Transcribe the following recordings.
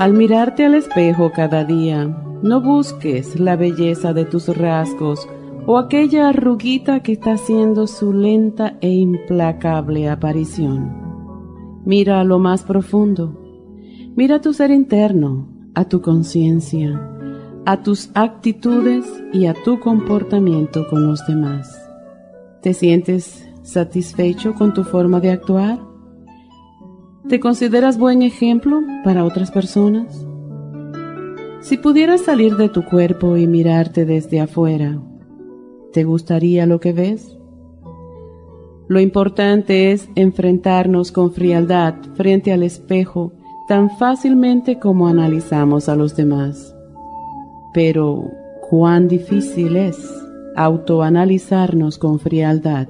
Al mirarte al espejo cada día, no busques la belleza de tus rasgos o aquella arruguita que está haciendo su lenta e implacable aparición. Mira a lo más profundo. Mira a tu ser interno, a tu conciencia, a tus actitudes y a tu comportamiento con los demás. ¿Te sientes satisfecho con tu forma de actuar? ¿Te consideras buen ejemplo para otras personas? Si pudieras salir de tu cuerpo y mirarte desde afuera, ¿te gustaría lo que ves? Lo importante es enfrentarnos con frialdad frente al espejo tan fácilmente como analizamos a los demás. Pero, ¿cuán difícil es autoanalizarnos con frialdad?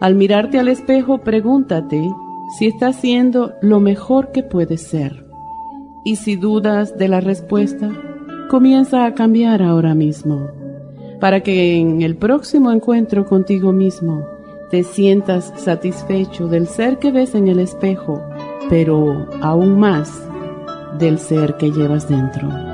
Al mirarte al espejo, pregúntate si está haciendo lo mejor que puede ser. Y si dudas de la respuesta, comienza a cambiar ahora mismo, para que en el próximo encuentro contigo mismo te sientas satisfecho del ser que ves en el espejo, pero aún más del ser que llevas dentro.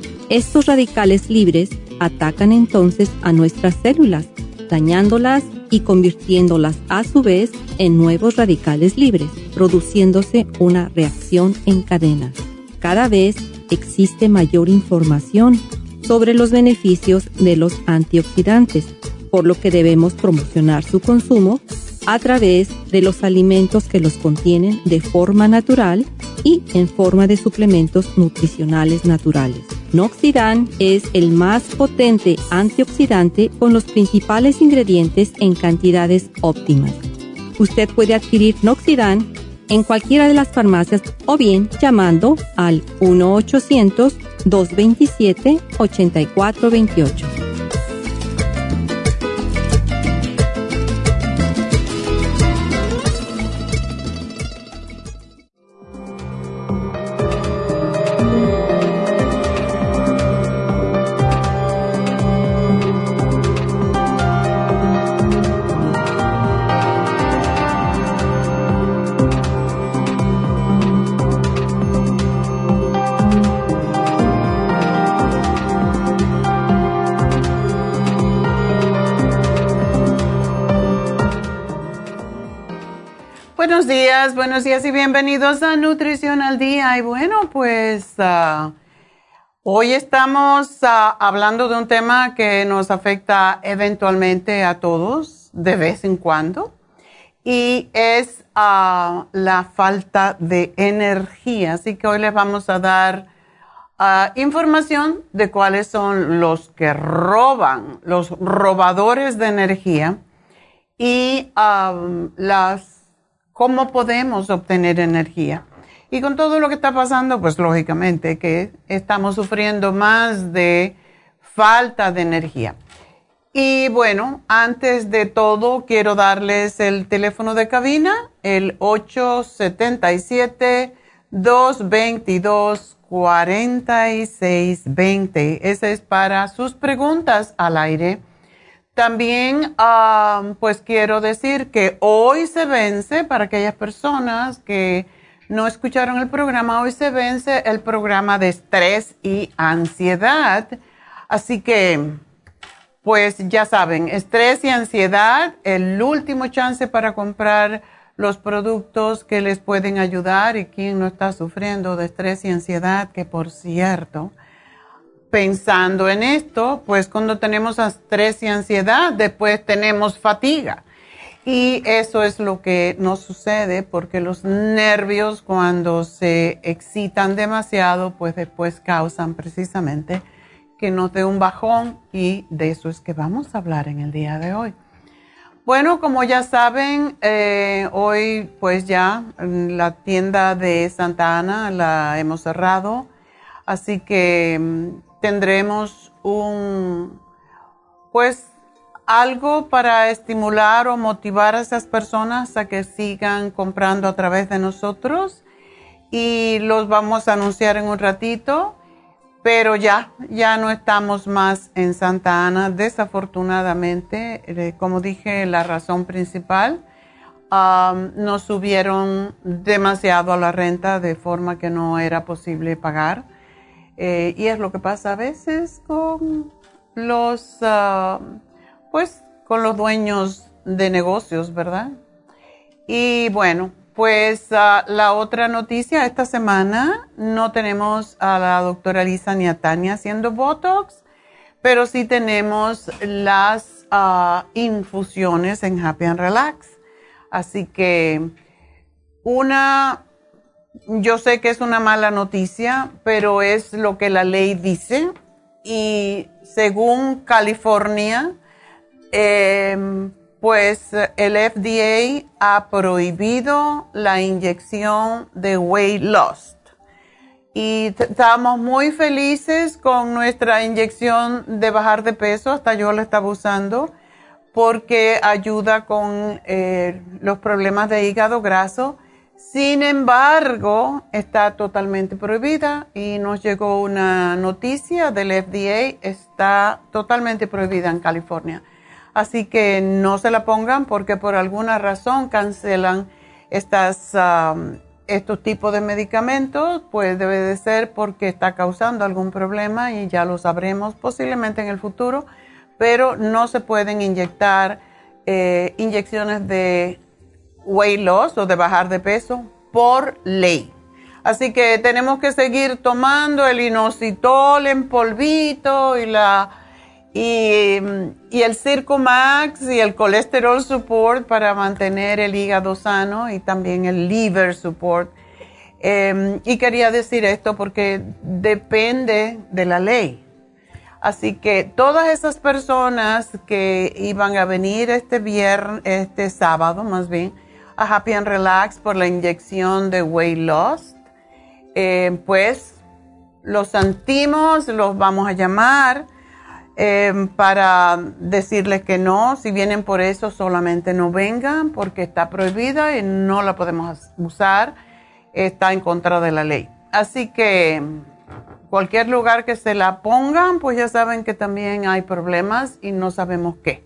estos radicales libres atacan entonces a nuestras células, dañándolas y convirtiéndolas a su vez en nuevos radicales libres, produciéndose una reacción en cadena. Cada vez existe mayor información sobre los beneficios de los antioxidantes, por lo que debemos promocionar su consumo a través de los alimentos que los contienen de forma natural y en forma de suplementos nutricionales naturales. Noxidan es el más potente antioxidante con los principales ingredientes en cantidades óptimas. Usted puede adquirir Noxidan en cualquiera de las farmacias o bien llamando al 1-800-227-8428. Buenos días y bienvenidos a Nutrición al Día. Y bueno, pues ah, hoy estamos ah, hablando de un tema que nos afecta eventualmente a todos de vez en cuando y es ah, la falta de energía. Así que hoy les vamos a dar información de cuáles son los que roban, los robadores de energía y las, cómo podemos obtener energía. Y con todo lo que está pasando, pues lógicamente que estamos sufriendo más de falta de energía. Y bueno, antes de todo, quiero darles el teléfono de cabina, el 877-222-4620. Ese es para sus preguntas al aire. También, pues quiero decir que hoy se vence, para aquellas personas que no escucharon el programa, hoy se vence el programa de estrés y ansiedad. Así que pues ya saben, estrés y ansiedad, el último chance para comprar los productos que les pueden ayudar y quien no está sufriendo de estrés y ansiedad, que por cierto, pensando en esto, pues cuando tenemos estrés y ansiedad, después tenemos fatiga. Y eso es lo que nos sucede porque los nervios cuando se excitan demasiado, pues después causan precisamente que nos dé un bajón y de eso es que vamos a hablar en el día de hoy. Bueno, como ya saben, eh, hoy pues ya la tienda de Santa Ana la hemos cerrado, así que mm, tendremos un, pues algo para estimular o motivar a esas personas a que sigan comprando a través de nosotros y los vamos a anunciar en un ratito pero ya, ya no estamos más en Santa Ana, desafortunadamente, eh, como dije, la razón principal, nos subieron demasiado a la renta de forma que no era posible pagar. Eh, y es lo que pasa a veces con los, pues, con los dueños de negocios, ¿verdad? Y bueno, pues ah, la otra noticia, esta semana no tenemos a la doctora Lisa ni a Tania haciendo Botox, pero sí tenemos las ah, infusiones en Happy and Relax. Así que una, yo sé que es una mala noticia, pero es lo que la ley dice. Y según California, eh, pues el FDA ha prohibido la inyección de weight loss. Y estamos muy felices con nuestra inyección de bajar de peso, hasta yo la estaba usando, porque ayuda con eh, los problemas de hígado graso. Sin embargo, está totalmente prohibida y nos llegó una noticia del FDA, está totalmente prohibida en California. Así que no se la pongan porque por alguna razón cancelan estas, estos tipos de medicamentos, pues debe de ser porque está causando algún problema y ya lo sabremos posiblemente en el futuro, pero no se pueden inyectar eh, inyecciones de weight loss o de bajar de peso por ley. Así que tenemos que seguir tomando el inositol en polvito y la y, el Circo Max y el Colesterol Support para mantener el hígado sano y también el Liver Support. Em, y quería decir esto porque depende de la ley. Así que todas esas personas que iban a venir este viernes, este sábado más bien, a Happy and Relax por la inyección de Weight Loss, eh, pues los sentimos, los vamos a llamar Em, para decirles que no, si vienen por eso solamente no vengan porque está prohibida y no la podemos usar, está en contra de la ley. Así que cualquier lugar que se la pongan, pues ya saben que también hay problemas y no sabemos qué.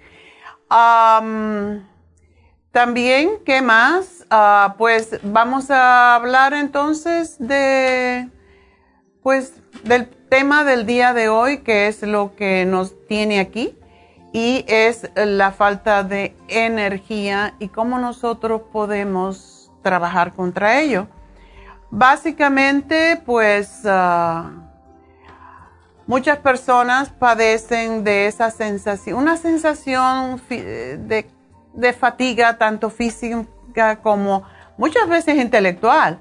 También, ¿qué más? Ah, pues vamos a hablar entonces de, pues, del tema del día de hoy, que es lo que nos tiene aquí, y es la falta de energía y cómo nosotros podemos trabajar contra ello. Básicamente, pues ah, muchas personas padecen de esa sensación, una sensación de de fatiga, tanto física como muchas veces intelectual,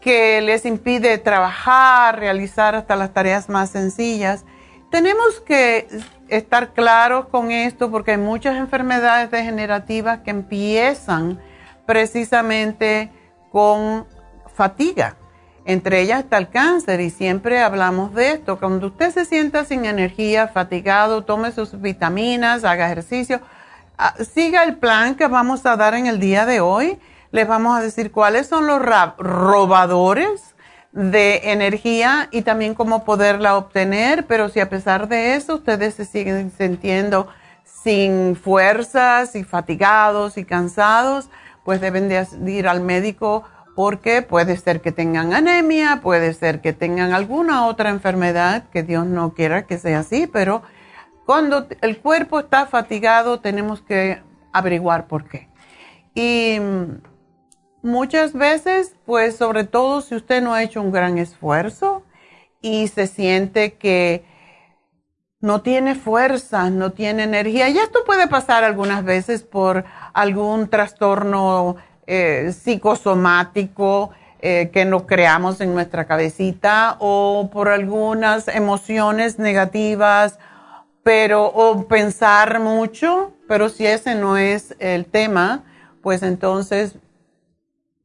que les impide trabajar, realizar hasta las tareas más sencillas. Tenemos que estar claros con esto porque hay muchas enfermedades degenerativas que empiezan precisamente con fatiga. Entre ellas está el cáncer y siempre hablamos de esto. Cuando usted se sienta sin energía, fatigado, tome sus vitaminas, haga ejercicio, siga el plan que vamos a dar en el día de hoy. Les vamos a decir cuáles son los robadores de energía y también cómo poderla obtener, pero si a pesar de eso ustedes se siguen sintiendo sin fuerzas y fatigados y cansados, pues deben de ir al médico porque puede ser que tengan anemia, puede ser que tengan alguna otra enfermedad, que Dios no quiera que sea así, pero cuando el cuerpo está fatigado tenemos que averiguar por qué. Y muchas veces, pues sobre todo si usted no ha hecho un gran esfuerzo y se siente que no tiene fuerza, no tiene energía, y esto puede pasar algunas veces por algún trastorno eh, psicosomático eh, que nos creamos en nuestra cabecita o por algunas emociones negativas, pero o pensar mucho, pero si ese no es el tema, pues entonces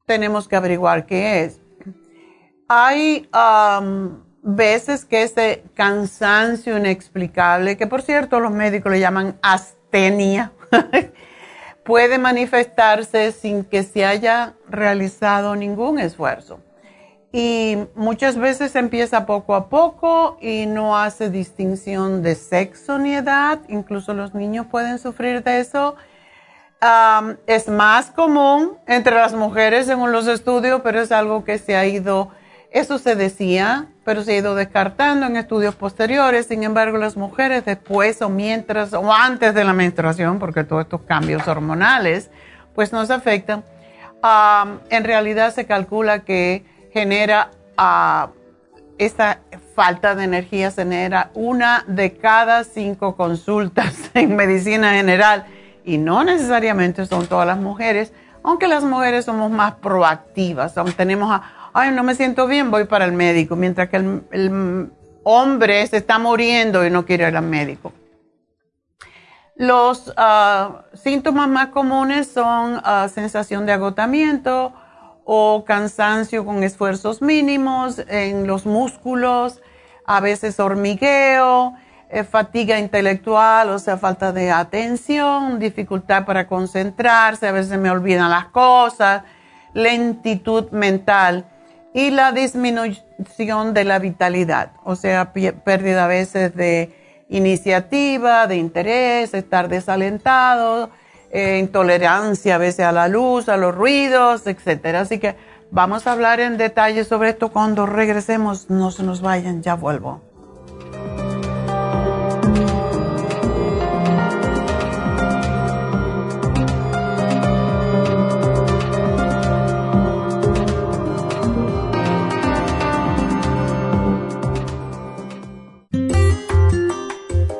tenemos que averiguar qué es. Hay veces que ese cansancio inexplicable, que por cierto los médicos le llaman astenia, puede manifestarse sin que se haya realizado ningún esfuerzo. Y muchas veces empieza poco a poco y no hace distinción de sexo ni edad. Incluso los niños pueden sufrir de eso. es más común entre las mujeres según los estudios, pero es algo que se ha ido eso se decía, pero se ha ido descartando en estudios posteriores. Sin embargo, las mujeres después o mientras o antes de la menstruación, porque todos estos cambios hormonales, pues nos afectan, en realidad se calcula que genera uh, esta falta de energía, genera una de cada cinco consultas en medicina general. Y no necesariamente son todas las mujeres, aunque las mujeres somos más proactivas, aunque tenemos a ay, no me siento bien, voy para el médico, mientras que el, hombre se está muriendo y no quiere ir al médico. Los ah, síntomas más comunes son ah, sensación de agotamiento o cansancio con esfuerzos mínimos en los músculos, a veces hormigueo, eh, fatiga intelectual, o sea, falta de atención, dificultad para concentrarse, a veces me olvidan las cosas, lentitud mental y la disminución de la vitalidad, o sea, pérdida a veces de iniciativa, de interés, estar desalentado, eh, intolerancia a veces a la luz, a los ruidos, etcétera. Así que vamos a hablar en detalle sobre esto cuando regresemos. No se nos vayan, ya vuelvo.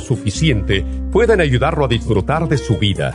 suficiente pueden ayudarlo a disfrutar de su vida.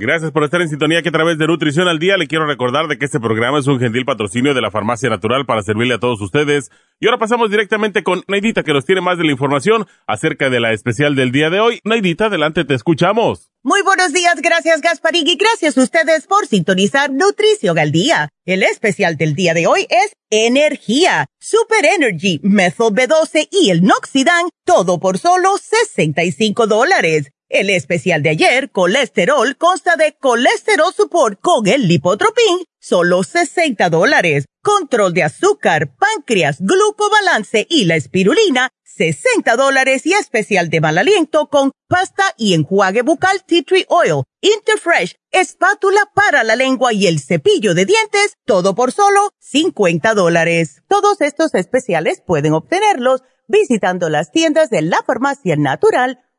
Gracias por estar en sintonía que a través de Nutrición al Día le quiero recordar de que este programa es un gentil patrocinio de la Farmacia Natural para servirle a todos ustedes. Y ahora pasamos directamente con Naidita que nos tiene más de la información acerca de la especial del día de hoy. Naidita, adelante, te escuchamos. Muy buenos días, gracias Gasparín y gracias a ustedes por sintonizar Nutrición al Día. El especial del día de hoy es Energía, Super Energy, Methyl B12 y el Noxidan, todo por solo 65 dólares. El especial de ayer, colesterol, consta de colesterol support con el lipotropin, solo 60 dólares. Control de azúcar, páncreas, glucobalance y la espirulina, 60 dólares y especial de mal aliento con pasta y enjuague bucal tea tree oil, Interfresh, espátula para la lengua y el cepillo de dientes, todo por solo 50 dólares. Todos estos especiales pueden obtenerlos visitando las tiendas de la farmacia natural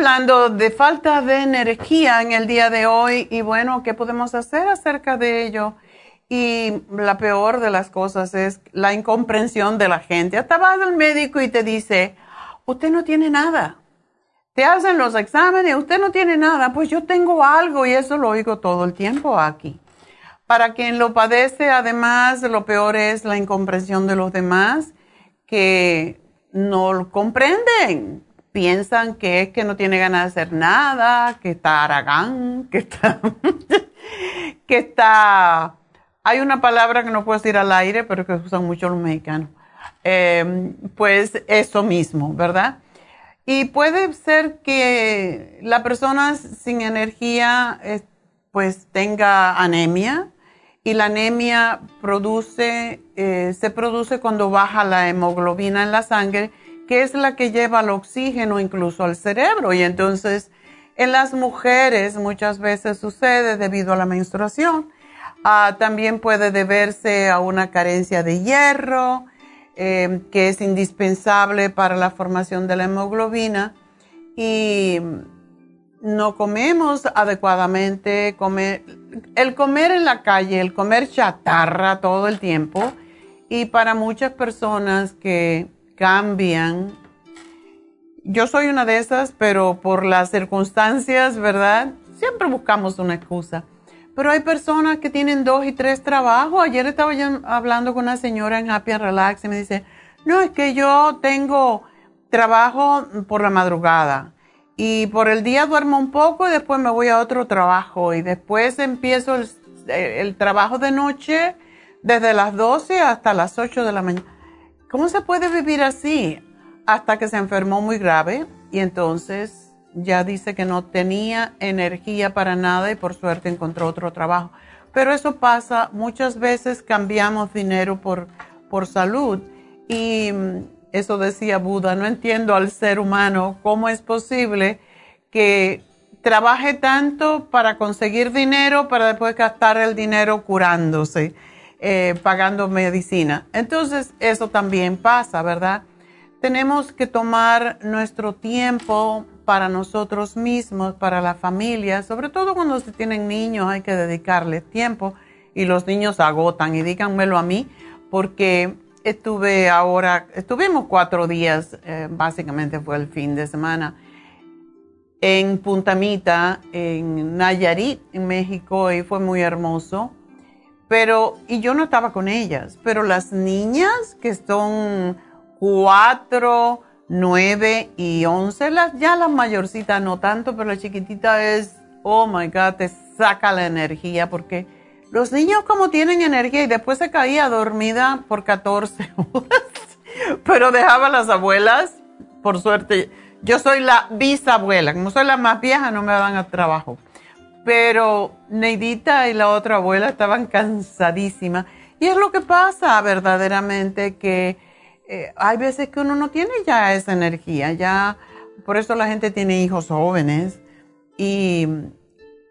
Hablando de falta de energía en el día de hoy y bueno, ¿qué podemos hacer acerca de ello? Y la peor de las cosas es la incomprensión de la gente. Hasta vas al médico y te dice, usted no tiene nada. Te hacen los exámenes, usted no tiene nada. Pues yo tengo algo y eso lo oigo todo el tiempo aquí. Para quien lo padece, además, lo peor es la incomprensión de los demás que no lo comprenden piensan que es que no tiene ganas de hacer nada, que está aragán, que está, que está, hay una palabra que no puedo decir al aire, pero que usan mucho los mexicanos. Em, pues eso mismo, ¿verdad? Y puede ser que la persona sin energía pues tenga anemia y la anemia produce, eh, se produce cuando baja la hemoglobina en la sangre que es la que lleva el oxígeno incluso al cerebro. Y entonces en las mujeres muchas veces sucede debido a la menstruación. Ah, también puede deberse a una carencia de hierro, em, que es indispensable para la formación de la hemoglobina. Y no comemos adecuadamente, el comer en la calle, el comer chatarra todo el tiempo. Y para muchas personas que cambian. Yo soy una de esas, pero por las circunstancias, ¿verdad? Siempre buscamos una excusa. Pero hay personas que tienen dos y tres trabajos. Ayer estaba yo hablando con una señora en Happy Relax y me dice, no, es que yo tengo trabajo por la madrugada y por el día duermo un poco y después me voy a otro trabajo y después empiezo el, el trabajo de noche desde las 12 hasta las 8 de la mañana. ¿Cómo se puede vivir así? Hasta que se enfermó muy grave y entonces ya dice que no tenía energía para nada y por suerte encontró otro trabajo. Pero eso pasa, muchas veces cambiamos dinero por, por salud y mm, eso decía Buda, no entiendo al ser humano cómo es posible que trabaje tanto para conseguir dinero para después gastar el dinero curándose, eh, pagando medicina. Entonces, eso también pasa, ¿verdad? Tenemos que tomar nuestro tiempo para nosotros mismos, para la familia, sobre todo cuando se tienen niños, hay que dedicarles tiempo y los niños agotan y díganmelo a mí, porque estuve ahora, estuvimos cuatro días, eh, básicamente fue el fin de semana en Puntamita, en Nayarit, en México, y fue muy hermoso. Pero, y yo no estaba con ellas, pero las niñas que son cuatro, nueve y once, las, ya las mayorcitas no tanto, pero la chiquitita es, oh my God, te saca la energía porque los niños como tienen energía y después se caía dormida por 14 horas, pero dejaba a las abuelas, por suerte, yo soy la bisabuela, como soy la más vieja no me dan a trabajo. Pero Neidita y la otra abuela estaban cansadísimas. Y es lo que pasa verdaderamente, que eh, hay veces que uno no tiene ya esa energía, ya por eso la gente tiene hijos jóvenes y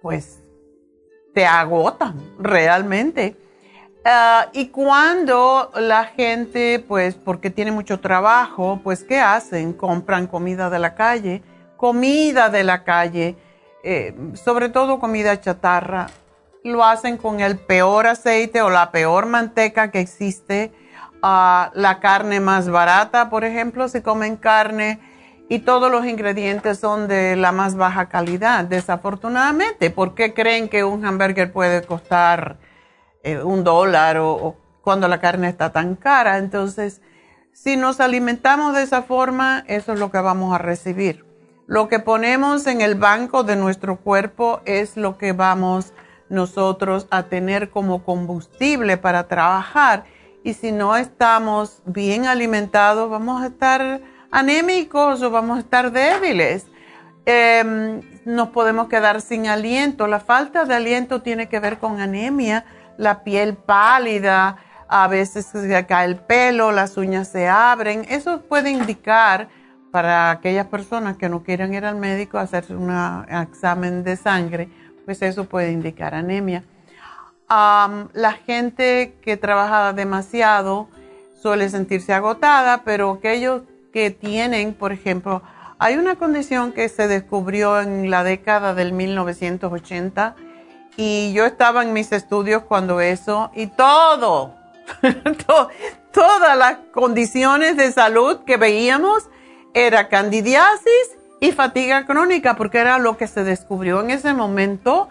pues te agotan realmente. Ah, y cuando la gente, pues porque tiene mucho trabajo, pues ¿qué hacen? Compran comida de la calle, comida de la calle, eh, sobre todo comida chatarra. Lo hacen con el peor aceite o la peor manteca que existe. Ah, la carne más barata, por ejemplo, se comen carne y todos los ingredientes son de la más baja calidad, desafortunadamente. ¿Por qué creen que un hamburger puede costar eh, un dólar o, cuando la carne está tan cara. Entonces, si nos alimentamos de esa forma, eso es lo que vamos a recibir. Lo que ponemos en el banco de nuestro cuerpo es lo que vamos nosotros a tener como combustible para trabajar. Y si no estamos bien alimentados, vamos a estar anémicos o vamos a estar débiles. Em, nos podemos quedar sin aliento. La falta de aliento tiene que ver con anemia la piel pálida, a veces se cae el pelo, las uñas se abren. Eso puede indicar para aquellas personas que no quieran ir al médico a hacerse un examen de sangre, pues eso puede indicar anemia. la gente que trabaja demasiado suele sentirse agotada, pero aquellos que tienen, por ejemplo, hay una condición que se descubrió en la década del 1980 y yo estaba en mis estudios cuando eso, y todo, todas las condiciones de salud que veíamos era candidiasis y fatiga crónica, porque era lo que se descubrió en ese momento.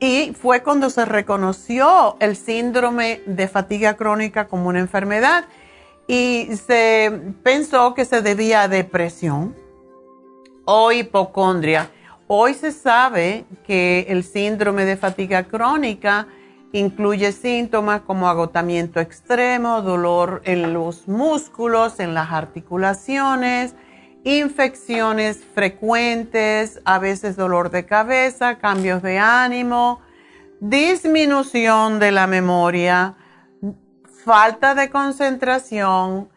Y fue cuando se reconoció el síndrome de fatiga crónica como una enfermedad y se pensó que se debía a depresión o hipocondria. Hoy se sabe que el síndrome de fatiga crónica incluye síntomas como agotamiento extremo, dolor en los músculos, en las articulaciones, infecciones frecuentes, a veces dolor de cabeza, cambios de ánimo, disminución de la memoria, falta de concentración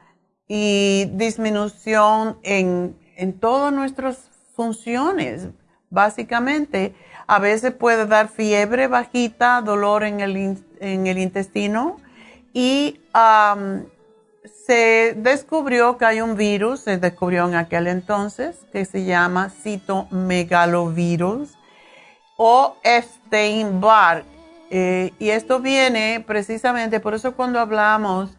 y disminución en, en todas nuestras funciones básicamente. A veces puede dar fiebre bajita, dolor en el, en el intestino y se descubrió que hay un virus, se descubrió en aquel entonces, que se llama citomegalovirus o Epstein-Barr. Eh, y esto viene precisamente, por eso cuando hablamos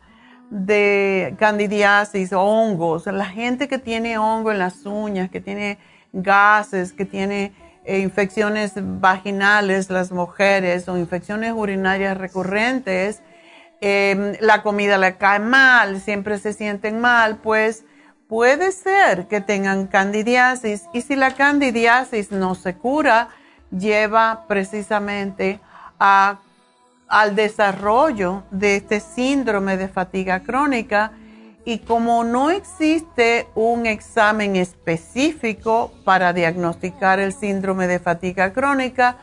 de candidiasis, hongos, la gente que tiene hongo en las uñas, que tiene gases, que tiene eh, infecciones vaginales las mujeres o infecciones urinarias recurrentes, em, la comida le cae mal, siempre se sienten mal, pues puede ser que tengan candidiasis y si la candidiasis no se cura, lleva precisamente al desarrollo de este síndrome de fatiga crónica. Y como no existe un examen específico para diagnosticar el síndrome de fatiga crónica,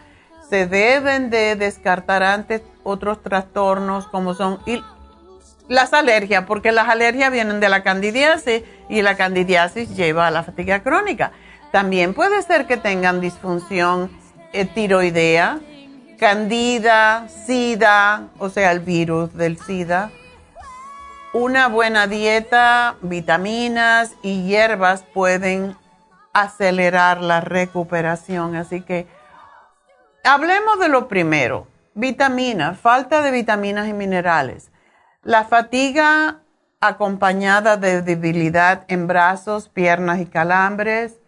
se deben de descartar antes otros trastornos como son las alergias, porque las alergias vienen de la candidiasis y la candidiasis lleva a la fatiga crónica. También puede ser que tengan disfunción eh, tiroidea, candida, sida, o sea, el virus del sida. Una buena dieta, vitaminas y hierbas pueden acelerar la recuperación. Así que hablemos de lo primero, vitaminas, falta de vitaminas y minerales. La fatiga acompañada de debilidad en brazos, piernas y calambres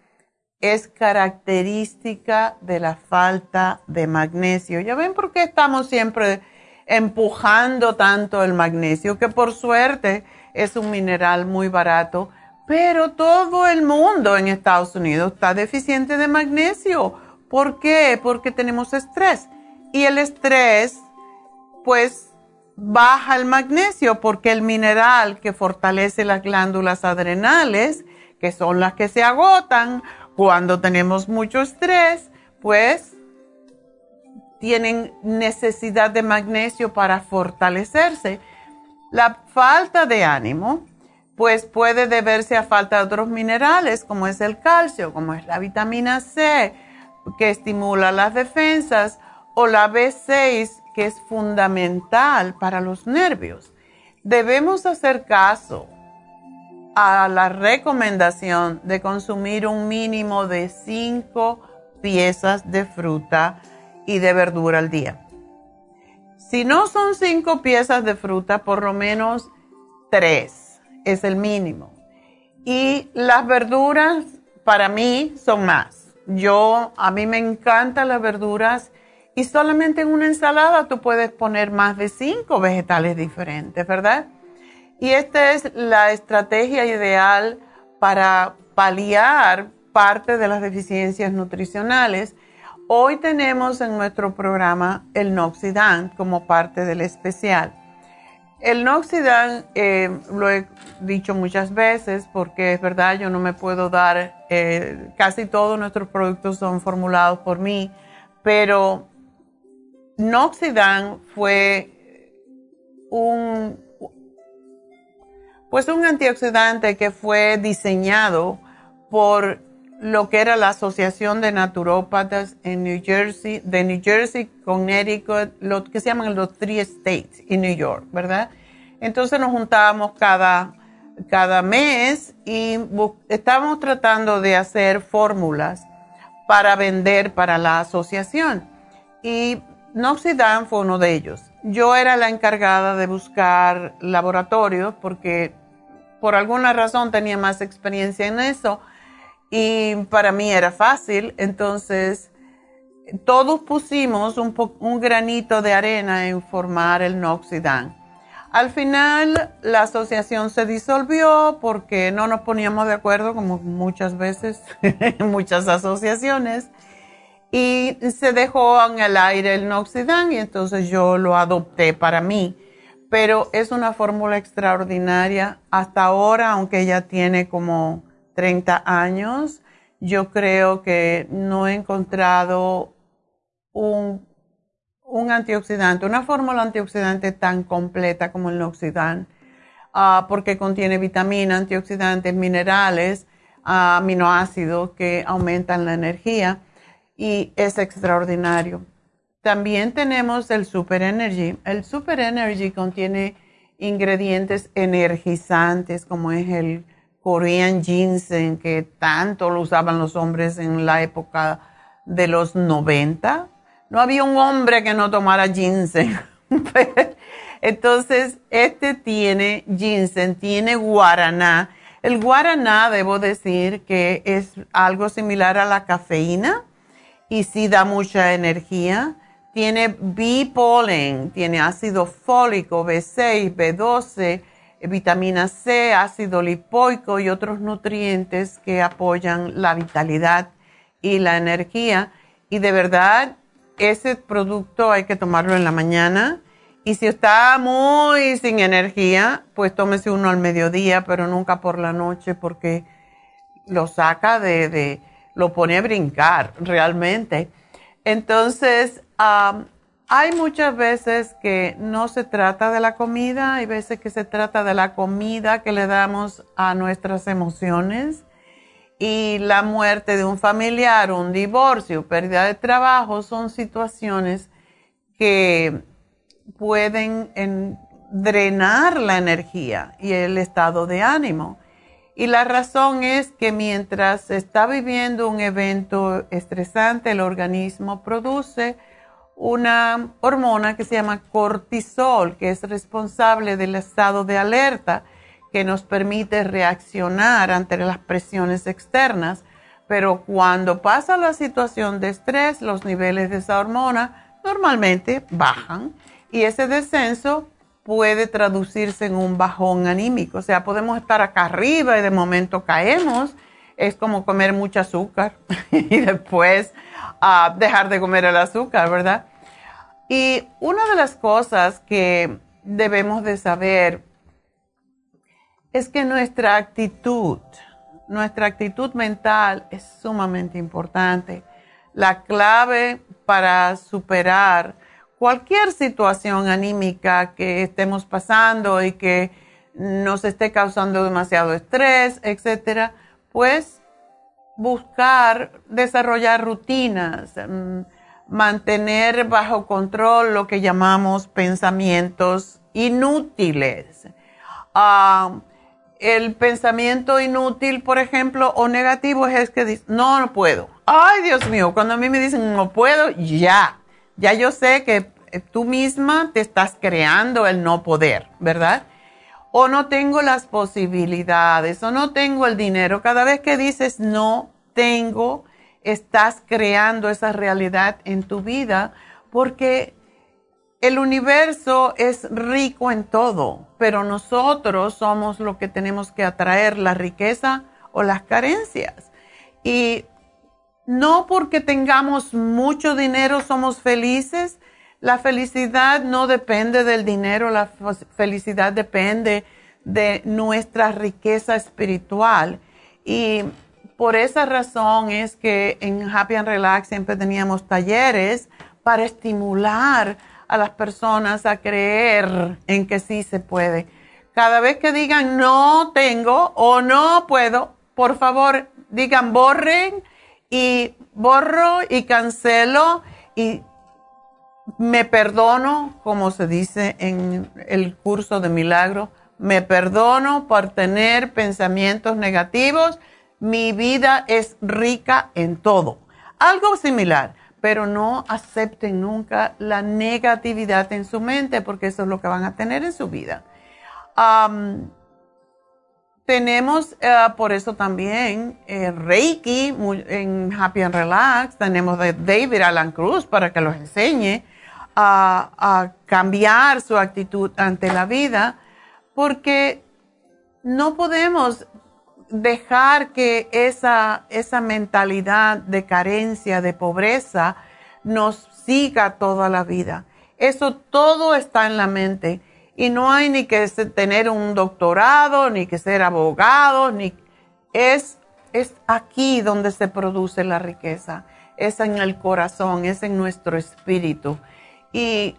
es característica de la falta de magnesio. Ya ven por qué estamos siempre empujando tanto el magnesio, que por suerte es un mineral muy barato, pero todo el mundo en Estados Unidos está deficiente de magnesio. ¿Por qué? Porque tenemos estrés. Y el estrés, pues, baja el magnesio porque el mineral que fortalece las glándulas adrenales, que son las que se agotan cuando tenemos mucho estrés, pues tienen necesidad de magnesio para fortalecerse. La falta de ánimo, pues puede deberse a falta de otros minerales, como es el calcio, como es la vitamina C, que estimula las defensas, o la B6, que es fundamental para los nervios. Debemos hacer caso a la recomendación de consumir un mínimo de 5 piezas de fruta y de verdura al día. Si no son 5 piezas de fruta, por lo menos 3 es el mínimo. Y las verduras para mí son más. Yo, a mí me encantan las verduras y solamente en una ensalada tú puedes poner más de cinco vegetales diferentes, ¿verdad? Y esta es la estrategia ideal para paliar parte de las deficiencias nutricionales. Hoy tenemos en nuestro programa el Noxidan como parte del especial. El Noxidan, eh, lo he dicho muchas veces porque es verdad, yo no me puedo dar, eh, casi todos nuestros productos son formulados por mí, pero Noxidan fue un, pues un antioxidante que fue diseñado por lo que era la Asociación de Naturópatas en New Jersey, de New Jersey, Connecticut, lo que se llaman los Three States y New York, ¿verdad? Entonces nos juntábamos cada, cada mes y estábamos tratando de hacer fórmulas para vender para la asociación. Y Noxidan fue uno de ellos. Yo era la encargada de buscar laboratorios porque por alguna razón tenía más experiencia en eso y para mí era fácil. Entonces, todos pusimos un, granito de arena en formar el Noxidan. Al final, la asociación se disolvió porque no nos poníamos de acuerdo, como muchas veces en muchas asociaciones y se dejó en el aire el Noxidan y entonces yo lo adopté para mí. Pero es una fórmula extraordinaria. Hasta ahora, aunque ella tiene como 30 años, yo creo que no he encontrado un, un antioxidante, una fórmula antioxidante tan completa como el Noxidan, ah, porque contiene vitaminas, antioxidantes, minerales, aminoácidos que aumentan la energía y es extraordinario. También tenemos el Super Energy. El Super Energy contiene ingredientes energizantes como es el Korean ginseng que tanto lo usaban los hombres en la época de los 90. No había un hombre que no tomara ginseng. Entonces, este tiene ginseng, tiene guaraná. El guaraná, debo decir que es algo similar a la cafeína y sí da mucha energía. Tiene B-pollen, tiene ácido fólico, B6, B12, vitamina C, ácido lipoico y otros nutrientes que apoyan la vitalidad y la energía. Y de verdad, ese producto hay que tomarlo en la mañana. Y si está muy sin energía, pues tómese uno al mediodía, pero nunca por la noche porque lo saca de lo pone a brincar realmente. Entonces, Hay muchas veces que no se trata de la comida, hay veces que se trata de la comida que le damos a nuestras emociones y la muerte de un familiar, un divorcio, pérdida de trabajo, son situaciones que pueden drenar la energía y el estado de ánimo. Y la razón es que mientras está viviendo un evento estresante, el organismo produce una hormona que se llama cortisol, que es responsable del estado de alerta, que nos permite reaccionar ante las presiones externas. Pero cuando pasa la situación de estrés, los niveles de esa hormona normalmente bajan y ese descenso puede traducirse en un bajón anímico. O sea, podemos estar acá arriba y de momento caemos. Es como comer mucho azúcar y después uh, dejar de comer el azúcar, ¿verdad? Y una de las cosas que debemos de saber es que nuestra actitud, nuestra actitud mental es sumamente importante. La clave para superar cualquier situación anímica que estemos pasando y que nos esté causando demasiado estrés, etcétera, pues buscar desarrollar rutinas, mm, mantener bajo control lo que llamamos pensamientos inútiles. Ah, el pensamiento inútil, por ejemplo, o negativo es que no, no puedo. Ay, Dios mío, cuando a mí me dicen no puedo, ya ya yo sé que tú misma te estás creando el no poder, ¿verdad? O no tengo las posibilidades, o no tengo el dinero. Cada vez que dices no tengo, estás creando esa realidad en tu vida porque el universo es rico en todo, pero nosotros somos lo que tenemos que atraer, la riqueza o las carencias. Y no porque tengamos mucho dinero somos felices. La felicidad no depende del dinero, la felicidad depende de nuestra riqueza espiritual. Y por esa razón es que en Happy and Relax siempre teníamos talleres para estimular a las personas a creer en que sí se puede. Cada vez que digan no tengo o no puedo, por favor digan borren y borro y cancelo y me perdono, como se dice en el curso de milagro, me perdono por tener pensamientos negativos, mi vida es rica en todo. Algo similar, pero no acepten nunca la negatividad en su mente porque eso es lo que van a tener en su vida. Tenemos eh, por eso también eh, Reiki en Happy and Relax. Tenemos de David Alan Cruz para que los enseñe a, cambiar su actitud ante la vida, porque no podemos dejar que esa, esa mentalidad de carencia, de pobreza, nos siga toda la vida. Eso todo está en la mente y no hay ni que tener un doctorado, ni que ser abogado, ni es, es aquí donde se produce la riqueza, es en el corazón, es en nuestro espíritu. Y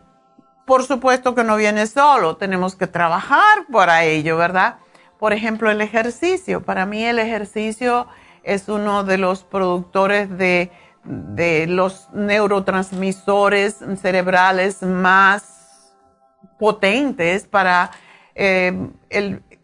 por supuesto que no viene solo, tenemos que trabajar para ello, ¿verdad? Por ejemplo, el ejercicio. Para mí el ejercicio es uno de los productores de, de los neurotransmisores cerebrales más potentes para eh,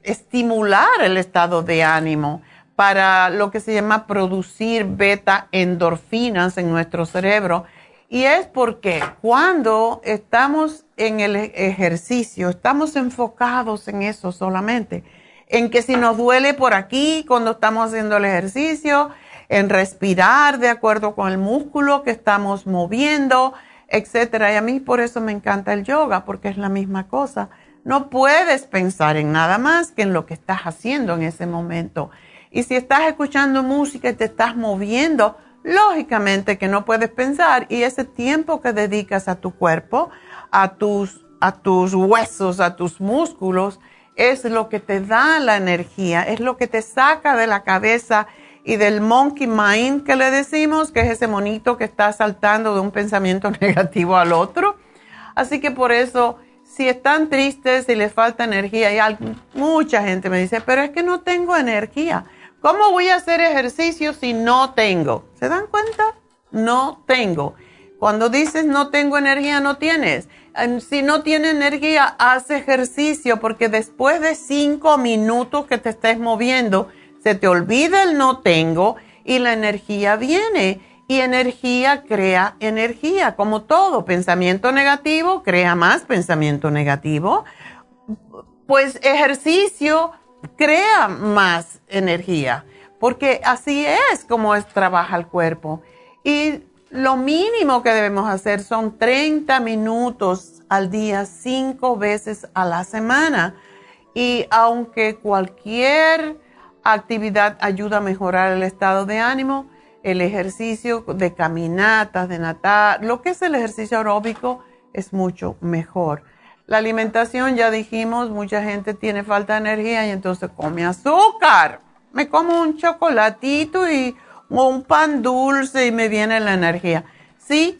estimular el estado de ánimo, para lo que se llama producir beta endorfinas en nuestro cerebro. Y es porque cuando estamos en el ejercicio, estamos enfocados en eso solamente, en que si nos duele por aquí cuando estamos haciendo el ejercicio, en respirar de acuerdo con el músculo que estamos moviendo, etcétera. Y a mí por eso me encanta el yoga, porque es la misma cosa. No puedes pensar en nada más que en lo que estás haciendo en ese momento. Y si estás escuchando música y te estás moviendo, lógicamente que no puedes pensar. Y ese tiempo que dedicas a tu cuerpo, a tus, a tus huesos, a tus músculos, es lo que te da la energía, es lo que te saca de la cabeza y del monkey mind que le decimos, que es ese monito que está saltando de un pensamiento negativo al otro. Así que por eso, si están tristes, si les falta energía, y mucha gente me dice, pero es que no tengo energía. ¿Cómo voy a hacer ejercicio si no tengo? ¿Se dan cuenta? No tengo. Cuando dices no tengo energía, no tienes. Si no tienes energía, haz ejercicio porque después de cinco minutos que te estés moviendo, se te olvida el no tengo y la energía viene. Y energía crea energía, como todo. Pensamiento negativo crea más pensamiento negativo. Pues ejercicio crea más energía, porque así es como es, trabaja el cuerpo. Y lo mínimo que debemos hacer son 30 minutos al día, cinco veces a la semana. Y aunque cualquier actividad ayuda a mejorar el estado de ánimo, el ejercicio de caminatas, de natar, lo que es el ejercicio aeróbico es mucho mejor. La alimentación, ya dijimos, mucha gente tiene falta de energía y entonces come azúcar. Me como un chocolatito y o un pan dulce y me viene la energía. ¿Sí?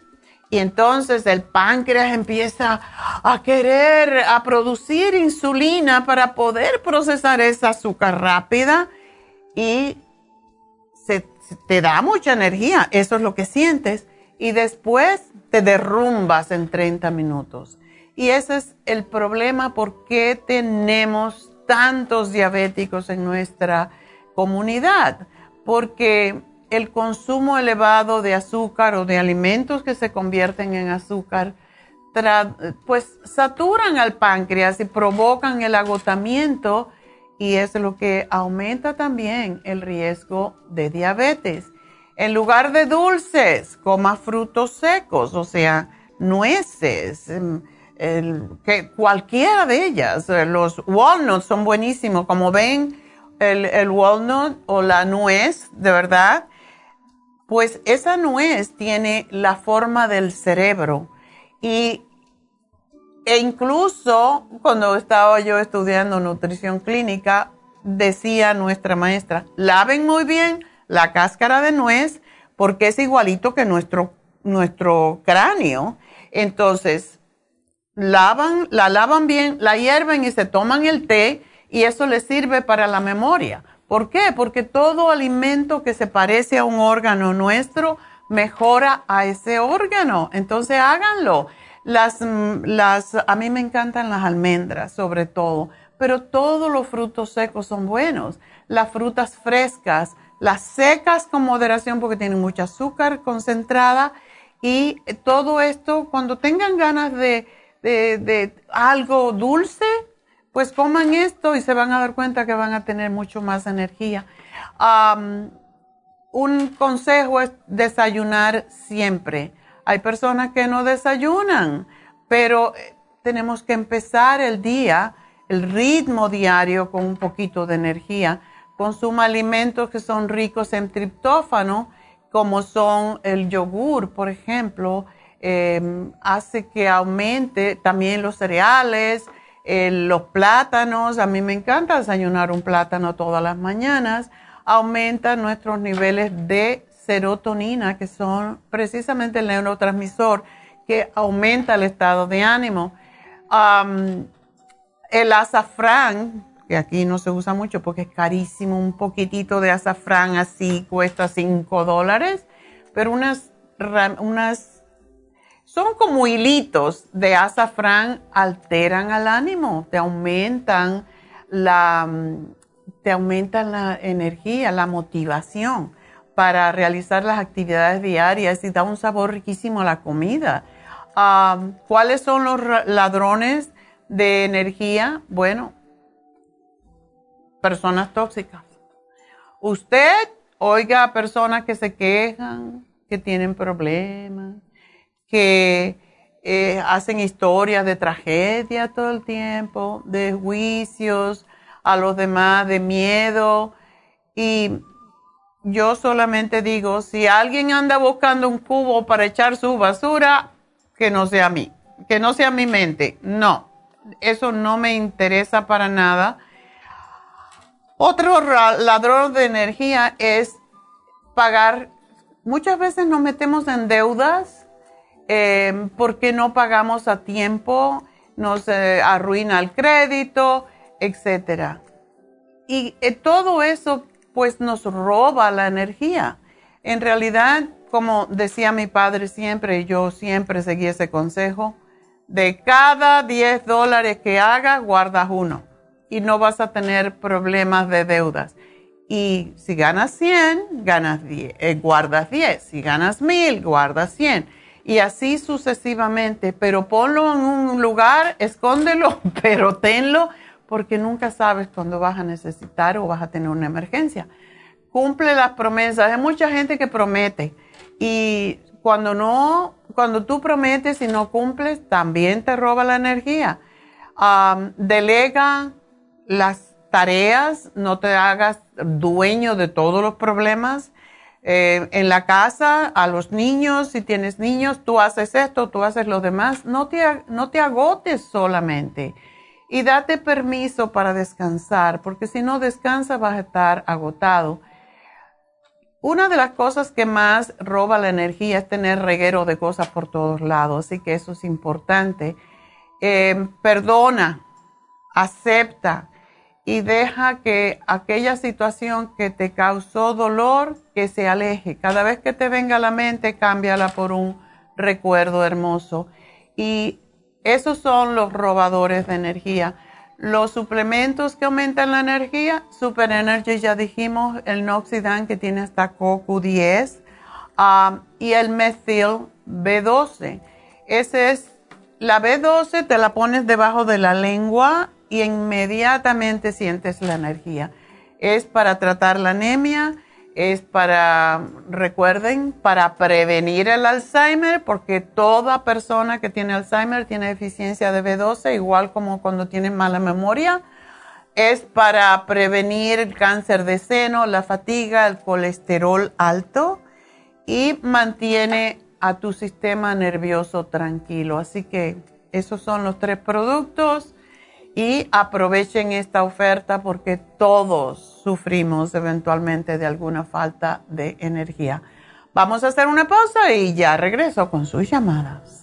Y entonces el páncreas empieza a querer, a producir insulina para poder procesar esa azúcar rápida y se, te da mucha energía. Eso es lo que sientes. Y después te derrumbas en 30 minutos. Y ese es el problema por qué tenemos tantos diabéticos en nuestra comunidad. Porque el consumo elevado de azúcar o de alimentos que se convierten en azúcar, pues saturan al páncreas y provocan el agotamiento y es lo que aumenta también el riesgo de diabetes. En lugar de dulces, coma frutos secos, o sea, nueces, que cualquiera de ellas. Los walnuts son buenísimos, como ven, el, el walnut o la nuez, de verdad, pues esa nuez tiene la forma del cerebro y e incluso cuando estaba yo estudiando nutrición clínica, decía nuestra maestra, laven muy bien la cáscara de nuez porque es igualito que nuestro, nuestro cráneo. Entonces, lavan, la lavan bien, la hierven y se toman el té y eso les sirve para la memoria. ¿Por qué? Porque todo alimento que se parece a un órgano nuestro mejora a ese órgano. Entonces háganlo. Las, mm, las, a mí me encantan las almendras, sobre todo, pero todos los frutos secos son buenos. Las frutas frescas, las secas con moderación porque tienen mucha azúcar concentrada y todo esto, cuando tengan ganas de, de, de algo dulce, pues coman esto y se van a dar cuenta que van a tener mucho más energía. un consejo es desayunar siempre. Hay personas que no desayunan, pero eh, tenemos que empezar el día, el ritmo diario con un poquito de energía. Consuma alimentos que son ricos en triptófano, como son el yogur, por ejemplo, em, hace que aumente también los cereales, los plátanos, a mí me encanta desayunar un plátano todas las mañanas, aumenta nuestros niveles de serotonina, que son precisamente el neurotransmisor que aumenta el estado de ánimo. el azafrán, que aquí no se usa mucho porque es carísimo, un poquitito de azafrán así cuesta 5 dólares, pero unas, unas son como hilitos de azafrán, alteran al ánimo, te aumentan la, te aumentan la energía, la motivación para realizar las actividades diarias y da un sabor riquísimo a la comida. ¿Cuáles son los ladrones de energía? Bueno, personas tóxicas. Usted oiga a personas que se quejan, que tienen problemas, que eh, hacen historias de tragedia todo el tiempo, de juicios a los demás, de miedo. Y yo solamente digo, si alguien anda buscando un cubo para echar su basura, que no sea a mí, que no sea mi mente. No, eso no me interesa para nada. Otro ladrón de energía es pagar. Muchas veces nos metemos en deudas eh, porque no pagamos a tiempo, nos eh, arruina el crédito, etc. Y eh, todo eso pues nos roba la energía. En realidad, como decía mi padre siempre, yo siempre seguí ese consejo, de cada 10 dólares que hagas, guardas uno y no vas a tener problemas de deudas. Y si ganas 100, ganas 10, eh, guardas 10. Si ganas 1000, guardas 100. Y así sucesivamente. Pero ponlo en un lugar, escóndelo, pero tenlo, porque nunca sabes cuándo vas a necesitar o vas a tener una emergencia. Cumple las promesas. Hay mucha gente que promete. Y cuando no, cuando tú prometes y no cumples, también te roba la energía. delega las tareas, no te hagas dueño de todos los problemas. Eh, en la casa, a los niños, si tienes niños, tú haces esto, tú haces lo demás. No te, no te agotes solamente y date permiso para descansar, porque si no descansas vas a estar agotado. Una de las cosas que más roba la energía es tener reguero de cosas por todos lados, así que eso es importante. Eh, perdona, acepta, y deja que aquella situación que te causó dolor, que se aleje. Cada vez que te venga a la mente, cámbiala por un recuerdo hermoso. Y esos son los robadores de energía. Los suplementos que aumentan la energía, Super Energy, ya dijimos, el Noxidan que tiene hasta CoQ10 um, y el Methyl B12. Ese es, la B12 te la pones debajo de la lengua y inmediatamente sientes la energía. Es para tratar la anemia, es para, recuerden, para prevenir el Alzheimer, porque toda persona que tiene Alzheimer tiene deficiencia de B12, igual como cuando tienen mala memoria. Es para prevenir el cáncer de seno, la fatiga, el colesterol alto y mantiene a tu sistema nervioso tranquilo. Así que esos son los tres productos y aprovechen esta oferta porque todos sufrimos eventualmente de alguna falta de energía. Vamos a hacer una pausa y ya regreso con sus llamadas.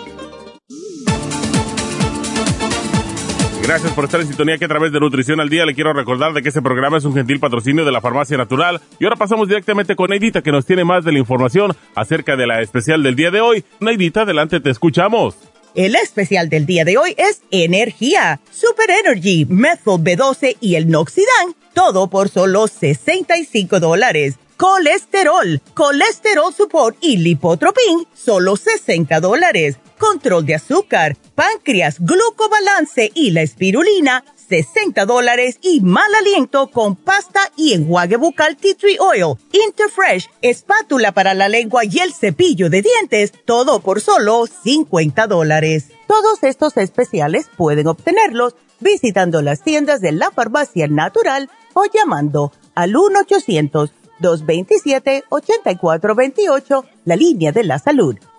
Gracias por estar en sintonía que a través de Nutrición al Día le quiero recordar de que este programa es un gentil patrocinio de la Farmacia Natural. Y ahora pasamos directamente con Neidita que nos tiene más de la información acerca de la especial del día de hoy. Neidita, adelante, te escuchamos. El especial del día de hoy es Energía, Super Energy, Methyl B12 y el Noxidan. Todo por solo 65 dólares. Colesterol, Colesterol Support y Lipotropin, solo 60 dólares control de azúcar, páncreas, glucobalance y la espirulina, 60 dólares y mal aliento con pasta y enjuague bucal Tea Tree Oil, Interfresh, espátula para la lengua y el cepillo de dientes, todo por solo 50 dólares. Todos estos especiales pueden obtenerlos visitando las tiendas de la farmacia natural o llamando al 1-800-227-8428, la línea de la salud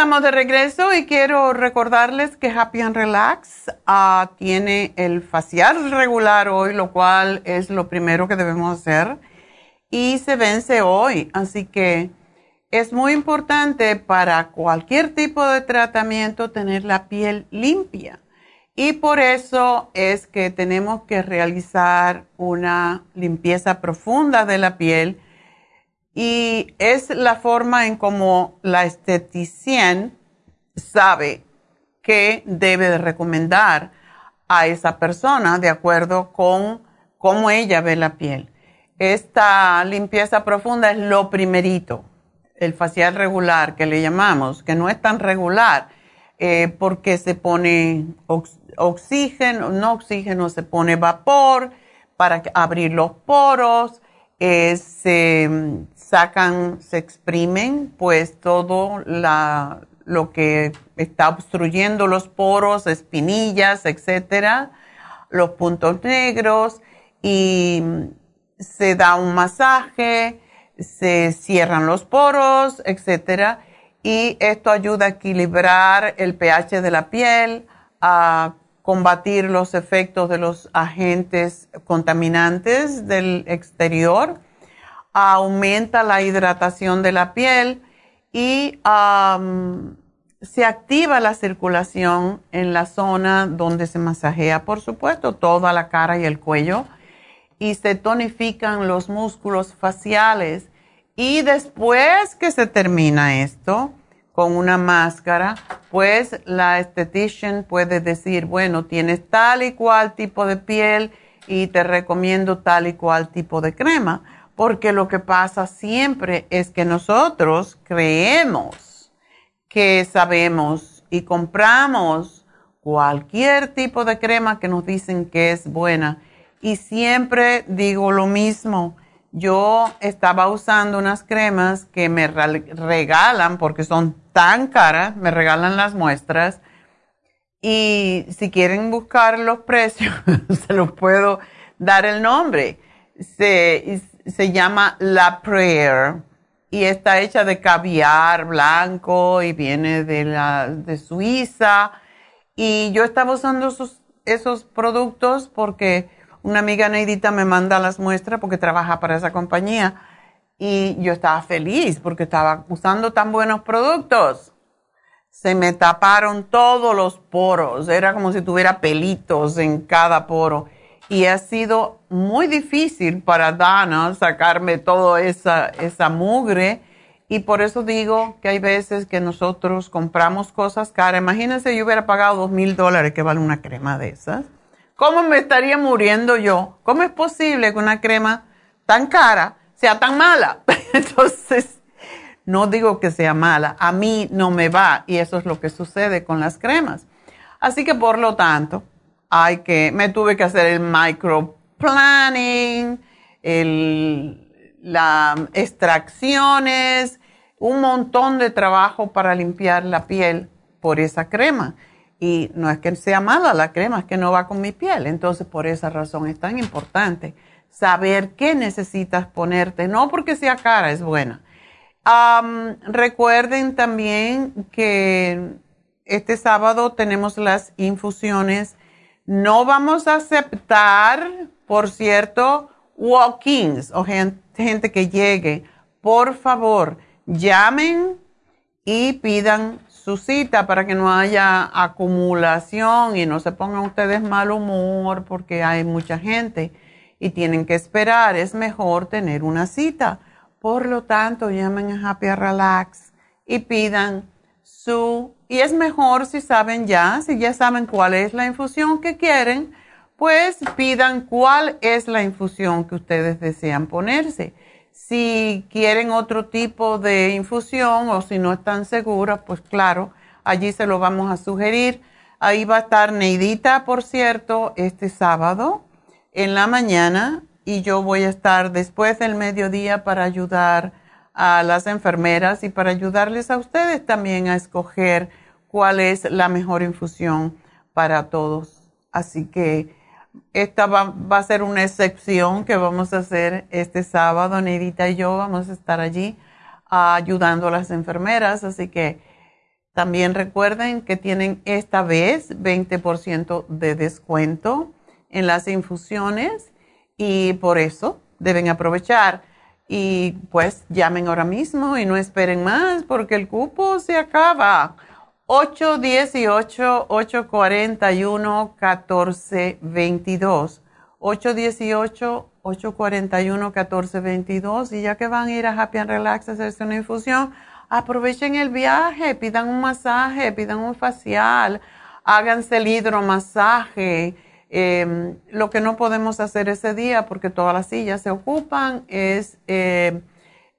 De regreso y quiero recordarles que Happy and Relax ah, tiene el facial regular hoy, lo cual es lo primero que debemos hacer. Y se vence hoy, así que es muy importante para cualquier tipo de tratamiento tener la piel limpia. Y por eso es que tenemos que realizar una limpieza profunda de la piel y es la forma en cómo la esteticien sabe qué debe de recomendar a esa persona de acuerdo con cómo ella ve la piel. Esta limpieza profunda es lo primerito, el facial regular que le llamamos, que no es tan regular eh, porque se pone oxígeno, no oxígeno, se pone vapor para abrir los poros, eh, se sacan, se exprimen, pues todo lo que está obstruyendo los poros, espinillas, etcétera, los puntos negros y se da un masaje, se cierran los poros, etcétera, y esto ayuda a equilibrar el pH de la piel, a combatir los efectos de los agentes contaminantes del exterior aumenta la hidratación de la piel y se activa la circulación en la zona donde se masajea, por supuesto, toda la cara y el cuello, y se tonifican los músculos faciales. Y después que se termina esto, con una máscara, pues la estetician puede decir, bueno, tienes tal y cual tipo de piel y te recomiendo tal y cual tipo de crema porque lo que pasa siempre es que nosotros creemos que sabemos y compramos cualquier tipo de crema que nos dicen que es buena. Y siempre digo lo mismo. Yo estaba usando unas cremas que me regalan porque son tan caras, me regalan las muestras. Y si quieren buscar los precios, se los puedo dar el nombre. Se llama La Prayer y está hecha de caviar blanco y viene de, la, de Suiza. Y yo estaba usando esos, esos productos porque una amiga Neidita me manda las muestras porque trabaja para esa compañía. Y yo estaba feliz porque estaba usando tan buenos productos. Se me taparon todos los poros. Era como si tuviera pelitos en cada poro y ha sido muy difícil para Dana sacarme toda esa, esa mugre y por eso digo que hay veces que nosotros compramos cosas caras. Imagínense, yo hubiera pagado dos mil dólares que vale una crema de esas. ¿Cómo me estaría muriendo yo? ¿Cómo es posible que una crema tan cara sea tan mala? Entonces, no digo que sea mala, a mí no me va y eso es lo que sucede con las cremas. Así que por lo tanto, hay que, me tuve que hacer el microplanning, el, las extracciones, un montón de trabajo para limpiar la piel por esa crema. Y no es que sea mala la crema, es que no va con mi piel. Entonces, por esa razón es tan importante saber qué necesitas ponerte, no porque sea cara, es buena. recuerden también que este sábado tenemos las infusiones no vamos a aceptar, por cierto, walk-ins o gente, que llegue. Por favor, llamen y pidan su cita para que no haya acumulación y no se pongan ustedes mal humor porque hay mucha gente y tienen que esperar. Es mejor tener una cita. Por lo tanto, llamen a Happy Relax y pidan su, y es mejor si saben ya, si ya saben cuál es la infusión que quieren, pues pidan cuál es la infusión que ustedes desean ponerse. Si quieren otro tipo de infusión o si no están seguras, pues claro, allí se lo vamos a sugerir. Ahí va a estar Neidita, por cierto, este sábado en la mañana y yo voy a estar después del mediodía para ayudar a las enfermeras y para ayudarles a ustedes también a escoger cuál es la mejor infusión para todos. Así que esta va, a ser una excepción que vamos a hacer este sábado. Neidita y yo vamos a estar allí ayudando a las enfermeras. Así que también recuerden que tienen esta vez 20% de descuento en las infusiones y por eso deben aprovechar. Y pues llamen ahora mismo y no esperen más porque el cupo se acaba. 818-841-1422. 818-841-1422. Y ya que van a ir a Happy and Relax a hacerse una infusión, aprovechen el viaje, pidan un masaje, pidan un facial, háganse el hidromasaje. Eh, lo que no podemos hacer ese día porque todas las sillas se ocupan es eh,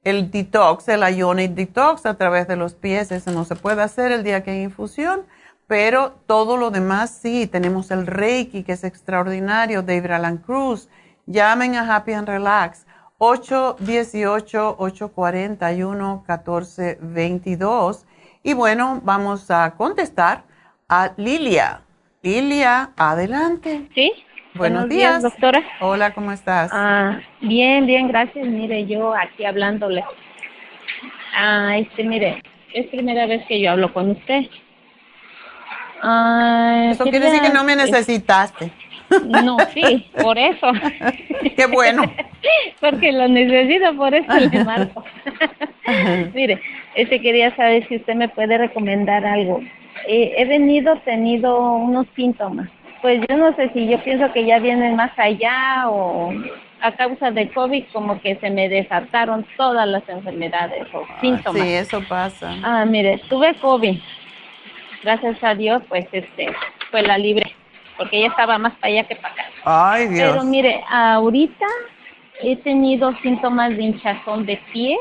el detox, el ionic detox a través de los pies, eso no se puede hacer el día que hay infusión, pero todo lo demás sí, tenemos el Reiki que es extraordinario, David Alan Cruz, llamen a Happy and Relax, 818-841-1422 y bueno, vamos a contestar a Lilia. Lilia, adelante. Sí. Buenos, días. doctora. Hola, ¿cómo estás? Ah, bien, bien, gracias. Mire, yo aquí hablándole. Ah, este, mire, es primera vez que yo hablo con usted. Ah, eso quiere decir que no me necesitaste. No, sí, por eso. Qué bueno. Porque lo necesito, por eso le marco. mire, este quería saber si usted me puede recomendar algo. Eh, he venido tenido unos síntomas pues yo no sé si yo pienso que ya vienen más allá o a causa de COVID como que se me desataron todas las enfermedades o ah, síntomas. Sí, eso pasa. Ah, mire, tuve COVID. Gracias a Dios, pues este, fue la libre, porque ella estaba más para allá que para acá. Ay, Dios. Pero mire, ahorita he tenido síntomas de hinchazón de pie.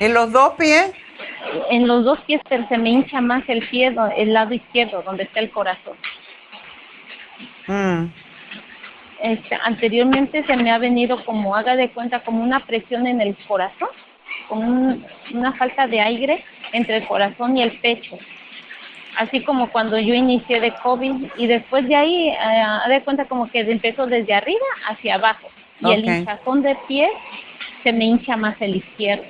¿En los dos pies? En los dos pies se me hincha más el pie, el lado izquierdo, donde está el corazón. Mm. Este, anteriormente se me ha venido como, haga de cuenta, como una presión en el corazón, como una falta de aire entre el corazón y el pecho. Así como cuando yo inicié de COVID y después de ahí, eh, haga de cuenta como que empezó desde arriba hacia abajo. Y el hinchazón de pie se me hincha más el izquierdo.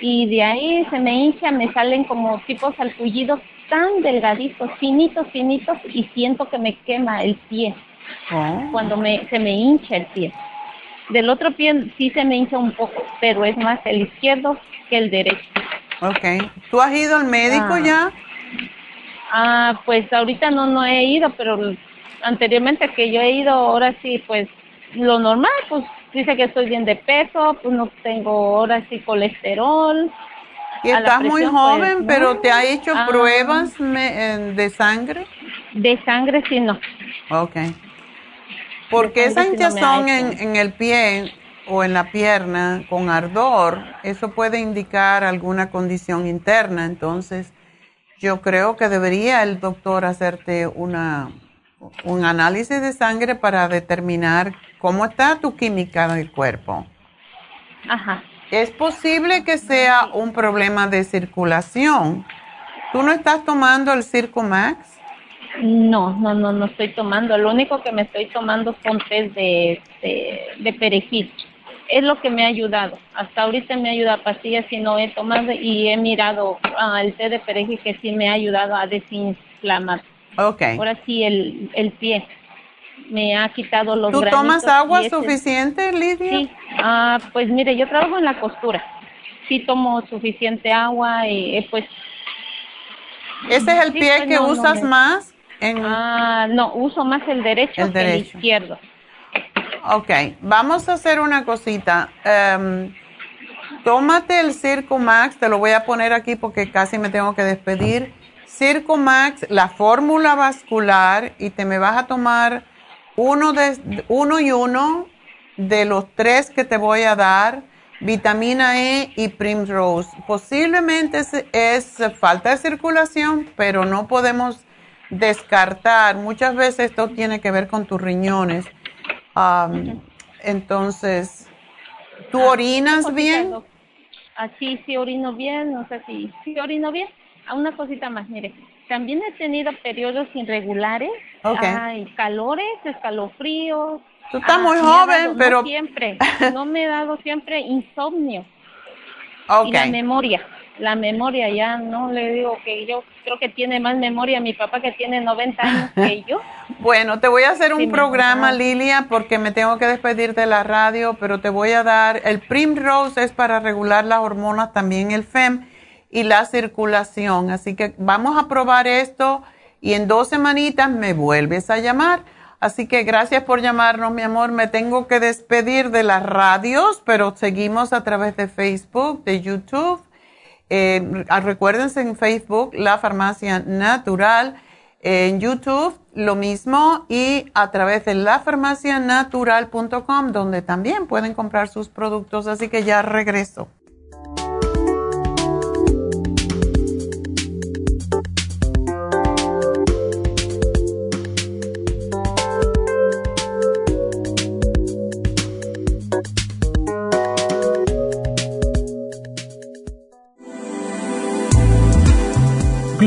Y de ahí se me hincha, me salen como tipos salpullidos tan delgaditos, finitos, finitos, y siento que me quema el pie oh. cuando me, se me hincha el pie. Del otro pie sí se me hincha un poco, pero es más el izquierdo que el derecho. Ok. ¿Tú has ido al médico ah. ya? Ah, pues ahorita no, no he ido, pero anteriormente que yo he ido, ahora sí, pues lo normal, pues dice que estoy bien de peso, pues no tengo ahora sí colesterol, y estás muy pues, joven, pero ¿te ha hecho ah. pruebas de sangre? De sangre sí no. Ok. Porque esa hinchazón en, en el pie o en la pierna con ardor, eso puede indicar alguna condición interna. Entonces, yo creo que debería el doctor hacerte una, un análisis de sangre para determinar cómo está tu química del cuerpo. Ajá. Es posible que sea un problema de circulación. ¿Tú no estás tomando el Circo Max? No, no, no, no estoy tomando. Lo único que me estoy tomando son test de, de, perejil. Es lo que me ha ayudado. Hasta ahorita me ha ayudado pastillas y no he tomado y he mirado ah, el té de perejil que sí me ha ayudado a desinflamar. Ok. Ahora sí el, el pie me ha quitado los ¿Tú tomas agua suficiente, Lidia? Sí, ah, pues mire, yo trabajo en la costura. Sí tomo suficiente agua y eh, pues... ¿Ese es el pie pues, que usas más? En... Ah, no, uso más el derecho el que el izquierdo. Ok, vamos a hacer una cosita. Em, tómate el Circo Max, te lo voy a poner aquí porque casi me tengo que despedir. Circo Max, la fórmula vascular, y te me vas a tomar uno, de, uno y uno de los tres que te voy a dar, vitamina E y Primrose. Posiblemente es, falta de circulación, pero no podemos descartar. Muchas veces esto tiene que ver con tus riñones. entonces, ¿tú ah, orinas bien? Así, sí orino bien, no sé si, sí orino bien. A una cosita más, mire, también he tenido periodos irregulares, hay calores, escalofríos, Tú estás muy joven, pero... No siempre, no me he dado siempre insomnio. Y la memoria, la memoria ya, no le digo que yo creo que tiene más memoria mi papá que tiene 90 años que yo. bueno, te voy a hacer un programa, Lilia, porque me tengo que despedir de la radio, pero te voy a dar, el Primrose es para regular las hormonas, también el FEM y la circulación. Así que vamos a probar esto y en dos semanitas me vuelves a llamar Así que gracias por llamarnos, mi amor. Me tengo que despedir de las radios, pero seguimos a través de Facebook, de YouTube. Eh, ah, recuérdense en Facebook, La Farmacia Natural. En YouTube, lo mismo. Y a través de lafarmacianatural.com, donde también pueden comprar sus productos. Así que ya regreso.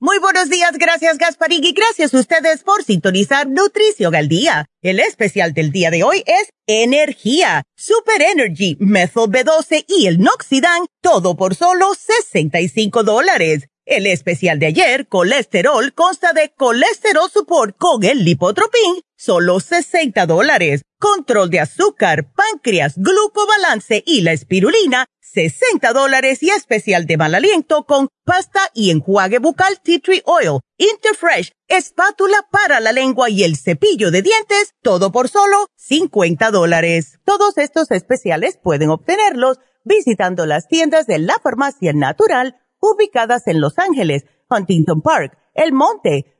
Muy buenos días, gracias Gasparín y gracias a ustedes por sintonizar Nutrición al Día. El especial del día de hoy es Energía, Super Energy, Methyl B12 y el Noxidan, todo por solo 65 dólares. El especial de ayer, colesterol, consta de colesterol support con el lipotropin, solo 60 dólares. Control de azúcar, páncreas, glucobalance y la espirulina, 60 dólares y especial de mal aliento con pasta y enjuague bucal Tea Tree Oil, Interfresh, espátula para la lengua y el cepillo de dientes, todo por solo 50 dólares. Todos estos especiales pueden obtenerlos visitando las tiendas de la farmacia natural ubicadas en Los Ángeles, Huntington Park, El Monte,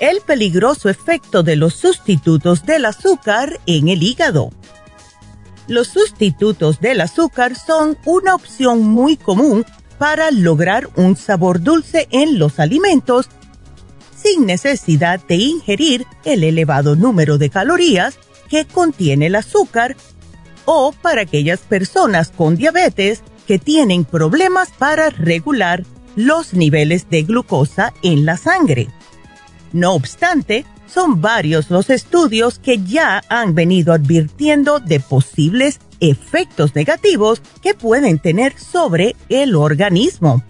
El peligroso efecto de los sustitutos del azúcar en el hígado. Los sustitutos del azúcar son una opción muy común para lograr un sabor dulce en los alimentos sin necesidad de ingerir el elevado número de calorías que contiene el azúcar o para aquellas personas con diabetes que tienen problemas para regular los niveles de glucosa en la sangre. No obstante, son varios los estudios que ya han venido advirtiendo de posibles efectos negativos que pueden tener sobre el organismo.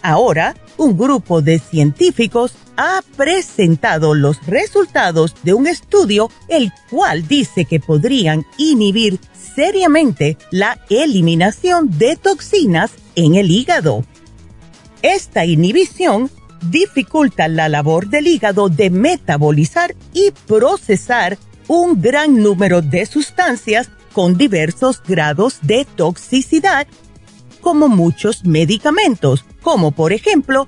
Ahora, un grupo de científicos ha presentado los resultados de un estudio el cual dice que podrían inhibir seriamente la eliminación de toxinas en el hígado. Esta inhibición dificulta la labor del hígado de metabolizar y procesar un gran número de sustancias con diversos grados de toxicidad, como muchos medicamentos, como por ejemplo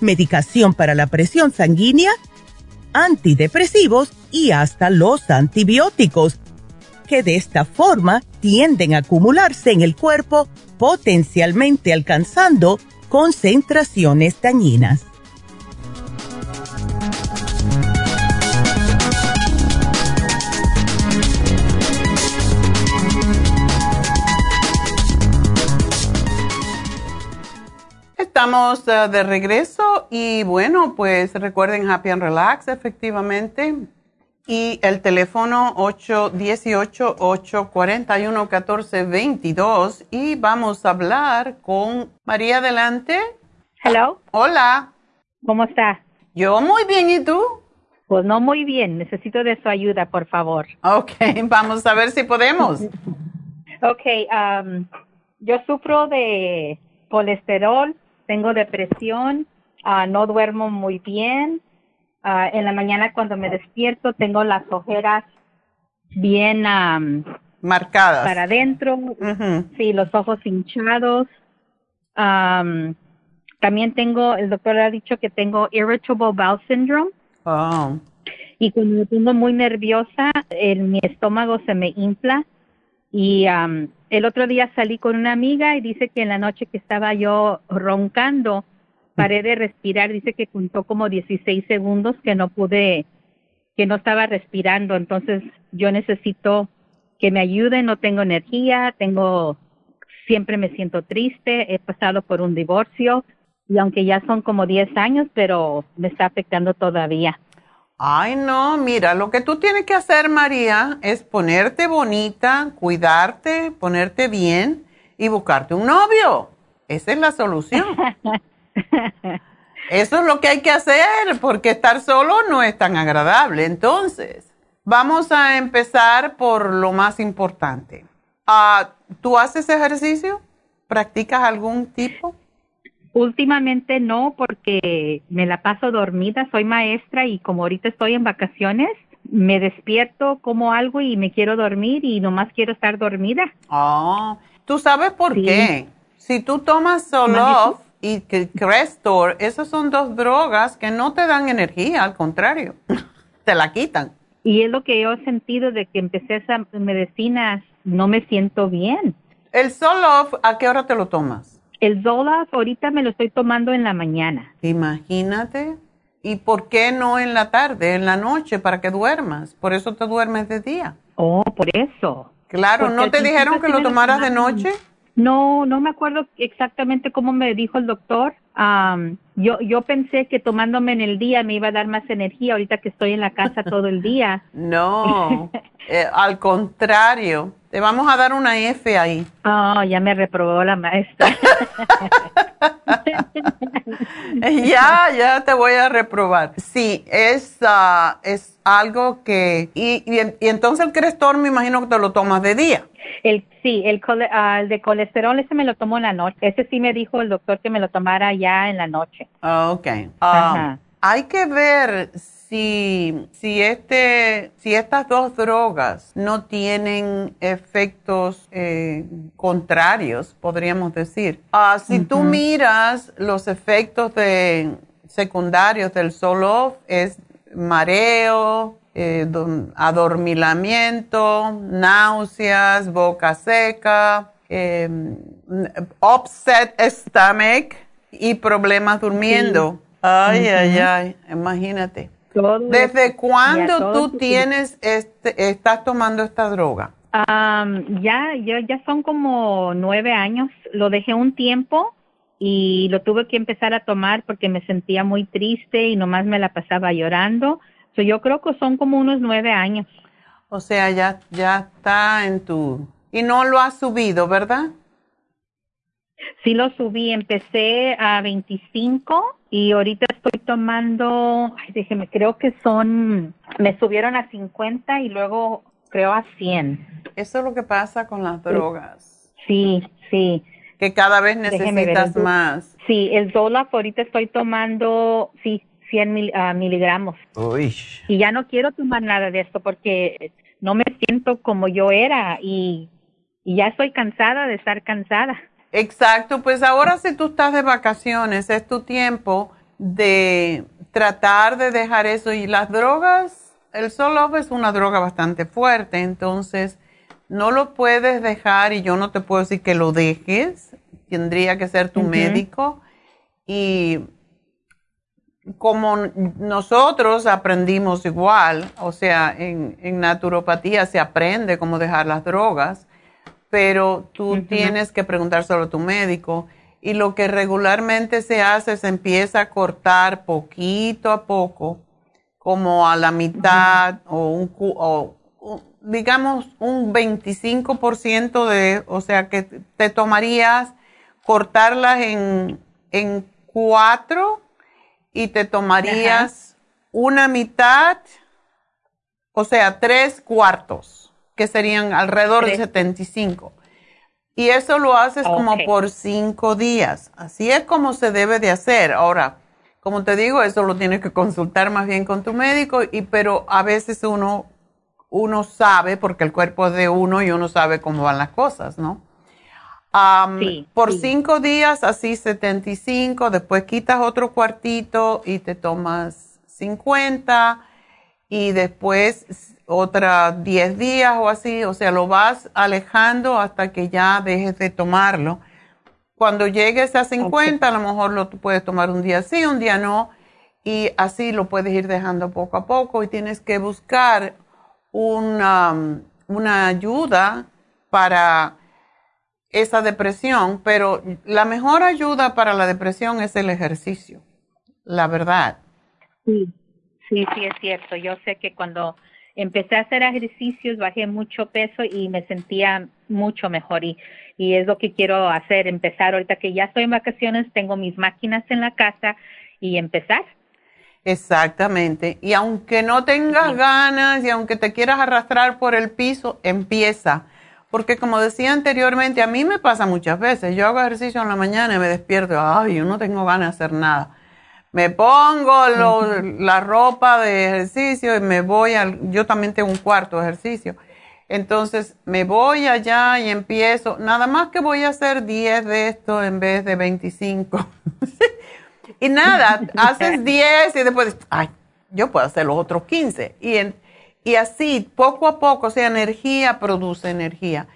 medicación para la presión sanguínea, antidepresivos y hasta los antibióticos, que de esta forma tienden a acumularse en el cuerpo, potencialmente alcanzando concentraciones dañinas. Estamos eh, de regreso y bueno, pues recuerden Happy and Relax efectivamente y el teléfono 818-841-1422 y vamos a hablar con María Adelante. Hello. Hola. ¿Cómo está? Yo muy bien, ¿y tú? Pues no muy bien, necesito de su ayuda, por favor. Ok, vamos a ver si podemos. ok, um, yo sufro de colesterol tengo depresión, uh, no duermo muy bien. Uh, en la mañana cuando me despierto tengo las ojeras bien um, marcadas para adentro, sí, los ojos hinchados. Um, también tengo, el doctor ha dicho que tengo irritable bowel syndrome. Oh. Y cuando me pongo muy nerviosa, el, mi estómago se me infla y um, el otro día salí con una amiga y dice que en la noche que estaba yo roncando, paré de respirar, dice que contó como 16 segundos que no pude, que no estaba respirando, entonces yo necesito que me ayuden, no tengo energía, tengo, siempre me siento triste, he pasado por un divorcio y aunque ya son como 10 años, pero me está afectando todavía. Ay, no, mira, lo que tú tienes que hacer, María, es ponerte bonita, cuidarte, ponerte bien y buscarte un novio. Esa es la solución. Eso es lo que hay que hacer, porque estar solo no es tan agradable. Entonces, vamos a empezar por lo más importante. Ah, ¿Tú haces ejercicio? ¿Practicas algún tipo? Últimamente no, porque me la paso dormida, soy maestra y como ahorita estoy en vacaciones, me despierto como algo y me quiero dormir y nomás quiero estar dormida. Oh, ¿tú sabes por qué? Si tú tomas Solof y Crestor, esas son dos drogas que no te dan energía, al contrario, te la quitan. Y es lo que yo he sentido de que empecé esa medicina, no me siento bien. ¿El Solof a qué hora te lo tomas? El Zoloft ahorita me lo estoy tomando en la mañana. Imagínate. ¿Y por qué no en la tarde, en la noche, para que duermas? Por eso te duermes de día. Oh, por eso. Claro, ¿no te dijeron que lo tomaras de noche? No, no me acuerdo exactamente cómo me dijo el doctor. yo, yo pensé que tomándome en el día me iba a dar más energía ahorita que estoy en la casa todo el día. No, eh, al contrario, te vamos a dar una F ahí. Oh, ya me reprobó la maestra. ya, ya te voy a reprobar. Sí, es, ah, es algo que... Y, y, entonces el Crestor me imagino que te lo tomas de día. El, sí, el, ah, el de colesterol ese me lo tomo en la noche. Ese sí me dijo el doctor que me lo tomara ya en la noche. Ah, ok. hay que ver si, si, este, si estas dos drogas no tienen efectos eh, contrarios, podríamos decir. Ah, si tú miras los efectos de, secundarios del Solof, es mareo, eh, adormilamiento, náuseas, boca seca, eh, upset stomach y problemas durmiendo. Ay, ay, ay, imagínate. ¿Desde cuándo tú tienes este, estás tomando esta droga? ya, ya, ya son como nueve años. Lo dejé un tiempo y lo tuve que empezar a tomar porque me sentía muy triste y nomás me la pasaba llorando. So, yo creo que son como unos nueve años. O sea, ya, ya está en tu... Y no lo has subido, ¿verdad? Sí lo subí, empecé a 25 y ahorita estoy tomando, ay, déjeme, creo que son, me subieron a 50 y luego creo a 100. Eso es lo que pasa con las drogas. Sí, sí. Que cada vez necesitas más. Sí, el Zoloft ahorita estoy tomando, sí, 100 ah, miligramos. Uy. Y ya no quiero tomar nada de esto porque no me siento como yo era y, y ya estoy cansada de estar cansada. Exacto, pues ahora si tú estás de vacaciones, es tu tiempo de tratar de dejar eso. Y las drogas, el solo es una droga bastante fuerte, entonces no lo puedes dejar y yo no te puedo decir que lo dejes, tendría que ser tu médico. Y como nosotros aprendimos igual, o sea, en, en naturopatía se aprende cómo dejar las drogas pero tú tienes que preguntar solo a tu médico. Y lo que regularmente se hace es empieza a cortar poquito a poco, como a la mitad o, un, o, digamos un 25% de, o sea que te tomarías cortarlas en, en cuatro y te tomarías una mitad, o sea, tres cuartos que serían alrededor de 75. Y eso lo haces como por cinco días. Así es como se debe de hacer. Ahora, como te digo, eso lo tienes que consultar más bien con tu médico, y, pero a veces uno, uno sabe, porque el cuerpo es de uno y uno sabe cómo van las cosas, ¿no? Por cinco días, así 75, después quitas otro cuartito y te tomas 50 y después otra 10 días o así, o sea, lo vas alejando hasta que ya dejes de tomarlo. Cuando llegues a 50, a lo mejor lo puedes tomar un día sí, un día no, y así lo puedes ir dejando poco a poco y tienes que buscar una, una ayuda para esa depresión, pero la mejor ayuda para la depresión es el ejercicio, la verdad. Sí, sí, sí, es cierto. Yo sé que cuando empecé a hacer ejercicios, bajé mucho peso y me sentía mucho mejor y, y es lo que quiero hacer, empezar ahorita que ya estoy en vacaciones, tengo mis máquinas en la casa y empezar. Exactamente. Y aunque no tengas ganas y aunque te quieras arrastrar por el piso, empieza. Porque como decía anteriormente, a mí me pasa muchas veces. Yo hago ejercicio en la mañana y me despierto, ay, yo no tengo ganas de hacer nada me pongo la ropa de ejercicio y me voy al, yo también tengo un cuarto de ejercicio. Entonces me voy allá y empiezo, nada más que voy a hacer 10 de esto en vez de 25. y nada, haces 10 y después, ay, yo puedo hacer los otros 15. Y, y así, poco a poco, o sea, energía produce energía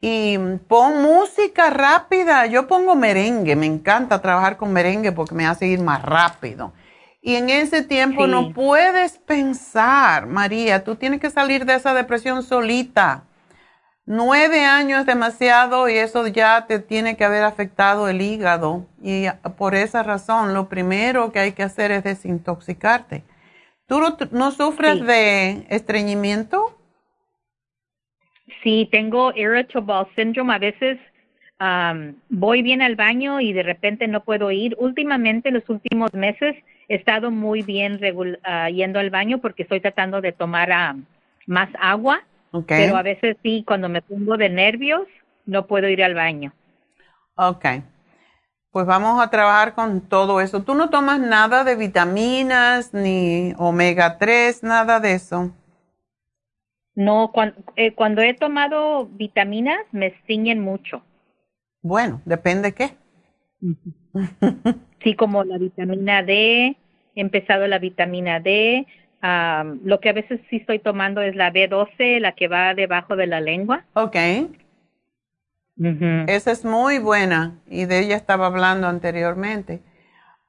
y pon música rápida. Yo pongo merengue, me encanta trabajar con merengue porque me hace ir más rápido. Y en ese tiempo no puedes pensar, María, tú tienes que salir de esa depresión solita. Nueve años es demasiado y eso ya te tiene que haber afectado el hígado. Y por esa razón, lo primero que hay que hacer es desintoxicarte. ¿Tú no, sufres de estreñimiento? Sí, tengo irritable syndrome. A veces voy bien al baño y de repente no puedo ir. Últimamente, los últimos meses, he estado muy bien uh, yendo al baño porque estoy tratando de tomar más agua. Pero a veces sí, cuando me pongo de nervios, no puedo ir al baño. Ok. Pues vamos a trabajar con todo eso. ¿Tú no tomas nada de vitaminas ni omega 3, nada de eso? No, eh, cuando, he tomado vitaminas me ciñen mucho. Bueno, depende qué. sí, como la vitamina D, he empezado la vitamina D. lo que a veces sí estoy tomando es la B12, la que va debajo de la lengua. Esa es muy buena y de ella estaba hablando anteriormente.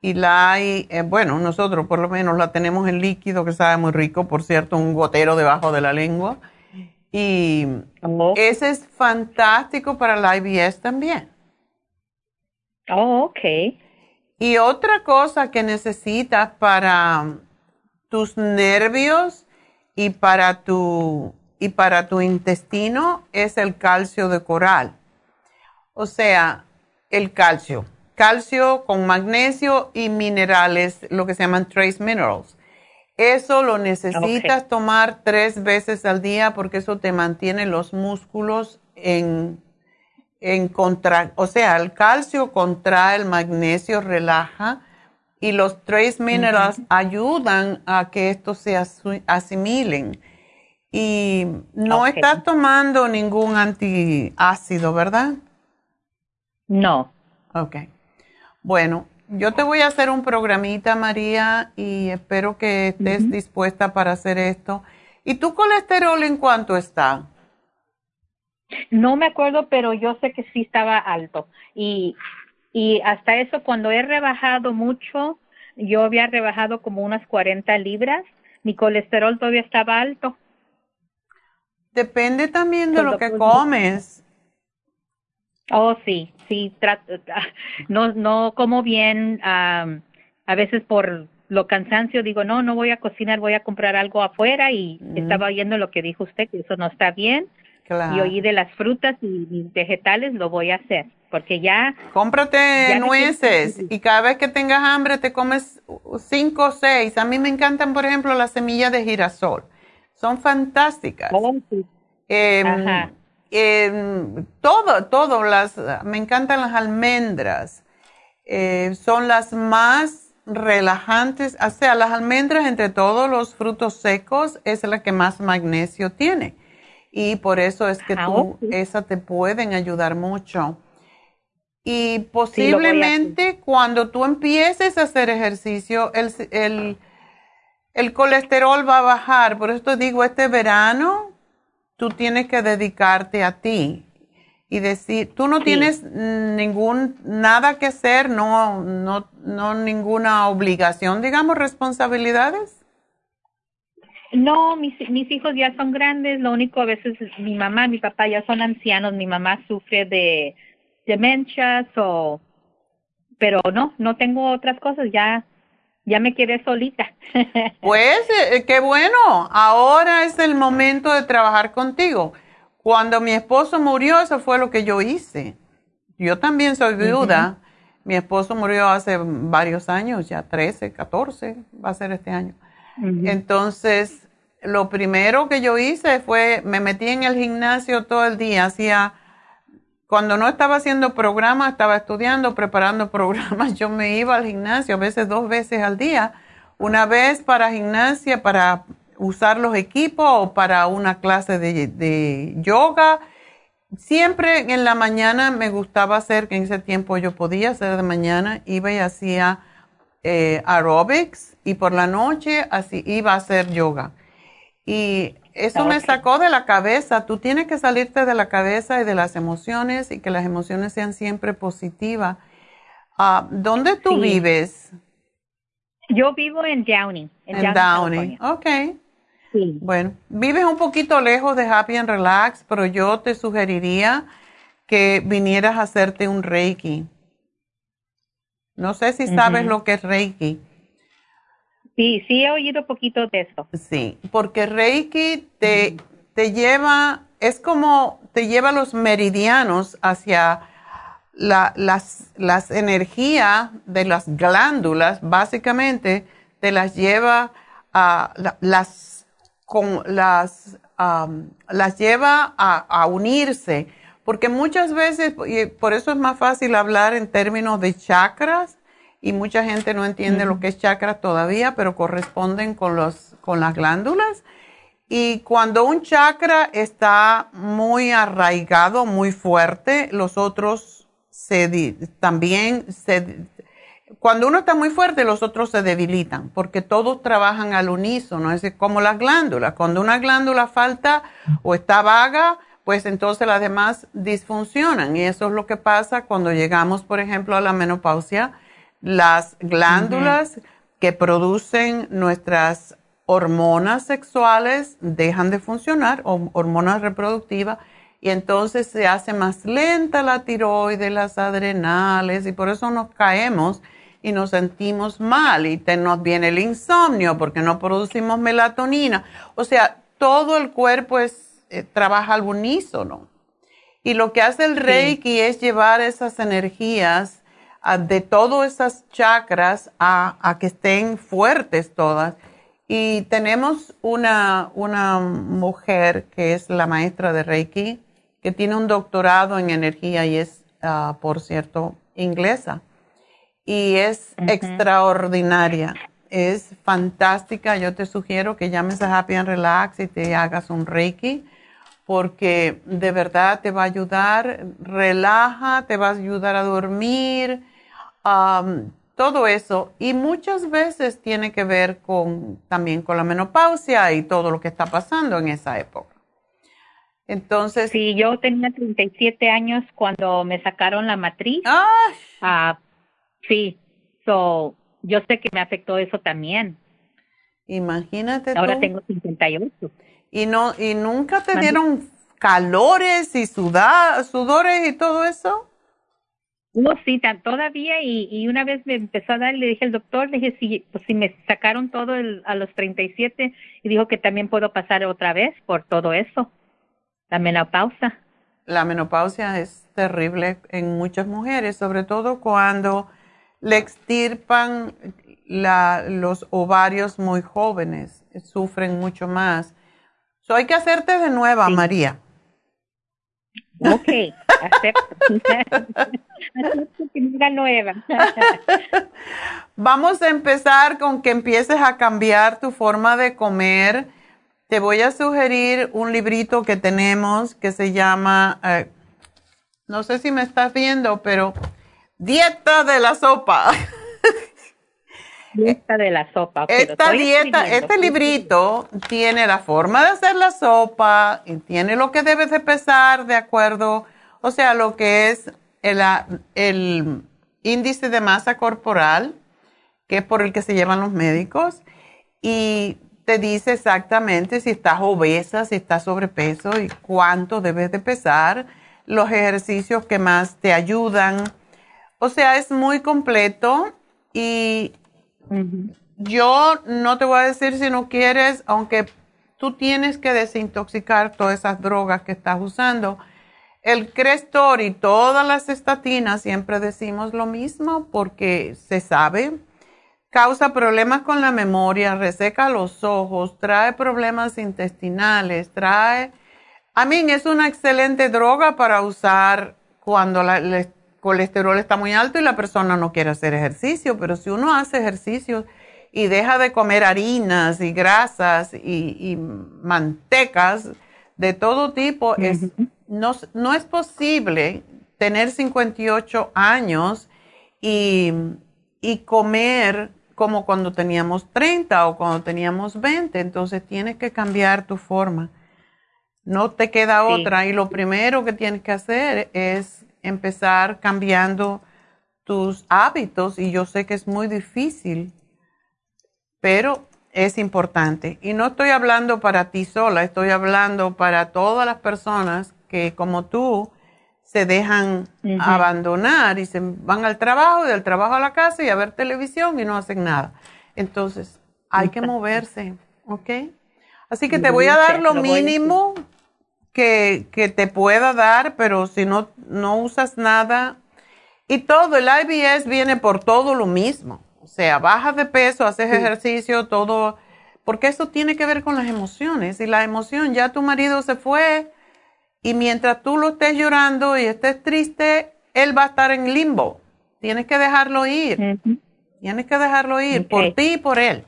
Y la hay, eh, bueno, nosotros por lo menos la tenemos en líquido que sabe muy rico, por cierto, un gotero debajo de la lengua. Y ese es fantástico para la IBS también. Oh, ok. Y otra cosa que necesitas para tus nervios y para tu, y para tu intestino es el calcio de coral. O sea, el calcio. Calcio con magnesio y minerales, lo que se llaman trace minerals. Eso lo necesitas tomar tres veces al día porque eso te mantiene los músculos en, en contra, o sea, el calcio contrae el magnesio, relaja y los trace minerals ayudan a que estos se asimilen. Y no estás tomando ningún antiácido, ¿verdad? No. Ok. Bueno, yo te voy a hacer un programita, María, y espero que estés dispuesta para hacer esto. ¿Y tu colesterol en cuánto está? No me acuerdo, pero yo sé que sí estaba alto. Y, y hasta eso, cuando he rebajado mucho, yo había rebajado como unas 40 libras, mi colesterol todavía estaba alto. Depende también de lo que comes. Oh, sí, sí, trato, no, no como bien, a veces por lo cansancio digo, no, no voy a cocinar, voy a comprar algo afuera y mm. estaba oyendo lo que dijo usted, que eso no está bien. Y oí de las frutas y vegetales, lo voy a hacer, porque ya... Cómprate nueces y cada vez que tengas hambre te comes cinco o seis. A mí me encantan, por ejemplo, las semillas de girasol. Son fantásticas. Oh, em, todo, todo, las, me encantan las almendras. Eh, son las más relajantes, o sea, las almendras entre todos los frutos secos es la que más magnesio tiene y por eso es que ah, tú, esa te pueden ayudar mucho. Y posiblemente cuando tú empieces a hacer ejercicio, el, el, el, colesterol va a bajar. Por eso digo, este verano tú tienes que dedicarte a ti y decir, tú no tienes ningún, nada que hacer, no, no, no ninguna obligación, digamos, responsabilidades. No, mis, mis hijos ya son grandes, lo único a veces mi mamá mi papá ya son ancianos, mi mamá sufre de demencias o pero no, no tengo otras cosas, ya ya me quedé solita. pues eh, qué bueno, ahora es el momento de trabajar contigo. Cuando mi esposo murió, eso fue lo que yo hice. Yo también soy viuda. Mi esposo murió hace varios años, ya 13, 14, va a ser este año. Entonces, lo primero que yo hice fue, me metí en el gimnasio todo el día, hacía, cuando no estaba haciendo programas, estaba estudiando, preparando programas, yo me iba al gimnasio a veces dos veces al día, una vez para gimnasia, para usar los equipos o para una clase de, yoga. Siempre en la mañana me gustaba hacer, que en ese tiempo yo podía hacer de mañana, iba y hacía eh, aerobics y por la noche así iba a hacer yoga. Y eso me sacó de la cabeza. Tú tienes que salirte de la cabeza y de las emociones y que las emociones sean siempre positivas. Uh, ¿Dónde tú vives? Yo vivo en Downey. En, Downey, ok. Sí. Bueno, vives un poquito lejos de Happy and Relax, pero yo te sugeriría que vinieras a hacerte un Reiki. No sé si sabes lo que es Reiki. Sí, sí he oído poquito de eso. Sí, porque Reiki te, te lleva, es como te lleva los meridianos hacia la, las, las energías de las glándulas, básicamente te las lleva a las, con las, las lleva a, a unirse porque muchas veces, y por eso es más fácil hablar en términos de chakras, y mucha gente no entiende lo que es chakras todavía, pero corresponden con, los, con las glándulas. Y cuando un chakra está muy arraigado, muy fuerte, los otros se, también se, cuando uno está muy fuerte, los otros se debilitan, porque todos trabajan al unísono, es como las glándulas. Cuando una glándula falta o está vaga, pues entonces las demás disfuncionan. Y eso es lo que pasa cuando llegamos, por ejemplo, a la menopausia. Las glándulas que producen nuestras hormonas sexuales dejan de funcionar, o hormonas reproductivas, y entonces se hace más lenta la tiroides, las adrenales y por eso nos caemos y nos sentimos mal y nos viene el insomnio porque no producimos melatonina. O sea, todo el cuerpo es, eh, trabaja al unísono. Y lo que hace el Reiki es llevar esas energías de todas esas chakras a, que estén fuertes todas. Y tenemos una, una mujer que es la maestra de Reiki, que tiene un doctorado en energía y es, ah, por cierto, inglesa. Y es extraordinaria, es fantástica. Yo te sugiero que llames a Happy and Relax y te hagas un Reiki, porque de verdad te va a ayudar, relaja, te va a ayudar a dormir todo eso. Y muchas veces tiene que ver con también con la menopausia y todo lo que está pasando en esa época. Entonces. Sí, yo tenía 37 años cuando me sacaron la matriz. Ah, sí, so, yo sé que me afectó eso también. Imagínate. Ahora tengo 58. Y no y nunca te dieron calores y sudores y todo eso. No, sí, todavía y, y una vez me empezó a dar, le dije al doctor, le dije, si, pues, si me sacaron todo el, a los 37 y dijo que también puedo pasar otra vez por todo eso, la menopausia. La menopausia es terrible en muchas mujeres, sobre todo cuando le extirpan la, los ovarios muy jóvenes, sufren mucho más. So, hay que hacerte de nueva, María. Ok, acepto. nueva. Vamos a empezar con que empieces a cambiar tu forma de comer. Te voy a sugerir un librito que tenemos que se llama, eh, no sé si me estás viendo, pero Dieta de la Sopa. Dieta de la sopa. Esta dieta, este librito tiene la forma de hacer la sopa y tiene lo que debes de pesar de acuerdo, o sea, lo que es el, el índice de masa corporal, que es por el que se llevan los médicos, y te dice exactamente si estás obesa, si estás sobrepeso y cuánto debes de pesar, los ejercicios que más te ayudan. O sea, es muy completo y yo no te voy a decir si no quieres, aunque tú tienes que desintoxicar todas esas drogas que estás usando. El Crestor y todas las estatinas siempre decimos lo mismo porque se sabe, causa problemas con la memoria, reseca los ojos, trae problemas intestinales, trae... A mí es una excelente droga para usar cuando el colesterol está muy alto y la persona no quiere hacer ejercicio, pero si uno hace ejercicio y deja de comer harinas y grasas y, mantecas de todo tipo, es no, no es posible tener 58 años y, y comer como cuando teníamos 30 o cuando teníamos 20. Entonces tienes que cambiar tu forma. No te queda otra. Y lo primero que tienes que hacer es empezar cambiando tus hábitos. Y yo sé que es muy difícil, pero es importante. Y no estoy hablando para ti sola, estoy hablando para todas las personas que como tú se dejan abandonar y se van al trabajo, del trabajo a la casa y a ver televisión y no hacen nada. Entonces, hay que moverse, ¿ok? Así que te voy a dar lo mínimo que, que, te pueda dar, pero si no, no usas nada. Y todo, el IBS viene por todo lo mismo. O sea, bajas de peso, haces ejercicio, todo, porque eso tiene que ver con las emociones. Y la emoción, ya tu marido se fue, y mientras tú lo estés llorando y estés triste, él va a estar en limbo. Tienes que dejarlo ir. Tienes que dejarlo ir por ti y por él.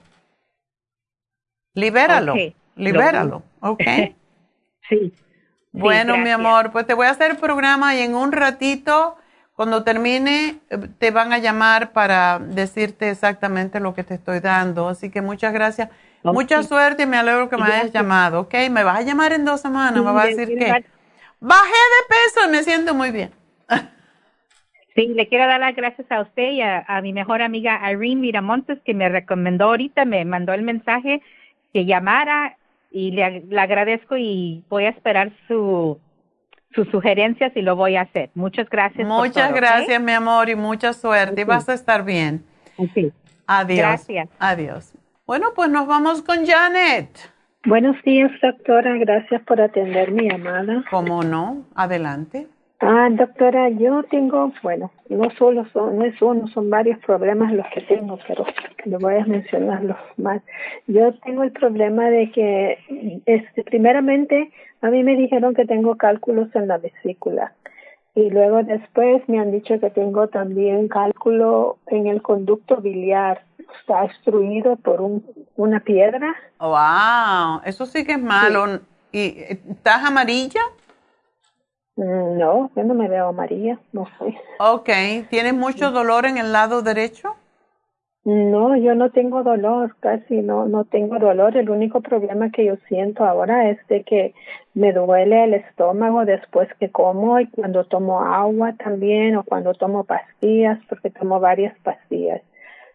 Libéralo. Libéralo. ¿Ok? sí. Bueno, mi amor, pues te voy a hacer el programa y en un ratito, cuando termine, te van a llamar para decirte exactamente lo que te estoy dando. Así que muchas gracias. Mucha suerte y me alegro que me hayas llamado. Ok, me vas a llamar en dos semanas. me vas a decir que Bajé de peso y me siento muy bien. Sí, le quiero dar las gracias a usted y a, mi mejor amiga Irene Miramontes que me recomendó ahorita, me mandó el mensaje que llamara y le, agradezco y voy a esperar su sus sugerencias y lo voy a hacer. Muchas gracias. Muchas gracias, mi amor, y mucha suerte. Y vas a estar bien. Sí. Adiós. Gracias. Adiós. Bueno, pues nos vamos con Janet. Buenos días, doctora. Gracias por atender mi llamada. ¿Cómo no? Adelante. Ah, doctora, yo tengo, bueno, no solo son, no es uno, son varios problemas los que tengo, pero le voy a mencionar los más. Yo tengo el problema de que, este, primeramente, a mí me dijeron que tengo cálculos en la vesícula y luego después me han dicho que tengo también cálculo en el conducto biliar. Está obstruido por un, una piedra. Wow, eso sí que es malo. ¿Y estás amarilla? Mm, No, yo no me veo amarilla, no sé. Ok, ¿tienes mucho dolor en el lado derecho? No, yo no tengo dolor, casi no, no tengo dolor. El único problema que yo siento ahora es de que me duele el estómago después que como y cuando tomo agua también o cuando tomo pastillas, porque tomo varias pastillas.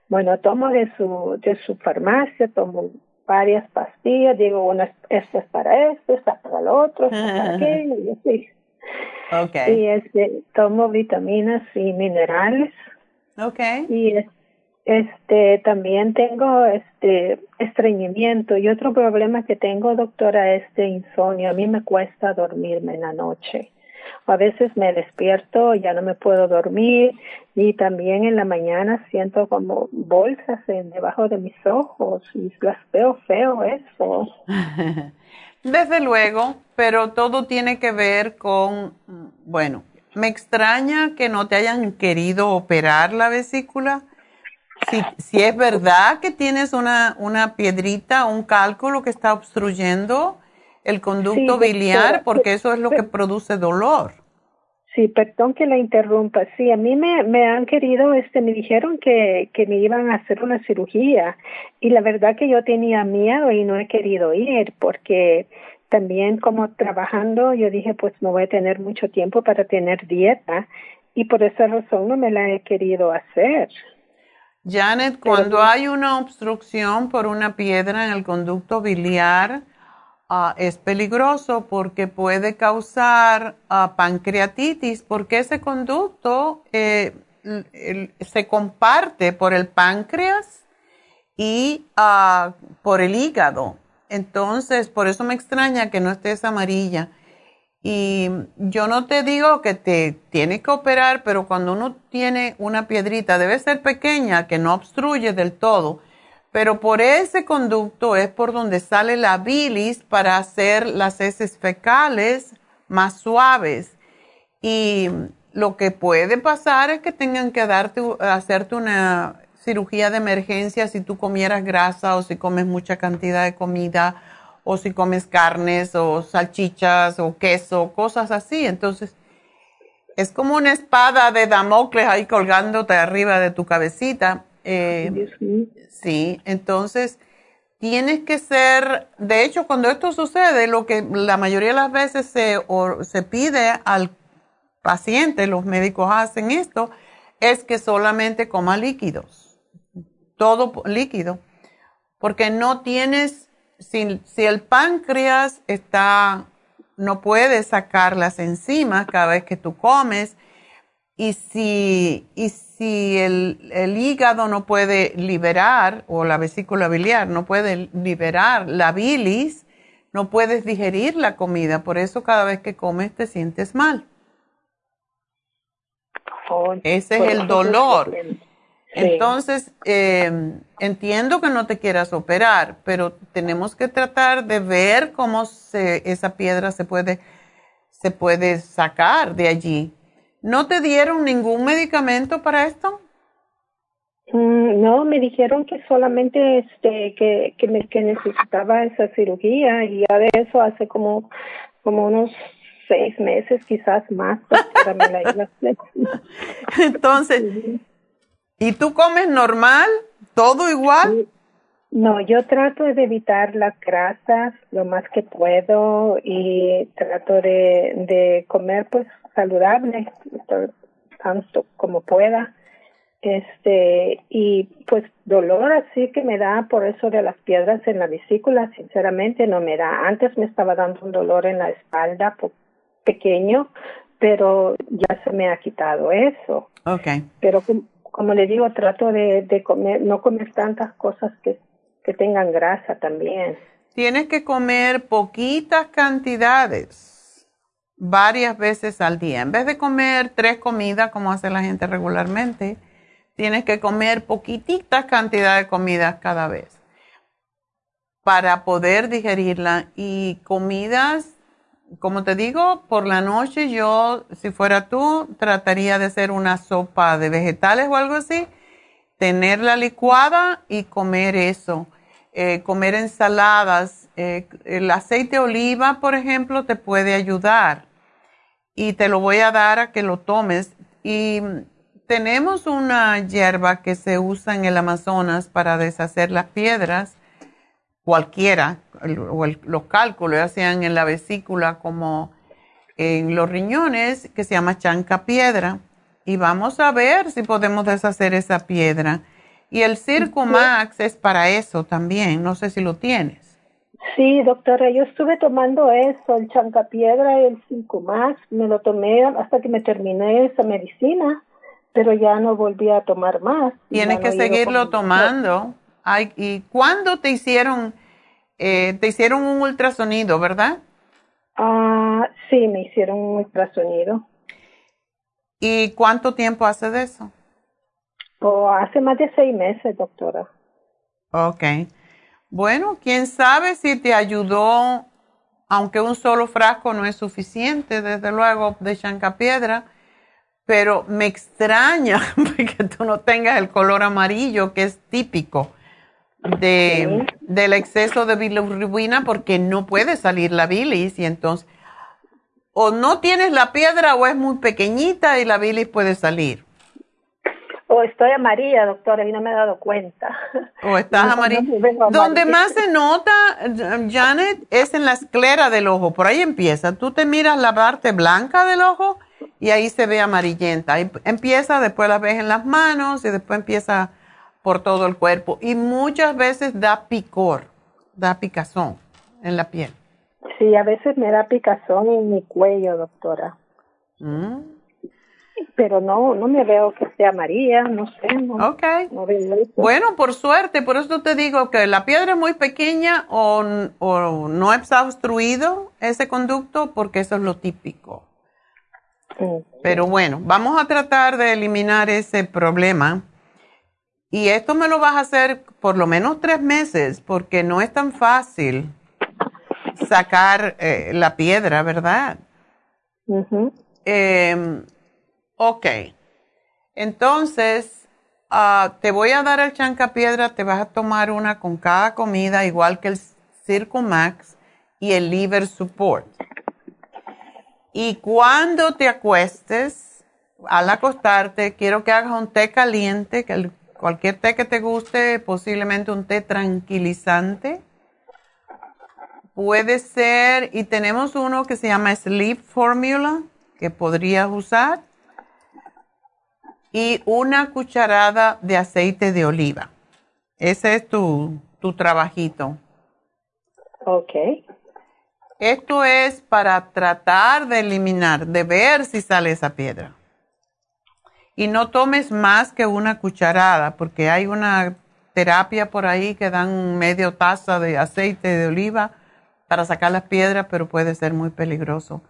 Bueno, tomo de su, de su farmacia, tomo varias pastillas, digo, una, esta es para esto, esta para lo otro, esta para aquello, y así. Okay. Y este, tomo vitaminas y minerales. Okay. Y es- este también tengo este estreñimiento y otro problema que tengo, doctora, es de insomnio. A mí me cuesta dormirme en la noche. A veces me despierto, ya no me puedo dormir y también en la mañana siento como bolsas en debajo de mis ojos y las veo feo eso. Desde luego, pero todo tiene que ver con, bueno, me extraña que no te hayan querido operar la vesícula. Si, si es verdad que tienes una, una piedrita, un cálculo que está obstruyendo el conducto Sí, biliar, porque eso es lo que produce dolor. Sí, perdón que la interrumpa. Sí, a mí me, me han querido, este, me dijeron que, que me iban a hacer una cirugía y la verdad que yo tenía miedo y no he querido ir porque también como trabajando yo dije pues no voy a tener mucho tiempo para tener dieta y por esa razón no me la he querido hacer. Janet, cuando hay una obstrucción por una piedra en el conducto biliar, ah, es peligroso porque puede causar ah, pancreatitis, porque ese conducto eh, el- se comparte por el páncreas y ah, por el hígado. Entonces, por eso me extraña que no estés amarilla. Y yo no te digo que te tienes que operar, pero cuando uno tiene una piedrita, debe ser pequeña, que no obstruye del todo. Pero por ese conducto es por donde sale la bilis para hacer las heces fecales más suaves. Y lo que puede pasar es que tengan que darte, hacerte una cirugía de emergencia si tú comieras grasa o si comes mucha cantidad de comida o si comes carnes o salchichas o queso, cosas así. Entonces, es como una espada de Damocles ahí colgándote arriba de tu cabecita. Eh, sí, entonces tienes que ser, de hecho, cuando esto sucede, lo que la mayoría de las veces se, o, se pide al paciente, los médicos hacen esto, es que solamente coma líquidos, todo líquido, porque no tienes, si, si el páncreas está, no puede sacar las enzimas cada vez que tú comes, y si, y si el, el hígado no puede liberar, o la vesícula biliar no puede liberar la bilis, no puedes digerir la comida, por eso cada vez que comes te sientes mal. Ese es el dolor. Entonces, eh, entiendo que no te quieras operar, pero tenemos que tratar de ver cómo se, esa piedra se puede, se puede sacar de allí. ¿No te dieron ningún medicamento para esto? Mm, No, me dijeron que solamente este que que, me, que necesitaba esa cirugía y ya de eso hace como como unos seis meses, quizás más, para me la. Entonces, ¿y tú comes normal? ¿Todo igual? No, yo trato de evitar las grasas lo más que puedo y trato de, de comer pues saludable tanto como pueda. Este, y pues dolor así que me da por eso de las piedras en la vesícula, sinceramente no me da. Antes me estaba dando un dolor en la espalda pequeño, pero ya se me ha quitado eso. Okay. Pero como, le digo, trato de, comer, no comer tantas cosas que, que tengan grasa también. Tienes que comer poquitas cantidades varias veces al día. En vez de comer tres comidas como hace la gente regularmente, tienes que comer poquititas cantidades de comidas cada vez para poder digerirla y comidas, como te digo, por la noche yo, si fuera tú, trataría de hacer una sopa de vegetales o algo así, tenerla licuada y comer eso. Eh, comer ensaladas. Eh, el aceite de oliva, por ejemplo, te puede ayudar y te lo voy a dar a que lo tomes. Y tenemos una hierba que se usa en el Amazonas para deshacer las piedras cualquiera, o los cálculos, ya sean en la vesícula como en los riñones, que se llama chanca piedra. Y vamos a ver si podemos deshacer esa piedra. Y el Circo Max es para eso también. No sé si lo tienes. Sí, doctora, yo estuve tomando eso, el chanca piedra y el Circo Max. Me lo tomé hasta que me terminé esa medicina, pero ya no volví a tomar más. Tienes que seguirlo tomando. ¿Y cuándo te hicieron, eh, te hicieron un ultrasonido, verdad? Ah, sí, me hicieron un ultrasonido. ¿Y cuánto tiempo hace de eso? Oh, hace más de seis meses, doctora. Ok. Bueno, quién sabe si te ayudó, aunque un solo frasco no es suficiente, desde luego, de chancapiedra, pero me extraña que tú no tengas el color amarillo, que es típico de, del exceso de bilirrubina porque no puede salir la bilis y entonces o no tienes la piedra o es muy pequeñita y la bilis puede salir. O estoy amarilla, doctora, y no me he dado cuenta. O estás amarilla. Donde más se nota, Janet, es en la esclera del ojo. Por ahí empieza. Tú te miras la parte blanca del ojo y ahí se ve amarillenta. empieza, después la ves en las manos y después empieza por todo el cuerpo y muchas veces da picor, da picazón en la piel. Sí, a veces me da picazón en mi cuello, doctora. Mm. Pero no, no me veo que sea María, no sé. No, ok. bueno, por suerte, por eso te digo que la piedra es muy pequeña o, o no está obstruido ese conducto porque eso es lo típico. Pero bueno, vamos a tratar de eliminar ese problema y esto me lo vas a hacer por lo menos tres meses porque no es tan fácil sacar eh, la piedra, ¿verdad? Em, ok. Entonces, ah, te voy a dar el chancapiedra, te vas a tomar una con cada comida, igual que el Circumax y el Liver Support. Y cuando te acuestes, al acostarte, quiero que hagas un té caliente, que el Cualquier té que te guste, posiblemente un té tranquilizante. Puede ser, y tenemos uno que se llama Sleep Formula, que podrías usar. Y una cucharada de aceite de oliva. Ese es tu, tu trabajito. Ok. Esto es para tratar de eliminar, de ver si sale esa piedra. Y no tomes más que una cucharada, porque hay una terapia por ahí que dan medio taza de aceite de oliva para sacar las piedras, pero puede ser muy peligroso.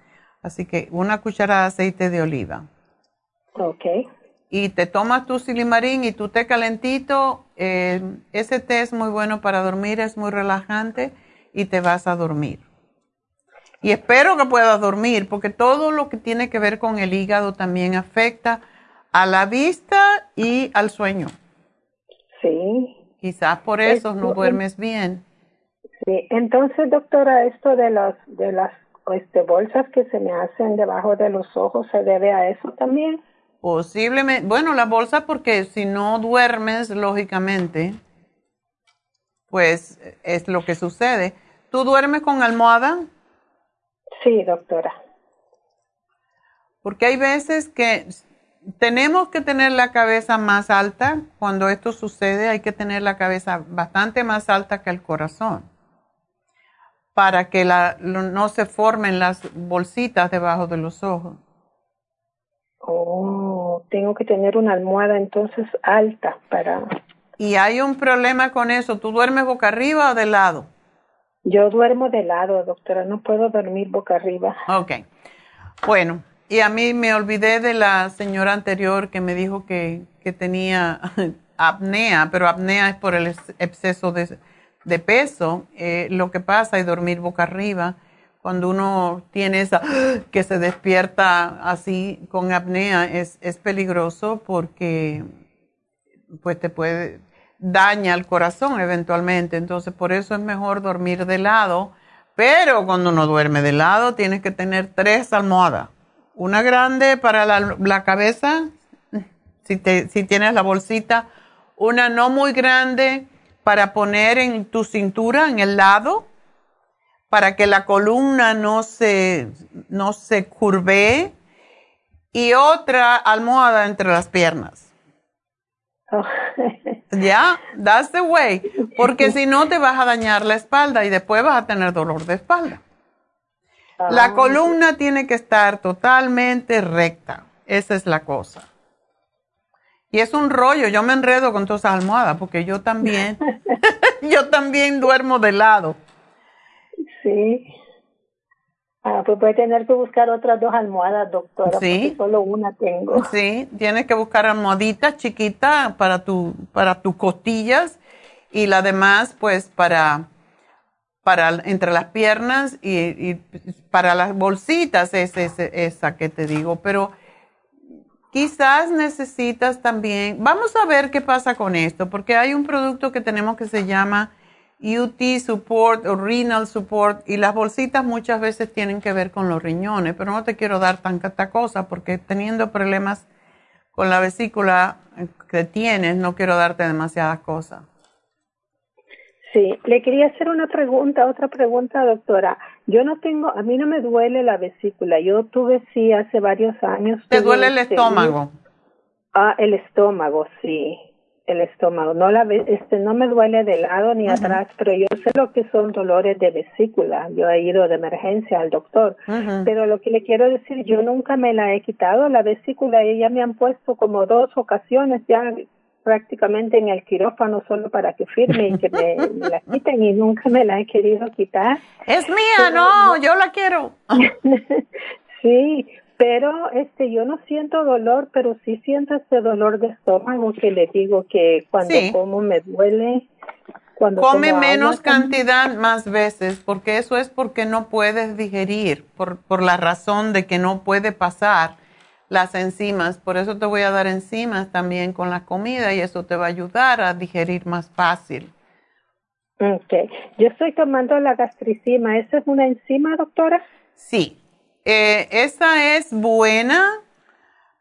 Así que una cucharada de aceite de oliva. Ok. Y te tomas tu silimarín y tu té calentito. Eh, ese té es muy bueno para dormir, es muy relajante y te vas a dormir. Y espero que puedas dormir, porque todo lo que tiene que ver con el hígado también afecta a la vista y al sueño. Sí. Quizás por eso no duermes bien. Sí, entonces doctora, esto de las de las este, bolsas que se me hacen debajo de los ojos, ¿se debe a eso también? Posiblemente, bueno, la bolsa porque si no duermes, lógicamente, pues es lo que sucede. ¿Tú duermes con almohada? Sí, doctora. Porque hay veces que tenemos que tener la cabeza más alta. Cuando esto sucede hay que tener la cabeza bastante más alta que el corazón. para que la, no se formen las bolsitas debajo de los ojos. Oh, tengo que tener una almohada entonces alta para... Y hay un problema con eso. ¿Tú duermes boca arriba o de lado? Yo duermo de lado, doctora. No puedo dormir boca arriba. Ok. Bueno, y a mí me olvidé de la señora anterior que me dijo que, tenía apnea, pero apnea es por el exceso de, peso. Eh, lo que pasa es dormir boca arriba. Cuando uno tiene esa que se despierta así con apnea, es, es peligroso porque pues te puede daña el corazón eventualmente. Entonces, por eso es mejor dormir de lado. Pero cuando uno duerme de lado, tienes que tener tres almohadas. Una grande para la, la cabeza, si, te, si tienes la bolsita. Una no muy grande para poner en tu cintura, en el lado, para que la columna no se, no se curvee. Y otra almohada entre las piernas. Oh. Ya, that's the way. Porque si no te vas a dañar la espalda y después vas a tener dolor de espalda. La ah. columna tiene que estar totalmente recta. Esa es la cosa. Y es un rollo, yo me enredo con todas esas almohadas porque yo también, yo también duermo de lado. Sí. Ah, pues voy a tener que buscar otras dos almohadas, doctora, sí. porque solo una tengo. Sí, tienes que buscar almohaditas chiquitas para tu, para tus costillas y la demás, pues, para, para entre las piernas y, para las bolsitas, es, es, esa que te digo. Pero quizás necesitas también, vamos a ver qué pasa con esto, porque hay un producto que tenemos que se llama UT Support o Renal Support y las bolsitas muchas veces tienen que ver con los riñones, pero no te quiero dar tanta cosa porque teniendo problemas con la vesícula que tienes, no quiero darte demasiadas cosas. Sí, le quería hacer una pregunta, otra pregunta, doctora. Yo no tengo, a mí no me duele la vesícula. Yo tuve sí hace varios años. ¿Te duele el estómago? Ah, el estómago, sí el estómago. No la este no me duele de lado ni atrás, pero yo sé lo que son dolores de vesícula. Yo he ido de emergencia al doctor. Pero lo que le quiero decir, yo nunca me la he quitado la vesícula y ya me han puesto como dos ocasiones ya prácticamente en el quirófano solo para que firme y que me, la quiten y nunca me la he querido quitar. Es mía, no, yo la quiero. sí, pero este yo no siento dolor, pero sí siento ese dolor de estómago que le digo que cuando como me duele. Cuando Come menos cantidad más veces, porque eso es porque no puedes digerir, por, por la razón de que no puede pasar las enzimas. Por eso te voy a dar enzimas también con la comida y eso te va a ayudar a digerir más fácil. Ok. Yo estoy tomando la gastricima. ¿Esa es una enzima, doctora? Sí, eh, esa es buena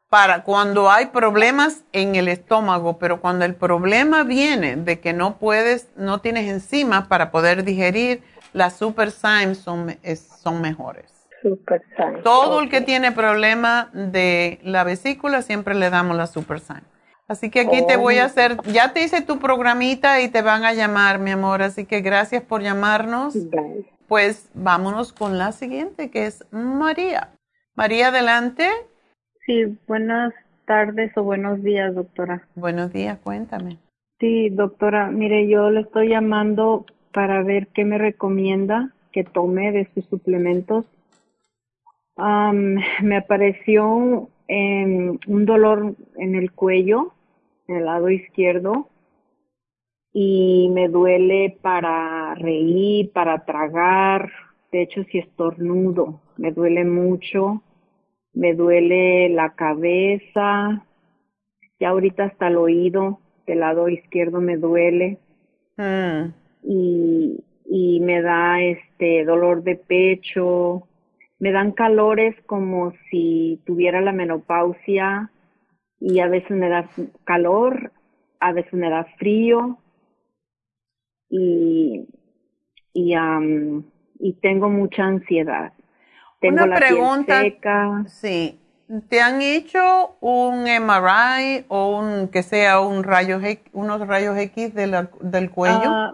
para cuando hay problemas en el estómago, pero cuando el problema viene de que no puedes, no tienes enzimas para poder digerir, las Super Symes son, son mejores. Super Todo el que tiene problema de la vesícula siempre le damos la Super Symes. Así que aquí te voy a oh. hacer, ya te hice tu programita y te van a llamar, mi amor, así que gracias por llamarnos pues vámonos con la siguiente, que es María. María, adelante. Sí, buenas tardes o buenos días, doctora. Buenos días, cuéntame. Sí, doctora, mire, yo le estoy llamando para ver qué me recomienda que tome de sus suplementos. Me apareció un dolor en el cuello, en el lado izquierdo, y me duele para reír, para tragar, de hecho si estornudo, me duele mucho, me duele la cabeza, ya ahorita hasta el oído del lado izquierdo me duele. Mm. y, y me da este dolor de pecho, me dan calores como si tuviera la menopausia y a veces me da calor, a veces me da frío y, y, y tengo mucha ansiedad. Tengo Una pregunta, sí. ¿Te han hecho un MRI o un que sea un rayo unos rayos X de la, del cuello? Ah,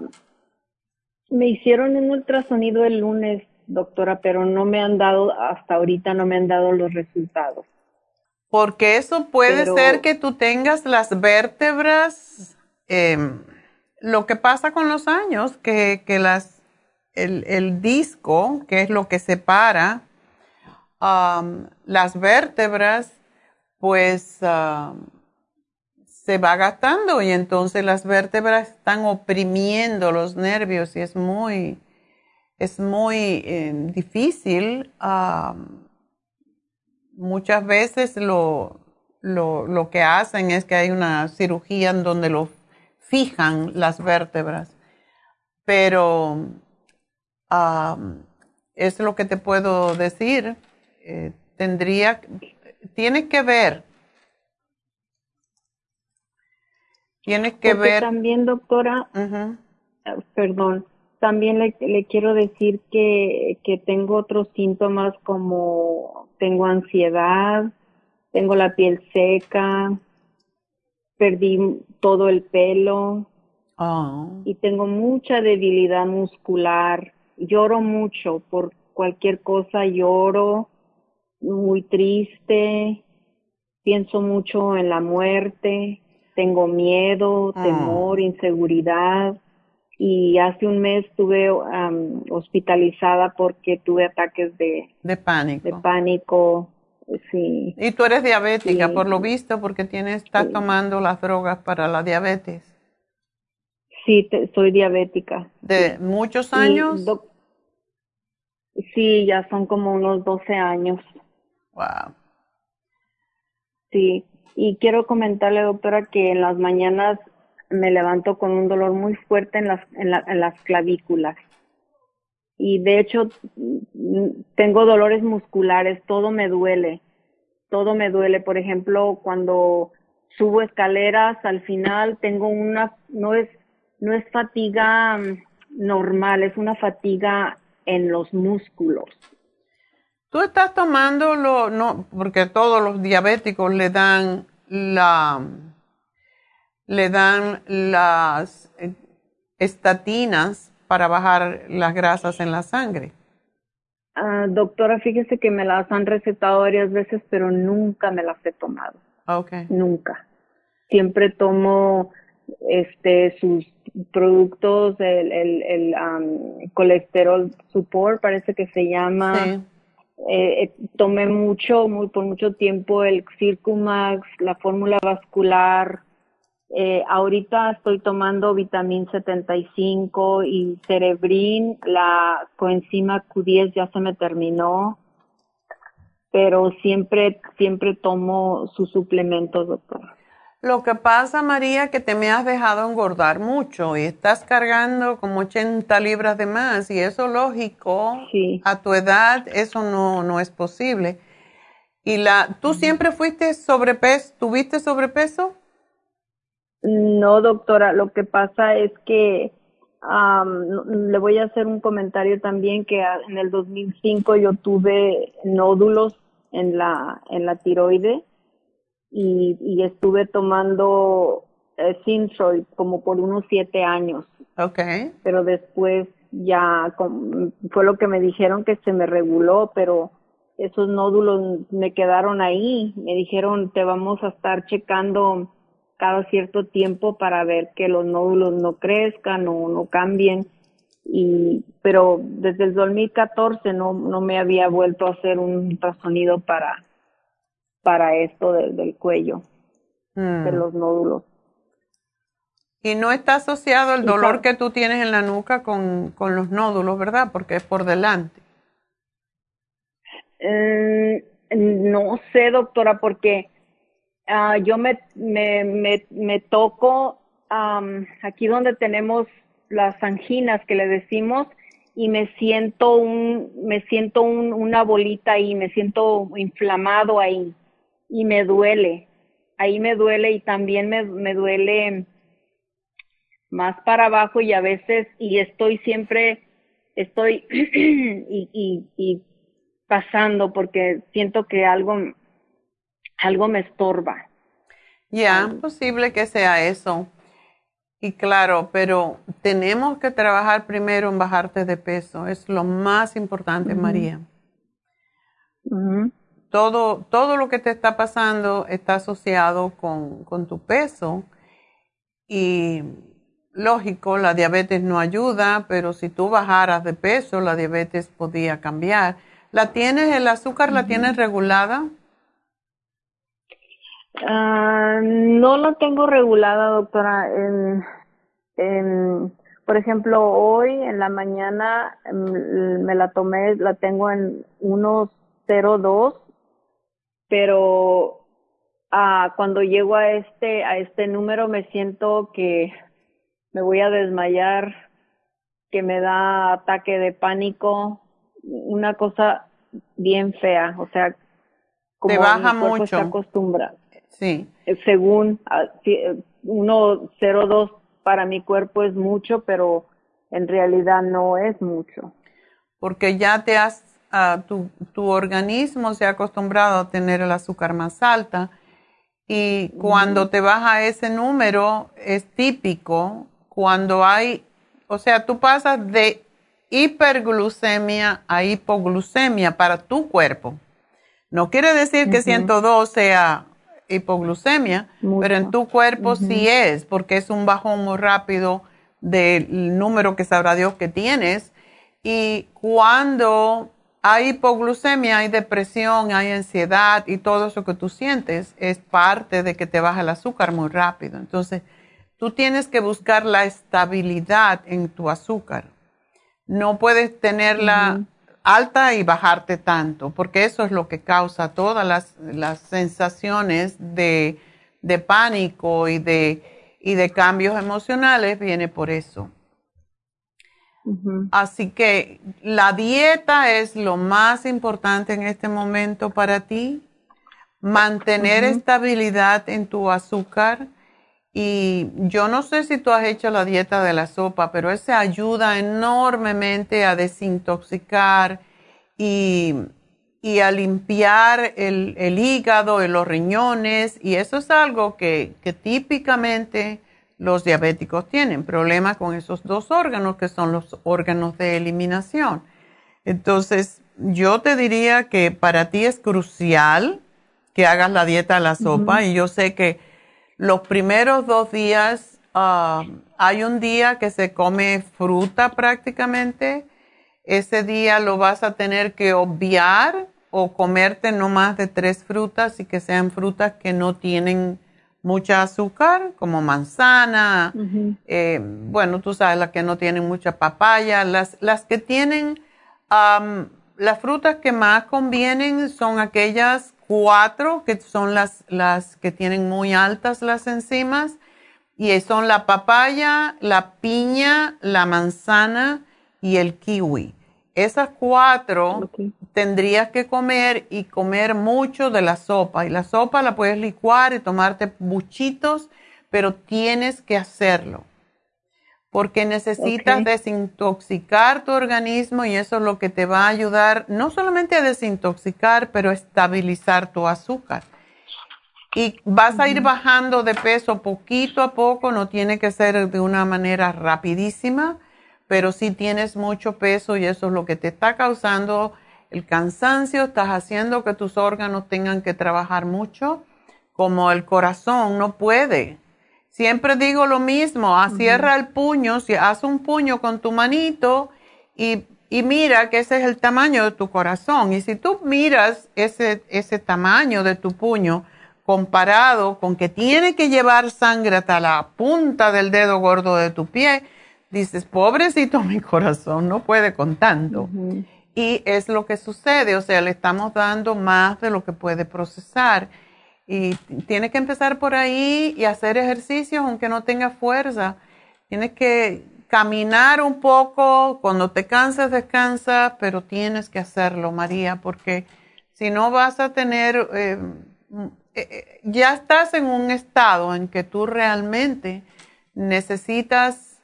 Me hicieron un ultrasonido el lunes, doctora, pero no me han dado, hasta ahorita no me han dado los resultados. Porque eso puede ser que tú tengas las vértebras, em, lo que pasa con los años, que, que las, el, el, disco, que es lo que separa las vértebras, pues se va gastando y entonces las vértebras están oprimiendo los nervios y es muy, es muy em, difícil. muchas veces lo, lo, lo, que hacen es que hay una cirugía en donde lo fijan las vértebras. Pero es lo que te puedo decir. Eh, tendría, tiene que ver Tienes que ver. También, doctora, eh, perdón, también le, le quiero decir que, que tengo otros síntomas como tengo ansiedad, tengo la piel seca, perdí todo el pelo ah. y tengo mucha debilidad muscular. Lloro mucho por cualquier cosa, lloro, muy triste, pienso mucho en la muerte tengo miedo, ah. temor, inseguridad y hace un mes estuve hospitalizada porque tuve ataques de, de pánico. De pánico, sí. Y tú eres diabética, por lo visto, porque tienes, estás tomando las drogas para la diabetes. Sí, soy diabética. ¿De muchos años? sí, ya son como unos 12 años. Wow. Sí, y quiero comentarle, doctora, que en las mañanas me levanto con un dolor muy fuerte en las, en, las clavículas. Y de hecho, tengo dolores musculares, todo me duele, todo me duele. Por ejemplo, cuando subo escaleras, al final tengo una, no es, no es fatiga mm, normal, es una fatiga en los músculos. Tú estás tomando lo, no, porque todos los diabéticos le dan la, le dan las eh, estatinas para bajar las grasas en la sangre. Ah, doctora, fíjese que me las han recetado varias veces, pero nunca me las he tomado. Okay. Nunca. Siempre tomo este sus productos, el, el, el colesterol support, parece que se llama. Eh, eh, tomé mucho, muy por mucho tiempo el Circumax, la fórmula vascular. Eh, ahorita estoy tomando vitamin 75 y cerebrin, la coenzima Q10 ya se me terminó, pero siempre, siempre tomo sus suplementos, doctor. Lo que pasa, María, que te me has dejado engordar mucho y estás cargando como 80 libras de más y eso lógico, a tu edad eso no, no es posible. ¿Y la, tú siempre fuiste sobrepeso, tuviste sobrepeso? No, doctora, lo que pasa es que le voy a hacer un comentario también que en el 2005 yo tuve nódulos en la, en la tiroide y, y estuve tomando eh, como por unos siete años. Okay. Pero después ya fue lo que me dijeron que se me reguló, pero esos nódulos me quedaron ahí. Me dijeron, te vamos a estar checando cada cierto tiempo para ver que los nódulos no crezcan o no cambien. Y, pero desde el 2014 no, no me había vuelto a hacer un ultrasonido para, para esto del cuello, de mm. los nódulos. Y no está asociado el dolor que tú tienes en la nuca con, con los nódulos, ¿verdad? Porque es por delante. Mm, no sé, doctora, porque uh, yo me, me, me, me toco um, aquí donde tenemos las anginas que le decimos y me siento un, me siento un, una bolita ahí, me siento inflamado ahí y me duele. Ahí me duele y también me, me duele más para abajo y a veces, y estoy siempre, estoy y, y, y pasando porque siento que algo, algo me estorba. Ya, posible que sea eso. Y claro, pero tenemos que trabajar primero en bajarte de peso. Es lo más importante, María. todo, todo lo que te está pasando está asociado con, con tu peso. Y lógico, la diabetes no ayuda, pero si tú bajaras de peso, la diabetes podía cambiar. ¿La tienes, el azúcar la tienes regulada? Ah, no la tengo regulada, doctora. En, por ejemplo, hoy en la mañana mm, me la tomé, la tengo en 1.02, pero ah, cuando llego a este a este número me siento que me voy a desmayar, que me da ataque de pánico, una cosa bien fea, o sea, como Te baja mi mucho. está acostumbrado. Sí. Eh, según 1.02 eh, para mi cuerpo es mucho, pero en realidad no es mucho. Porque ya te has, uh, tu, tu, organismo se ha acostumbrado a tener el azúcar más alta y cuando te baja ese número es típico cuando hay, o sea, tú pasas de hiperglucemia a hipoglucemia para tu cuerpo. No quiere decir que 102 sea hipoglucemia, pero en tu cuerpo sí es, porque es un bajón muy rápido del número que sabrá Dios que tienes. Y cuando hay hipoglucemia, hay depresión, hay ansiedad y todo eso que tú sientes es parte de que te baja el azúcar muy rápido. Entonces, tú tienes que buscar la estabilidad en tu azúcar. No puedes tenerla alta y bajarte tanto, porque eso es lo que causa todas las, sensaciones de, pánico y de, y de cambios emocionales, viene por eso. Así que la dieta es lo más importante en este momento para ti. Mantener estabilidad en tu azúcar y yo no sé si tú has hecho la dieta de la sopa, pero ese ayuda enormemente a desintoxicar y, a limpiar el, hígado y los riñones. Y eso es algo que, que típicamente los diabéticos tienen, problemas con esos dos órganos que son los órganos de eliminación. Entonces, yo te diría que para ti es crucial que hagas la dieta de la sopa y yo sé que los primeros dos días, ah, hay un día que se come fruta prácticamente. Ese día lo vas a tener que obviar o comerte no más de tres frutas y que sean frutas que no tienen mucha azúcar, como manzana, eh, bueno, tú sabes, las que no tienen mucha papaya, las, las que tienen, las frutas que más convienen son aquellas cuatro, que son las, las que tienen muy altas las enzimas, y son la papaya, la piña, la manzana y el kiwi. Esas cuatro tendrías que comer y comer mucho de la sopa. Y la sopa la puedes licuar y tomarte buchitos, pero tienes que hacerlo porque necesitas desintoxicar tu organismo y eso es lo que te va a ayudar no solamente a desintoxicar, pero a estabilizar tu azúcar. Y vas a ir bajando de peso poquito a poco, no tiene que ser de una manera rapidísima, pero si tienes mucho peso y eso es lo que te está causando el cansancio, estás haciendo que tus órganos tengan que trabajar mucho, como el corazón no puede Siempre digo lo mismo, ah, cierra el puño, si haz un puño con tu manito y, mira que ese es el tamaño de tu corazón. Y si tú miras ese, ese tamaño de tu puño comparado con que tiene que llevar sangre hasta la punta del dedo gordo de tu pie, dices, pobrecito mi corazón, no puede con tanto. Y es lo que sucede, o sea, le estamos dando más de lo que puede procesar. Y tienes que empezar por ahí y hacer ejercicios aunque no tengas fuerza. Tienes que caminar un poco, cuando te cansas descansa, pero tienes que hacerlo, María, porque si no vas a tener, eh, eh, eh, ya estás en un estado en que tú realmente necesitas,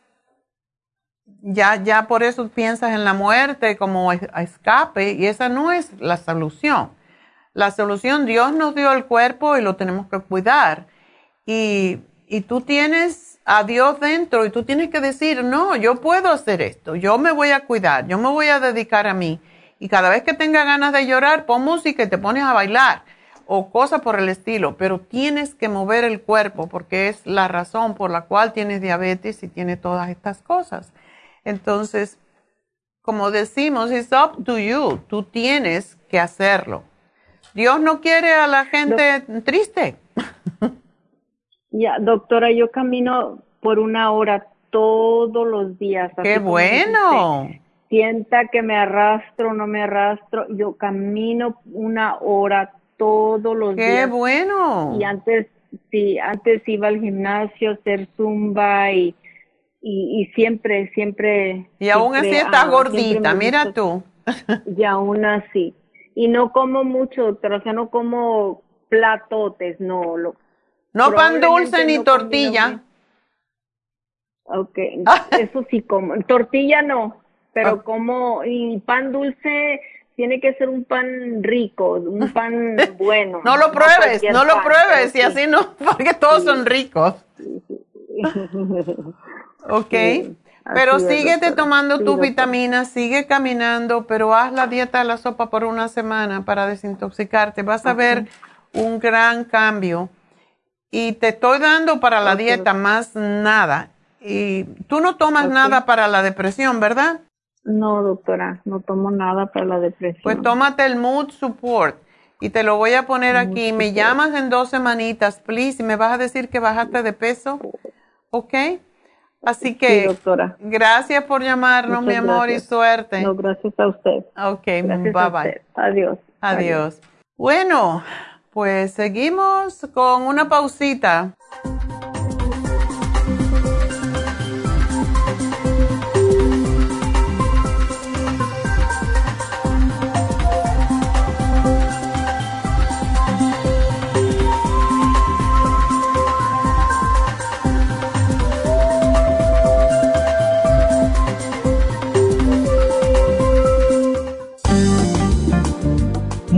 ya, ya por eso piensas en la muerte como escape y esa no es la solución. La solución, Dios nos dio el cuerpo y lo tenemos que cuidar. Y, tú tienes a Dios dentro y tú tienes que decir, no, yo puedo hacer esto, yo me voy a cuidar, yo me voy a dedicar a mí. Y cada vez que tenga ganas de llorar, pon música y te pones a bailar o cosas por el estilo, pero tienes que mover el cuerpo porque es la razón por la cual tienes diabetes y tienes todas estas cosas. Entonces, como decimos, it's up to you, tú tienes que hacerlo. Dios no quiere a la gente triste. Ya, doctora, yo camino por una hora todos los días. ¡Qué bueno! Sienta que me arrastro, no me arrastro. Yo camino una hora todos los días. ¡Qué bueno! Y antes, sí, antes iba al gimnasio a hacer zumba y, y, siempre, siempre. Y aún así estás gordita, mira tú. Y aún así. Y no como mucho, doctora, o sea, no como platotes, no, lo, no pan dulce ni tortilla. Ok, eso sí como. Tortilla no, pero ah. como y pan dulce tiene que ser un pan rico, un pan bueno. no lo pruebes, no, lo pruebes y así no, porque todos son ricos. ok, pero síguete tomando tus vitaminas, sigue caminando, pero haz la dieta de la sopa por una semana para desintoxicarte. Vas a ver un gran cambio y te estoy dando para la dieta más nada. Y tú no tomas nada para la depresión, ¿verdad? No, doctora, no tomo nada para la depresión. Pues tómate el Mood Support y te lo voy a poner aquí. Me llamas en dos semanitas, please, y me vas a decir que bajaste de peso, ¿ok? Así que, doctora. gracias por llamarnos, mi amor, y suerte. No, gracias a usted. Ok, bye bye. Adiós. Adiós. Bueno. Pues seguimos con una pausita.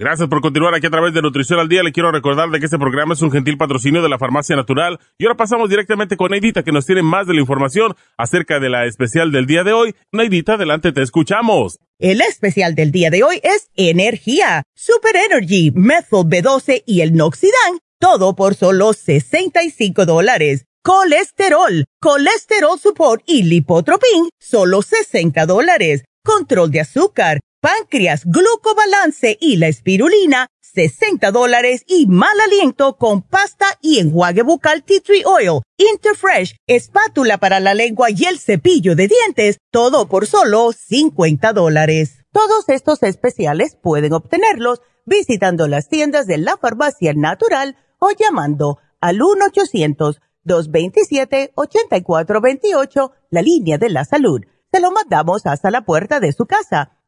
Gracias por continuar aquí a través de Nutrición al Día. Le quiero recordar de que este programa es un gentil patrocinio de la Farmacia Natural. Y ahora pasamos directamente con Neidita, que nos tiene más de la información acerca de la especial del día de hoy. Neidita, adelante, te escuchamos. El especial del día de hoy es Energía, Super Energy, Methyl B12 y el Noxidan. Todo por solo 65 dólares. Colesterol, Colesterol Support y Lipotropin, solo 60 dólares. Control de azúcar páncreas, glucobalance y la espirulina, 60 dólares y mal aliento con pasta y enjuague bucal tea tree oil, Interfresh, espátula para la lengua y el cepillo de dientes, todo por solo 50 dólares. Todos estos especiales pueden obtenerlos visitando las tiendas de la farmacia natural o llamando al 1-800-227-8428, la línea de la salud. Se lo mandamos hasta la puerta de su casa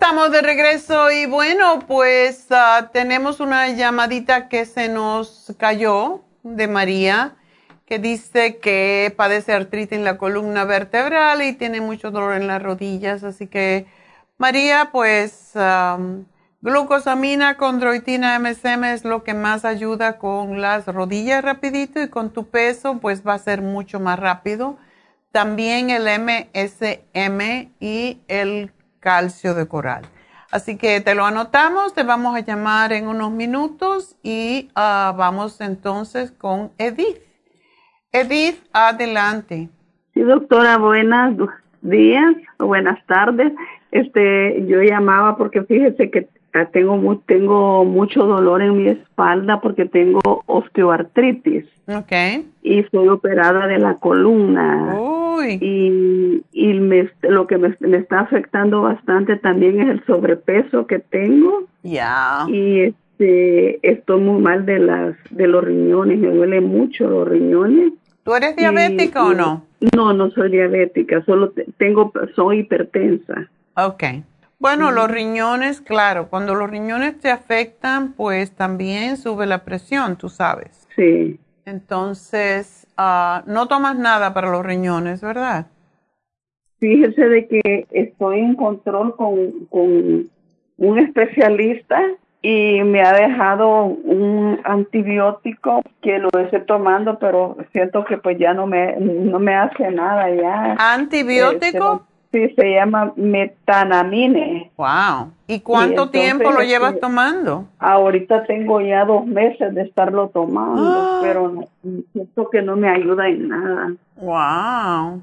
Estamos de regreso y bueno, pues ah, tenemos una llamadita que se nos cayó de María, que dice que padece artritis en la columna vertebral y tiene mucho dolor en las rodillas, así que María, pues glucosamina con droitina MSM es lo que más ayuda con las rodillas rapidito y con tu peso pues va a ser mucho más rápido. También el MSM y el calcio de coral. Así que te lo anotamos, te vamos a llamar en unos minutos y ah, vamos entonces con Edith. Edith, adelante. Sí, doctora, buenos días o buenas tardes. Este, yo llamaba porque fíjese que tengo tengo mucho dolor en mi espalda porque tengo osteoartritis. Okay. Y soy operada de la columna. Uy. Y, y me, lo que me, me, está afectando bastante también es el sobrepeso que tengo. Ya. Y este, estoy muy mal de las de los riñones, me duele mucho los riñones. ¿Tú eres diabética o no? No, no soy diabética, solo tengo soy hipertensa. Ok. Bueno, los riñones, claro, cuando los riñones te afectan, pues también sube la presión, tú sabes. Sí. Entonces, uh, no tomas nada para los riñones, ¿verdad? Fíjese de que estoy en control con, con un especialista y me ha dejado un antibiótico que lo estoy tomando, pero siento que pues ya no me, no me hace nada ya. ¿Antibiótico? Sí, se llama metanamine. Wow. ¿Y cuánto tiempo lo llevas este, tomando? Ahorita tengo ya dos meses de estarlo tomando, ah. pero siento que no me ayuda en nada. Wow.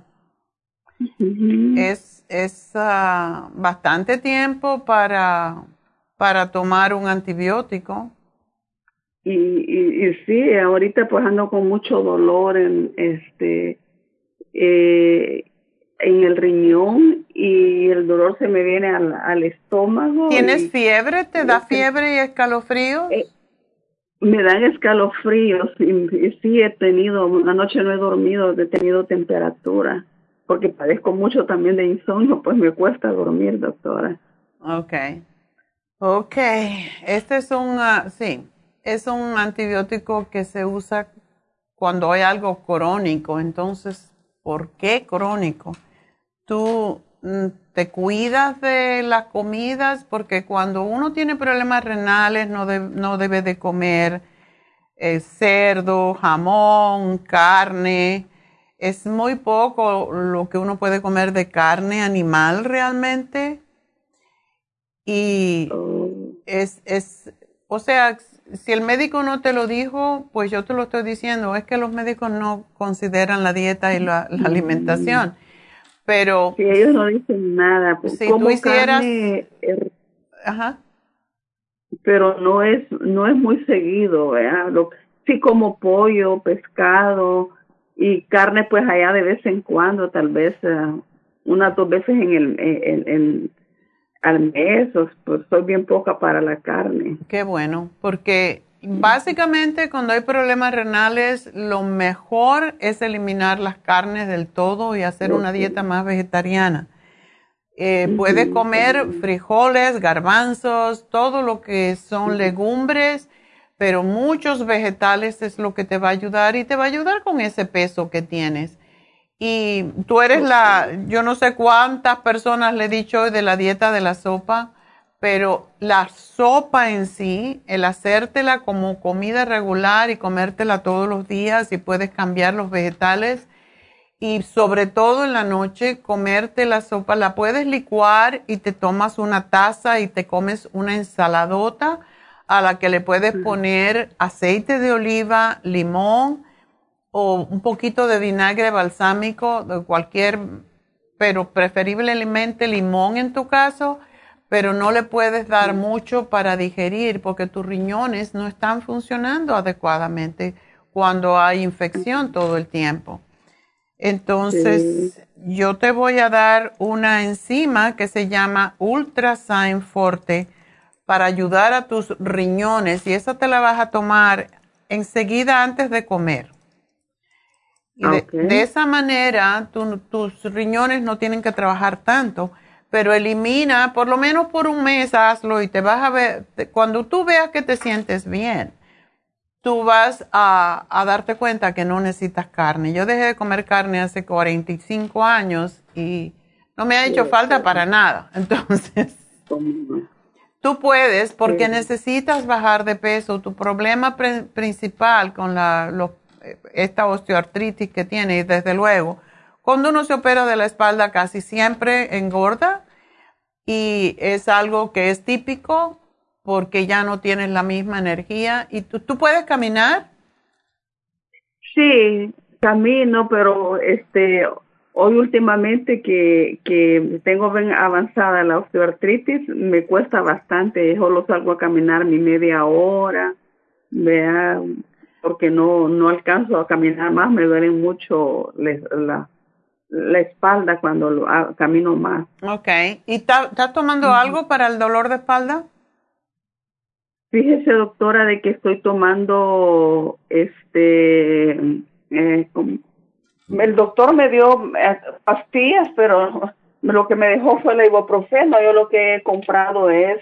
Es, es ah, bastante tiempo para para tomar un antibiótico. Y, y, sí, ahorita pues ando con mucho dolor en este eh, en el riñón y el dolor se me viene al, al estómago. ¿Tienes fiebre? ¿Te da fiebre y escalofríos? Eh, me dan escalofríos y, sí he tenido, anoche no he dormido, he tenido temperatura, porque padezco mucho también de insomnio, pues me cuesta dormir, doctora. Okay. Ok, este es un, ah, sí, es un antibiótico que se usa cuando hay algo crónico. Entonces, ¿por qué crónico? Tú mm, te cuidas de las comidas porque cuando uno tiene problemas renales no, no debe de comer eh, cerdo, jamón, carne. Es muy poco lo que uno puede comer de carne animal realmente y es, es, o sea, si el médico no te lo dijo, pues yo te lo estoy diciendo, es que los médicos no consideran la dieta y la, alimentación. Pero... Si ellos no dicen nada, pues si tú hicieras... ajá. Pero no es, no es muy seguido, ¿verdad? Lo, sí como pollo, pescado y carne pues allá de vez en cuando, tal vez uh, unas dos veces en el... En, en, al mes, pues soy bien poca para la carne. Qué bueno, porque básicamente cuando hay problemas renales, lo mejor es eliminar las carnes del todo y hacer una dieta más vegetariana. Eh, puedes comer frijoles, garbanzos, todo lo que son legumbres, pero muchos vegetales es lo que te va a ayudar y te va a ayudar con ese peso que tienes. Y tú eres la, yo no sé cuántas personas le he dicho hoy de la dieta de la sopa, pero la sopa en sí, el hacértela como comida regular y comértela todos los días y puedes cambiar los vegetales. Y sobre todo en la noche comerte la sopa, la puedes licuar y te tomas una taza y te comes una ensaladota a la que le puedes poner aceite de oliva, limón, o un poquito de vinagre balsámico, de cualquier, pero preferiblemente limón en tu caso, pero no le puedes dar mucho para digerir porque tus riñones no están funcionando adecuadamente cuando hay infección todo el tiempo. Entonces, yo te voy a dar una enzima que se llama Ultrasign Forte para ayudar a tus riñones y esa te la vas a tomar enseguida antes de comer. Y de, esa manera tus riñones no tienen que trabajar tanto, pero elimina, por lo menos por un mes hazlo y te vas a ver, cuando tú veas que te sientes bien, tú vas a, a, darte cuenta que no necesitas carne. Yo dejé de comer carne hace 45 años y No me ha hecho falta para nada. Entonces, tú puedes porque necesitas bajar de peso. Tu problema principal con la, esta osteoartritis que tienes, desde luego, cuando uno se opera de la espalda casi siempre engorda y es algo que es típico porque ya no tienes la misma energía. ¿Y tú, tú puedes caminar? Sí, camino, pero este hoy últimamente que, que tengo bien avanzada la osteoartritis, me cuesta bastante. Solo salgo a caminar mi media hora, vea, porque no, no alcanzo a caminar más, me duele mucho la, la espalda cuando lo, camino más. Ok. ¿Y estás tomando algo para el dolor de espalda? Fíjese, doctora, de que estoy tomando, este, eh, el doctor me dio eh, pastillas, pero lo que me dejó fue el ibuprofeno. Yo lo que he comprado es,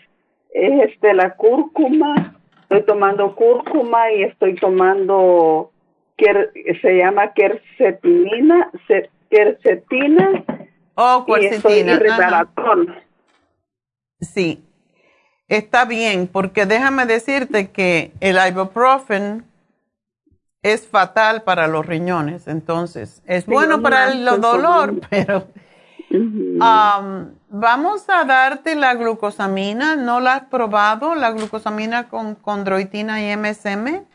es este, la cúrcuma. Estoy tomando cúrcuma y estoy tomando, que se llama quercetina, quercetina oh, quercetina. Sí, está bien, porque déjame decirte que el ibuprofen es fatal para los riñones, entonces es bueno para el dolor, pero um, vamos a darte la glucosamina, ¿no la has probado, la glucosamina con condroitina y MSM?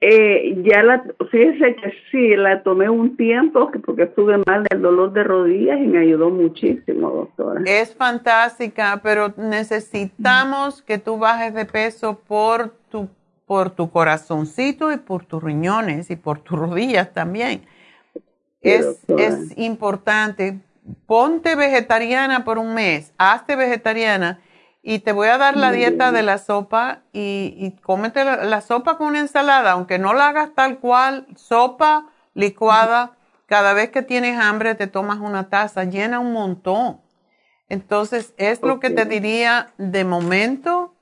Eh, ya la, fíjese que sí, la tomé un tiempo porque estuve mal del dolor de rodillas y me ayudó muchísimo, doctora. Es fantástica, pero necesitamos que tú bajes de peso por tu, por tu corazoncito y por tus riñones y por tus rodillas también. es, es importante. Ponte vegetariana por un mes, hazte vegetariana y te voy a dar la dieta de la sopa y, y cómete la, sopa con una ensalada, aunque no la hagas tal cual, sopa licuada, cada vez que tienes hambre te tomas una taza, llena un montón. Entonces, es lo que te diría de momento.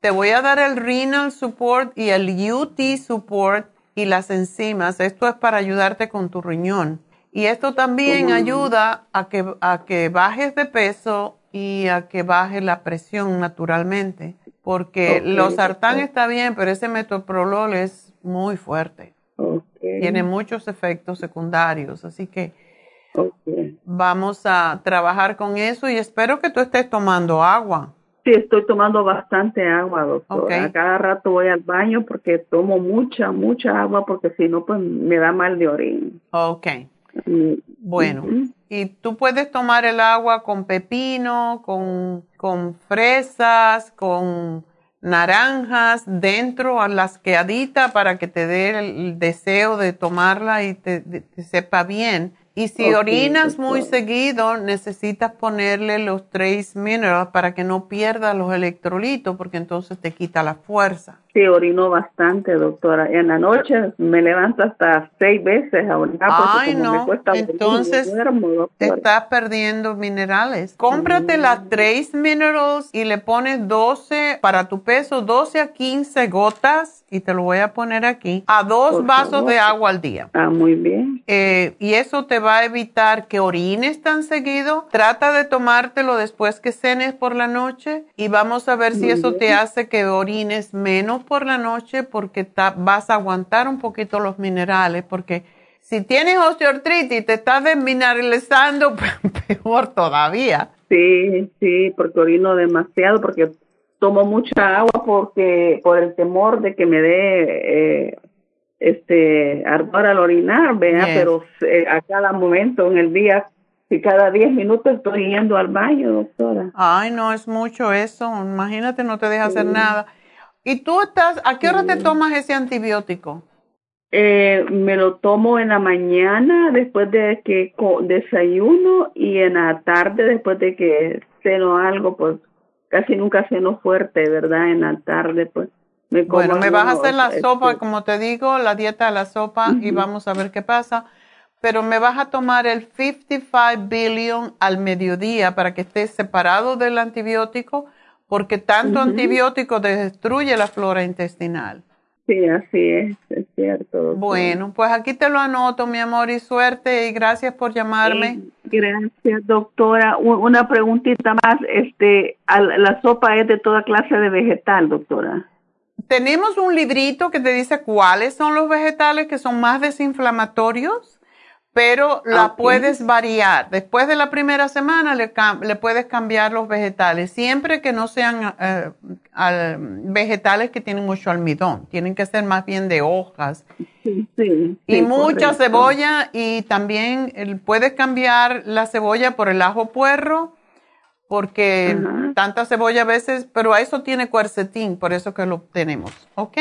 Te voy a dar el renal support y el UT support y las enzimas. Esto es para ayudarte con tu riñón. Y esto también ayuda a que, a que bajes de peso y a que baje la presión naturalmente, porque los sartán está bien, pero ese metoprolol es muy fuerte. Tiene muchos efectos secundarios, así que vamos a trabajar con eso y espero que tú estés tomando agua. Sí, estoy tomando bastante agua, doctora. Cada rato voy al baño porque tomo mucha, mucha agua porque si no, pues me da mal de orina. Ok. Bueno, y tú puedes tomar el agua con pepino, con, con fresas, con naranjas dentro a las queaditas para que te dé el deseo de tomarla y te sepa bien. Y si orinas muy seguido, necesitas ponerle los trace minerals para que no pierda los electrolitos, porque entonces te quita la fuerza. Sí, orino bastante, doctora. En la noche me levanto hasta seis veces a orinar Ay, no. entonces estás perdiendo minerales. Cómprate las trace minerals y le pones 12 para tu peso, 12 a 15 gotas y te lo voy a poner aquí, a dos vasos de agua al día. Ah, muy bien. Eh, y eso te va a evitar que orines tan seguido. Trata de tomártelo después que cenes por la noche y vamos a ver si eso te hace que orines menos por la noche porque vas a aguantar un poquito los minerales porque si tienes osteoartritis y te estás desmineralizando, peor todavía. Sí, sí, porque orino demasiado, porque tomo mucha agua porque por el temor de que me dé eh, este ardor al orinar, vea, pero eh, a cada momento en el día, si cada 10 minutos estoy yendo al baño, doctora. Ay, no es mucho eso, imagínate, no te deja hacer nada. ¿Y tú estás, a qué hora te tomas ese antibiótico? Eh, me lo tomo en la mañana después de que desayuno y en la tarde después de que ceno algo, pues casi nunca ceno fuerte, ¿verdad? En la tarde, pues. Me bueno, me vas a hacer la sopa, este como te digo, la dieta de la sopa y vamos a ver qué pasa. Pero me vas a tomar el 55 billion al mediodía para que esté separado del antibiótico, porque tanto antibiótico destruye la flora intestinal. Sí, así es, es cierto. Bueno, pues aquí te lo anoto, mi amor, y suerte y gracias por llamarme. gracias, doctora. Una preguntita más, este, la sopa es de toda clase de vegetal, doctora. Tenemos un librito que te dice cuáles son los vegetales que son más desinflamatorios pero la puedes variar. Después de la primera semana le, le, puedes cambiar los vegetales, siempre que no sean eh, vegetales que tienen mucho almidón, tienen que ser más bien de hojas. Sí, sí, y mucha cebolla y también puedes cambiar la cebolla por el ajo puerro porque tanta cebolla a veces, pero a eso tiene cuercetín, por eso que lo tenemos, ¿ok?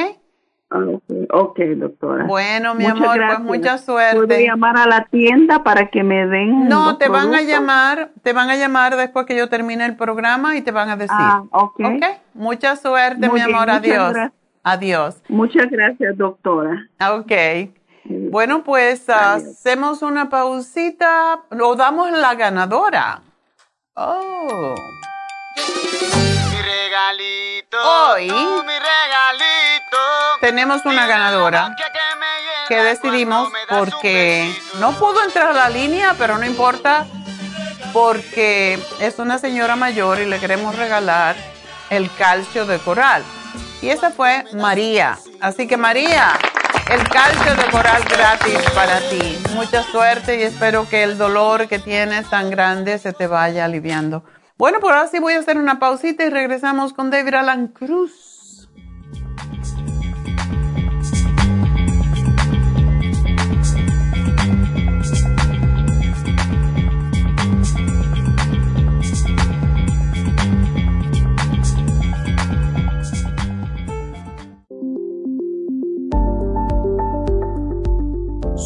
Ah, ok, doctora. Bueno, mi amor, pues mucha suerte. ¿Puedo llamar a la tienda para que me den No, te van a llamar, te van a llamar después que yo termine el programa y te van a decir. Ah, ok. Mucha suerte, mi amor, adiós. Adiós. Muchas gracias, doctora. Ok. Bueno, pues hacemos una pausita, lo damos la ganadora. Oh. Regalito. Hoy. mi regalito. Tenemos una ganadora que decidimos porque no pudo entrar a la línea, pero no importa porque es una señora mayor y le queremos regalar el calcio de coral. Y esa fue María. Así que María, el calcio de coral gratis para ti. Mucha suerte y espero que el dolor que tienes tan grande se te vaya aliviando. Bueno, por ahora sí voy a hacer una pausita y regresamos con David Alan Cruz.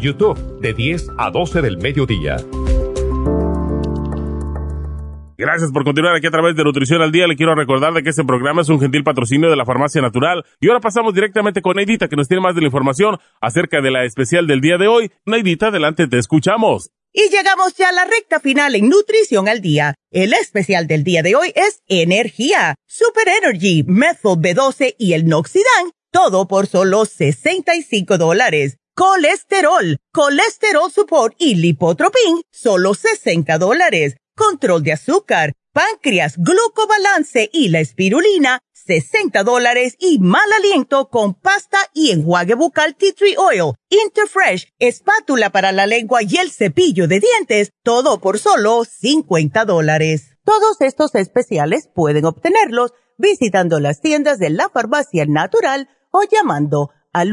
YouTube de 10 a 12 del mediodía. Gracias por continuar aquí a través de Nutrición al Día. Le quiero recordar de que este programa es un gentil patrocinio de la Farmacia Natural. Y ahora pasamos directamente con Neidita, que nos tiene más de la información acerca de la especial del día de hoy. Neidita, adelante, te escuchamos. Y llegamos ya a la recta final en Nutrición al Día. El especial del día de hoy es Energía, Super Energy, Methyl B12 y el Noxidan. Todo por solo 65 dólares. Colesterol, Colesterol Support y Lipotropin, solo 60 dólares control de azúcar, páncreas, glucobalance y la espirulina, 60 dólares y mal aliento con pasta y enjuague bucal tea tree oil, Interfresh, espátula para la lengua y el cepillo de dientes, todo por solo 50 dólares. Todos estos especiales pueden obtenerlos visitando las tiendas de la farmacia natural o llamando al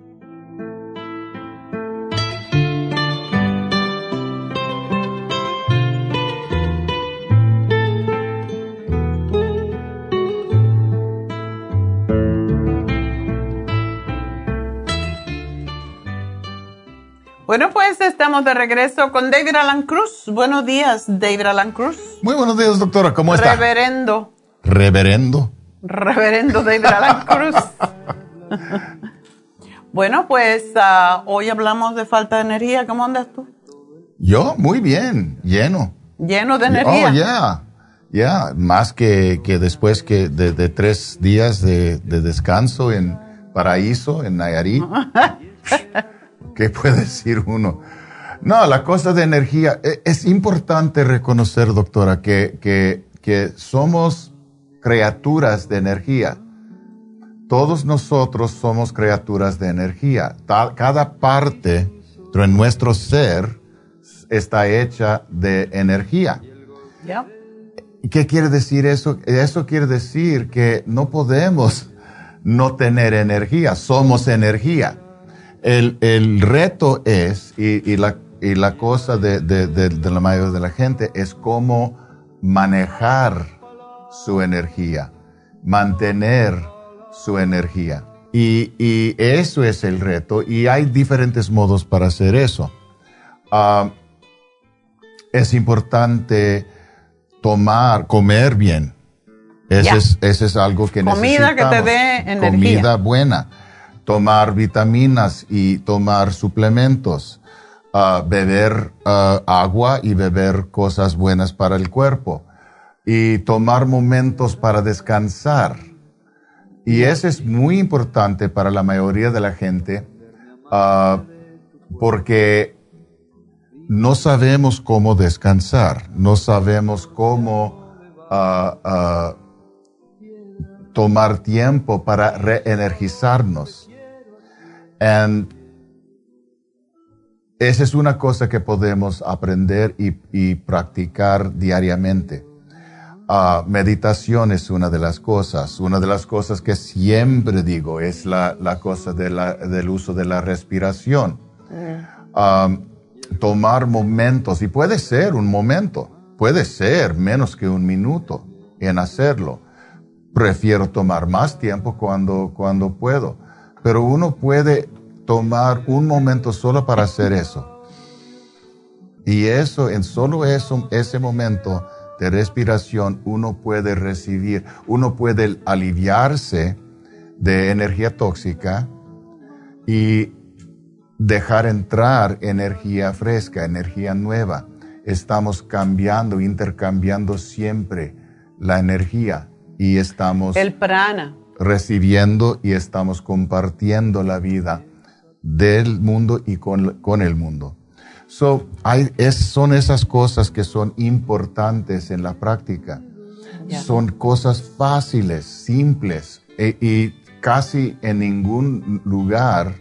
Bueno, pues estamos de regreso con David Alan Cruz. Buenos días, David Alan Cruz. Muy buenos días, doctora. ¿Cómo está? Reverendo. Reverendo. Reverendo David Alan Cruz. bueno, pues ah, hoy hablamos de falta de energía. ¿Cómo andas tú? Yo, muy bien, lleno. Lleno de energía. Oh, ya. Ya, más que, que después que de, tres días de, de descanso en Paraíso, en Nayarit. ¿Qué puede decir uno? No, la cosa de energía, e, es importante reconocer, doctora, que, que, que somos criaturas de energía. Todos nosotros somos criaturas de energía. Cada parte de nuestro ser está hecha de energía. ¿Qué quiere decir eso? Eso quiere decir que no podemos no tener energía, somos energía. El, el reto es, y, y, la, y la cosa de, de, de, de, la mayoría de la gente, es cómo manejar su energía, mantener su energía. Y, y eso es el reto, y hay diferentes modos para hacer eso. Uh, es importante tomar, comer bien. Ese, yeah. es, ese es algo que Comida que te dé energía. Comida buena tomar vitaminas y tomar suplementos, uh, beber uh, agua y beber cosas buenas para el cuerpo y tomar momentos para descansar. Y eso es muy importante para la mayoría de la gente uh, porque no sabemos cómo descansar, no sabemos cómo tomar tiempo para reenergizarnos. And esa es una cosa que podemos aprender y, y practicar diariamente. Uh, meditación es una de las cosas. Una de las cosas que siempre digo es la, la cosa de la, del uso de la respiración. Mm. Um, tomar momentos, y puede ser un momento, puede ser menos que un minuto en hacerlo. Prefiero tomar más tiempo cuando, cuando puedo pero uno puede tomar un momento solo para hacer eso. Y eso, en solo eso, ese momento de respiración, uno puede recibir, uno puede aliviarse de energía tóxica y dejar entrar energía fresca, energía nueva. Estamos cambiando, intercambiando siempre la energía y estamos... El prana recibiendo y estamos compartiendo la vida del mundo y con, con el mundo. So, hay, es, son esas cosas que son importantes en la práctica. Son cosas fáciles, simples e, y casi en ningún lugar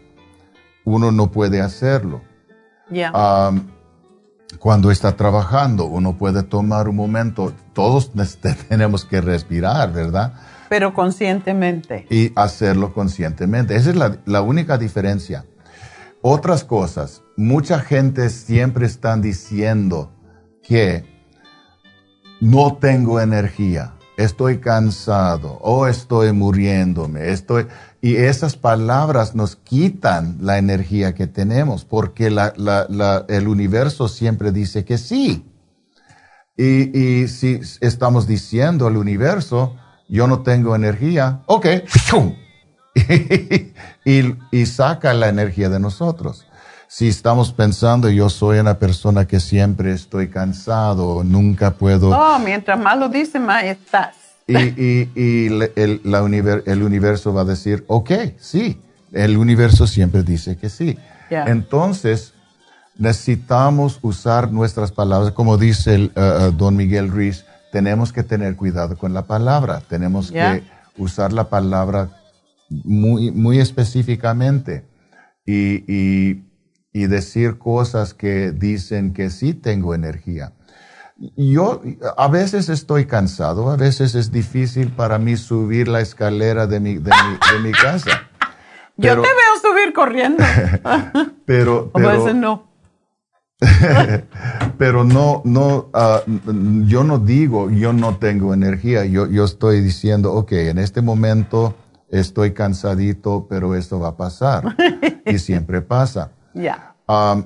uno no puede hacerlo. Um, cuando está trabajando, uno puede tomar un momento, todos tenemos que respirar, ¿verdad? Pero conscientemente. Y hacerlo conscientemente. Esa es la, la única diferencia. Otras cosas, mucha gente siempre están diciendo que no tengo energía, estoy cansado o estoy muriéndome, estoy... Y esas palabras nos quitan la energía que tenemos porque el universo siempre dice que sí. Y si estamos diciendo al universo, yo no tengo energía, ok, y, y saca la energía de nosotros. Si estamos pensando, yo soy una persona que siempre estoy cansado, nunca puedo... Oh, mientras más lo dice, más estás. Y, y, y el, la univer, el universo va a decir, ok, sí. El universo siempre dice que sí. Yeah. Entonces, necesitamos usar nuestras palabras, como dice el, uh, uh, don Miguel Ruiz, tenemos que tener cuidado con la palabra, tenemos Yeah. que usar la palabra muy, muy específicamente. Y, y y decir cosas que dicen que sí tengo energía. Yo a veces estoy cansado, a veces es difícil para mí subir la escalera de mi, de mi, casa. Yo te veo subir corriendo. pero, pero, a veces no. pero no, no, ah, yo no digo, yo no tengo energía, yo, yo estoy diciendo, ok, en este momento estoy cansadito, pero esto va a pasar. y siempre pasa. Ya. Um,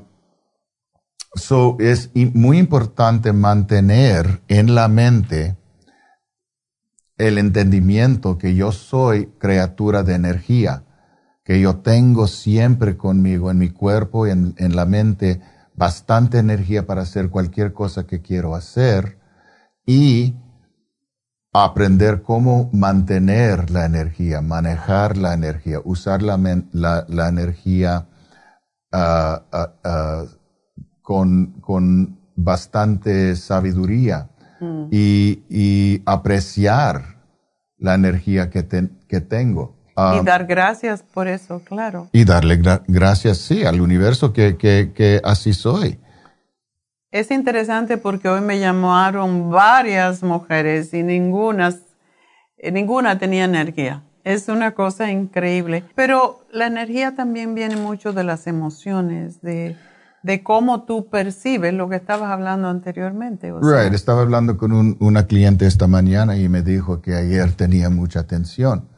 so, es muy importante mantener en la mente el entendimiento que yo soy criatura de energía, que yo tengo siempre conmigo en mi cuerpo y en, en la mente bastante energía para hacer cualquier cosa que quiero hacer y aprender cómo mantener la energía, manejar la energía, usar la, la, energía uh, uh, uh, con, con, bastante sabiduría mm. y, y, apreciar la energía que, que tengo. Y um, dar gracias por eso, claro. Y darle gracias, sí, al universo que, que, que así soy. Es interesante porque hoy me llamaron varias mujeres y ninguna, eh, ninguna tenía energía. Es una cosa increíble. Pero la energía también viene mucho de las emociones, de, de cómo tú percibes lo que estabas hablando anteriormente. right. Estaba hablando con una cliente esta mañana y me dijo que ayer tenía mucha tensión.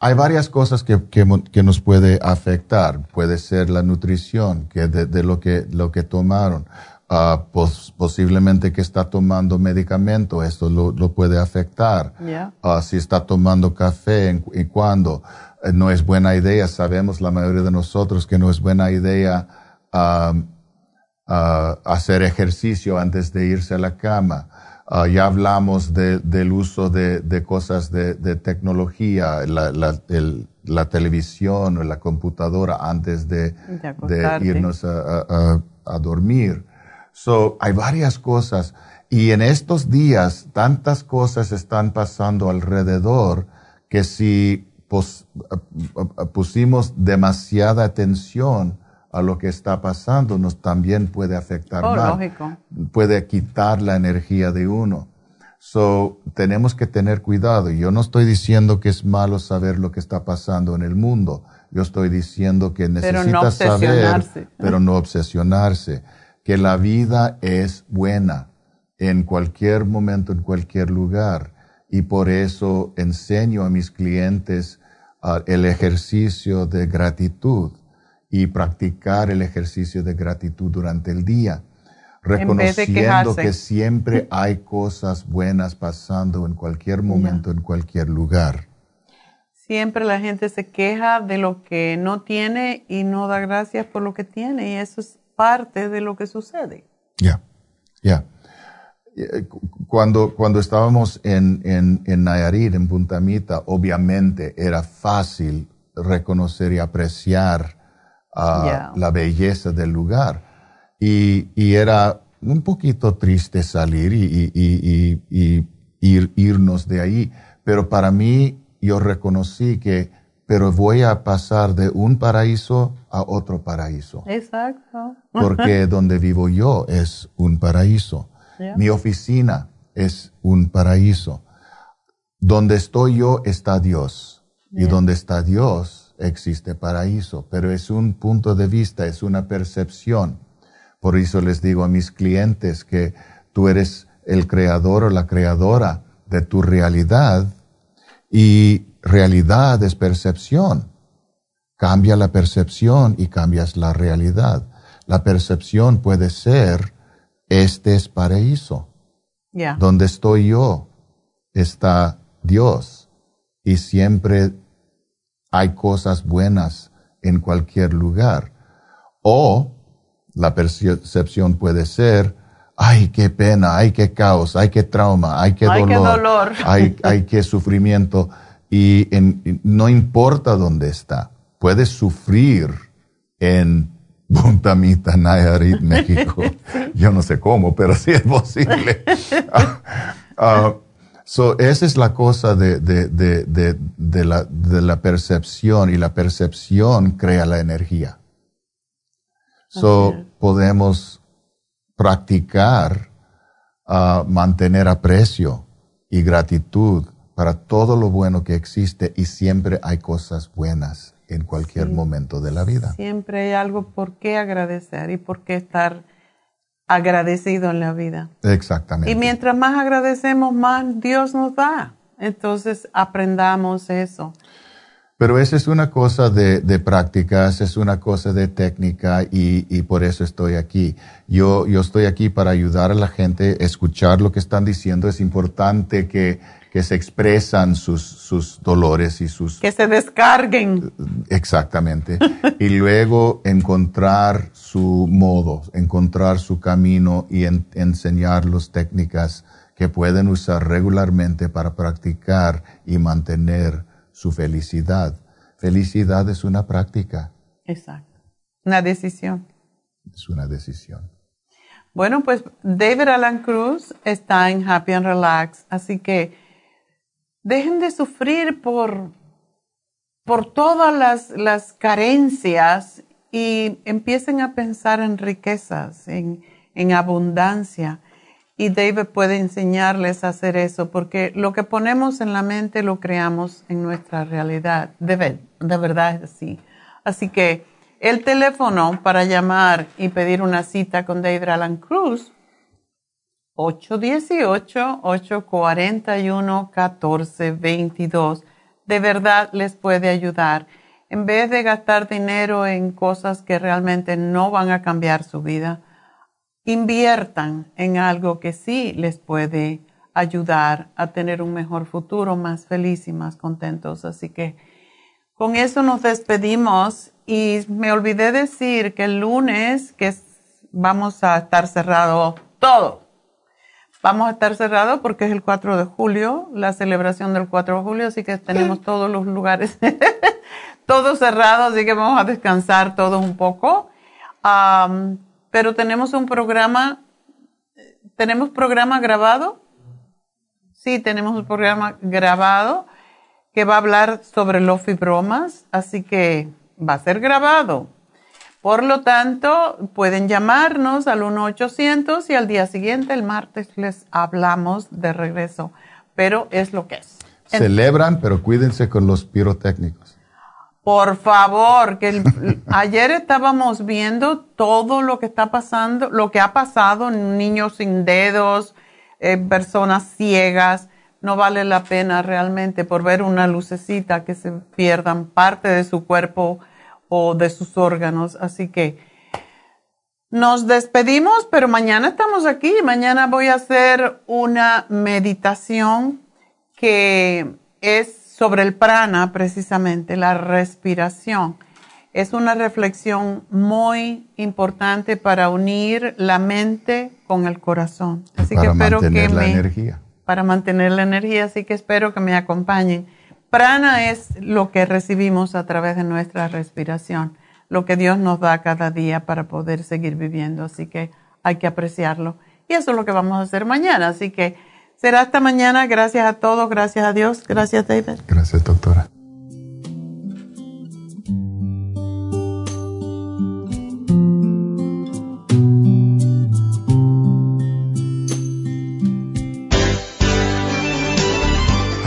Hay varias cosas que, que, nos puede afectar. Puede ser la nutrición, que de, de lo que lo que tomaron uh, posiblemente que está tomando medicamento, esto lo, lo puede afectar. Uh, si está tomando café y cuando eh, no es buena idea, sabemos la mayoría de nosotros que no es buena idea uh, hacer ejercicio antes de irse a la cama. Ya hablamos de, del uso de, de cosas de, de tecnología, la, la, el, la, televisión o la computadora antes de, de irnos a, a, a dormir. So, hay varias cosas. Y en estos días, tantas cosas están pasando alrededor que si pusimos demasiada atención a lo que está pasando, nos también puede afectar oh, mal. Puede quitar la energía de uno. So, tenemos que tener cuidado. Yo no estoy diciendo que es malo saber lo que está pasando en el mundo. Yo estoy diciendo que necesitas saber, pero no obsesionarse que la vida es buena en cualquier momento, en cualquier lugar. Y por eso enseño a mis clientes uh, el ejercicio de gratitud y practicar el ejercicio de gratitud durante el día, reconociendo que siempre hay cosas buenas pasando en cualquier momento, en cualquier lugar. Siempre la gente se queja de lo que no tiene y no da gracias por lo que tiene y eso es parte de lo que sucede. Ya, ya. Eh, cuando, cuando estábamos en, en, en Nayarit, en Puntamita, obviamente era fácil reconocer y apreciar la belleza del lugar. Y, y, era un poquito triste salir y, y, y ir, irnos de ahí. Pero para mí, yo reconocí que pero voy a pasar de un paraíso a otro paraíso. Exacto. Porque donde vivo yo es un paraíso. Mi oficina es un paraíso. Donde estoy yo está Dios. Y donde está Dios existe paraíso. Pero es un punto de vista, es una percepción. Por eso les digo a mis clientes que tú eres el creador o la creadora de tu realidad y realidad es percepción. Cambia la percepción y cambias la realidad. La percepción puede ser, este es paraíso. Donde estoy yo está Dios. Y siempre hay cosas buenas en cualquier lugar. O la percepción puede ser, ay, qué pena, ay, qué caos, ay, qué trauma, ay, qué dolor, Ay, ay, qué sufrimiento y no importa dónde está, puede sufrir en Buntamita, Nayarit, México. Yo no sé cómo, pero sí es posible. uh, so, esa es la cosa de, de, de, de, la, de la percepción y la percepción crea la energía. So, podemos practicar a mantener aprecio y gratitud para todo lo bueno que existe y siempre hay cosas buenas en cualquier momento de la vida. Siempre hay algo por qué agradecer y por qué estar agradecido en la vida. Exactamente. Y mientras más agradecemos, más Dios nos da. Entonces aprendamos eso. Pero esa es una cosa de, de prácticas, es una cosa de técnica y, y, por eso estoy aquí. Yo, yo estoy aquí para ayudar a la gente a escuchar lo que están diciendo. Es importante que, que se expresan sus, sus dolores y sus... Que se descarguen. Exactamente. y luego encontrar su modo, encontrar su camino y en, enseñarlos técnicas que pueden usar regularmente para practicar y mantener su felicidad. Felicidad es una práctica. Exacto. Una decisión. Es una decisión. Bueno, pues David Alan Cruz está en Happy and Relax, así que dejen de sufrir por, por todas las, las carencias y empiecen a pensar en riquezas, en, en abundancia y David puede enseñarles a hacer eso, porque lo que ponemos en la mente lo creamos en nuestra realidad. De, de verdad es así. Así que el teléfono para llamar y pedir una cita con David Alan Cruz, 818-841-1422. De verdad les puede ayudar. En vez de gastar dinero en cosas que realmente no van a cambiar su vida, inviertan en algo que sí les puede ayudar a tener un mejor futuro, más feliz y más contentos. Así que con eso nos despedimos y me olvidé decir que el lunes que vamos a estar cerrado todo. Vamos a estar cerrado porque es el 4 de julio, la celebración del 4 de julio, así que tenemos todos los lugares todos cerrados, así que vamos a descansar todos un poco pero tenemos un programa, ¿tenemos programa grabado? Sí, tenemos un programa grabado que va a hablar sobre los fibromas, así que va a ser grabado. Por lo tanto, pueden llamarnos al 1-800 y al día siguiente, el martes, les hablamos de regreso, pero es lo que es. Celebran, pero cuídense con los pirotécnicos. Por favor, que ayer estábamos viendo todo lo que está pasando, lo que ha pasado, niños sin dedos, eh, personas ciegas. No vale la pena realmente por ver una lucecita que se pierdan parte de su cuerpo o de sus órganos. Así que nos despedimos, pero mañana estamos aquí. Mañana voy a hacer una meditación que es sobre el prana, precisamente, la respiración. Es una reflexión muy importante para unir la mente con el corazón. Así para que espero mantener que la me, energía. Para mantener la energía, así que espero que me acompañen. Prana es lo que recibimos a través de nuestra respiración, lo que Dios nos da cada día para poder seguir viviendo, así que hay que apreciarlo. Y eso es lo que vamos a hacer mañana, así que Será hasta mañana. Gracias a todos. Gracias a Dios. Gracias, David. Gracias, doctora.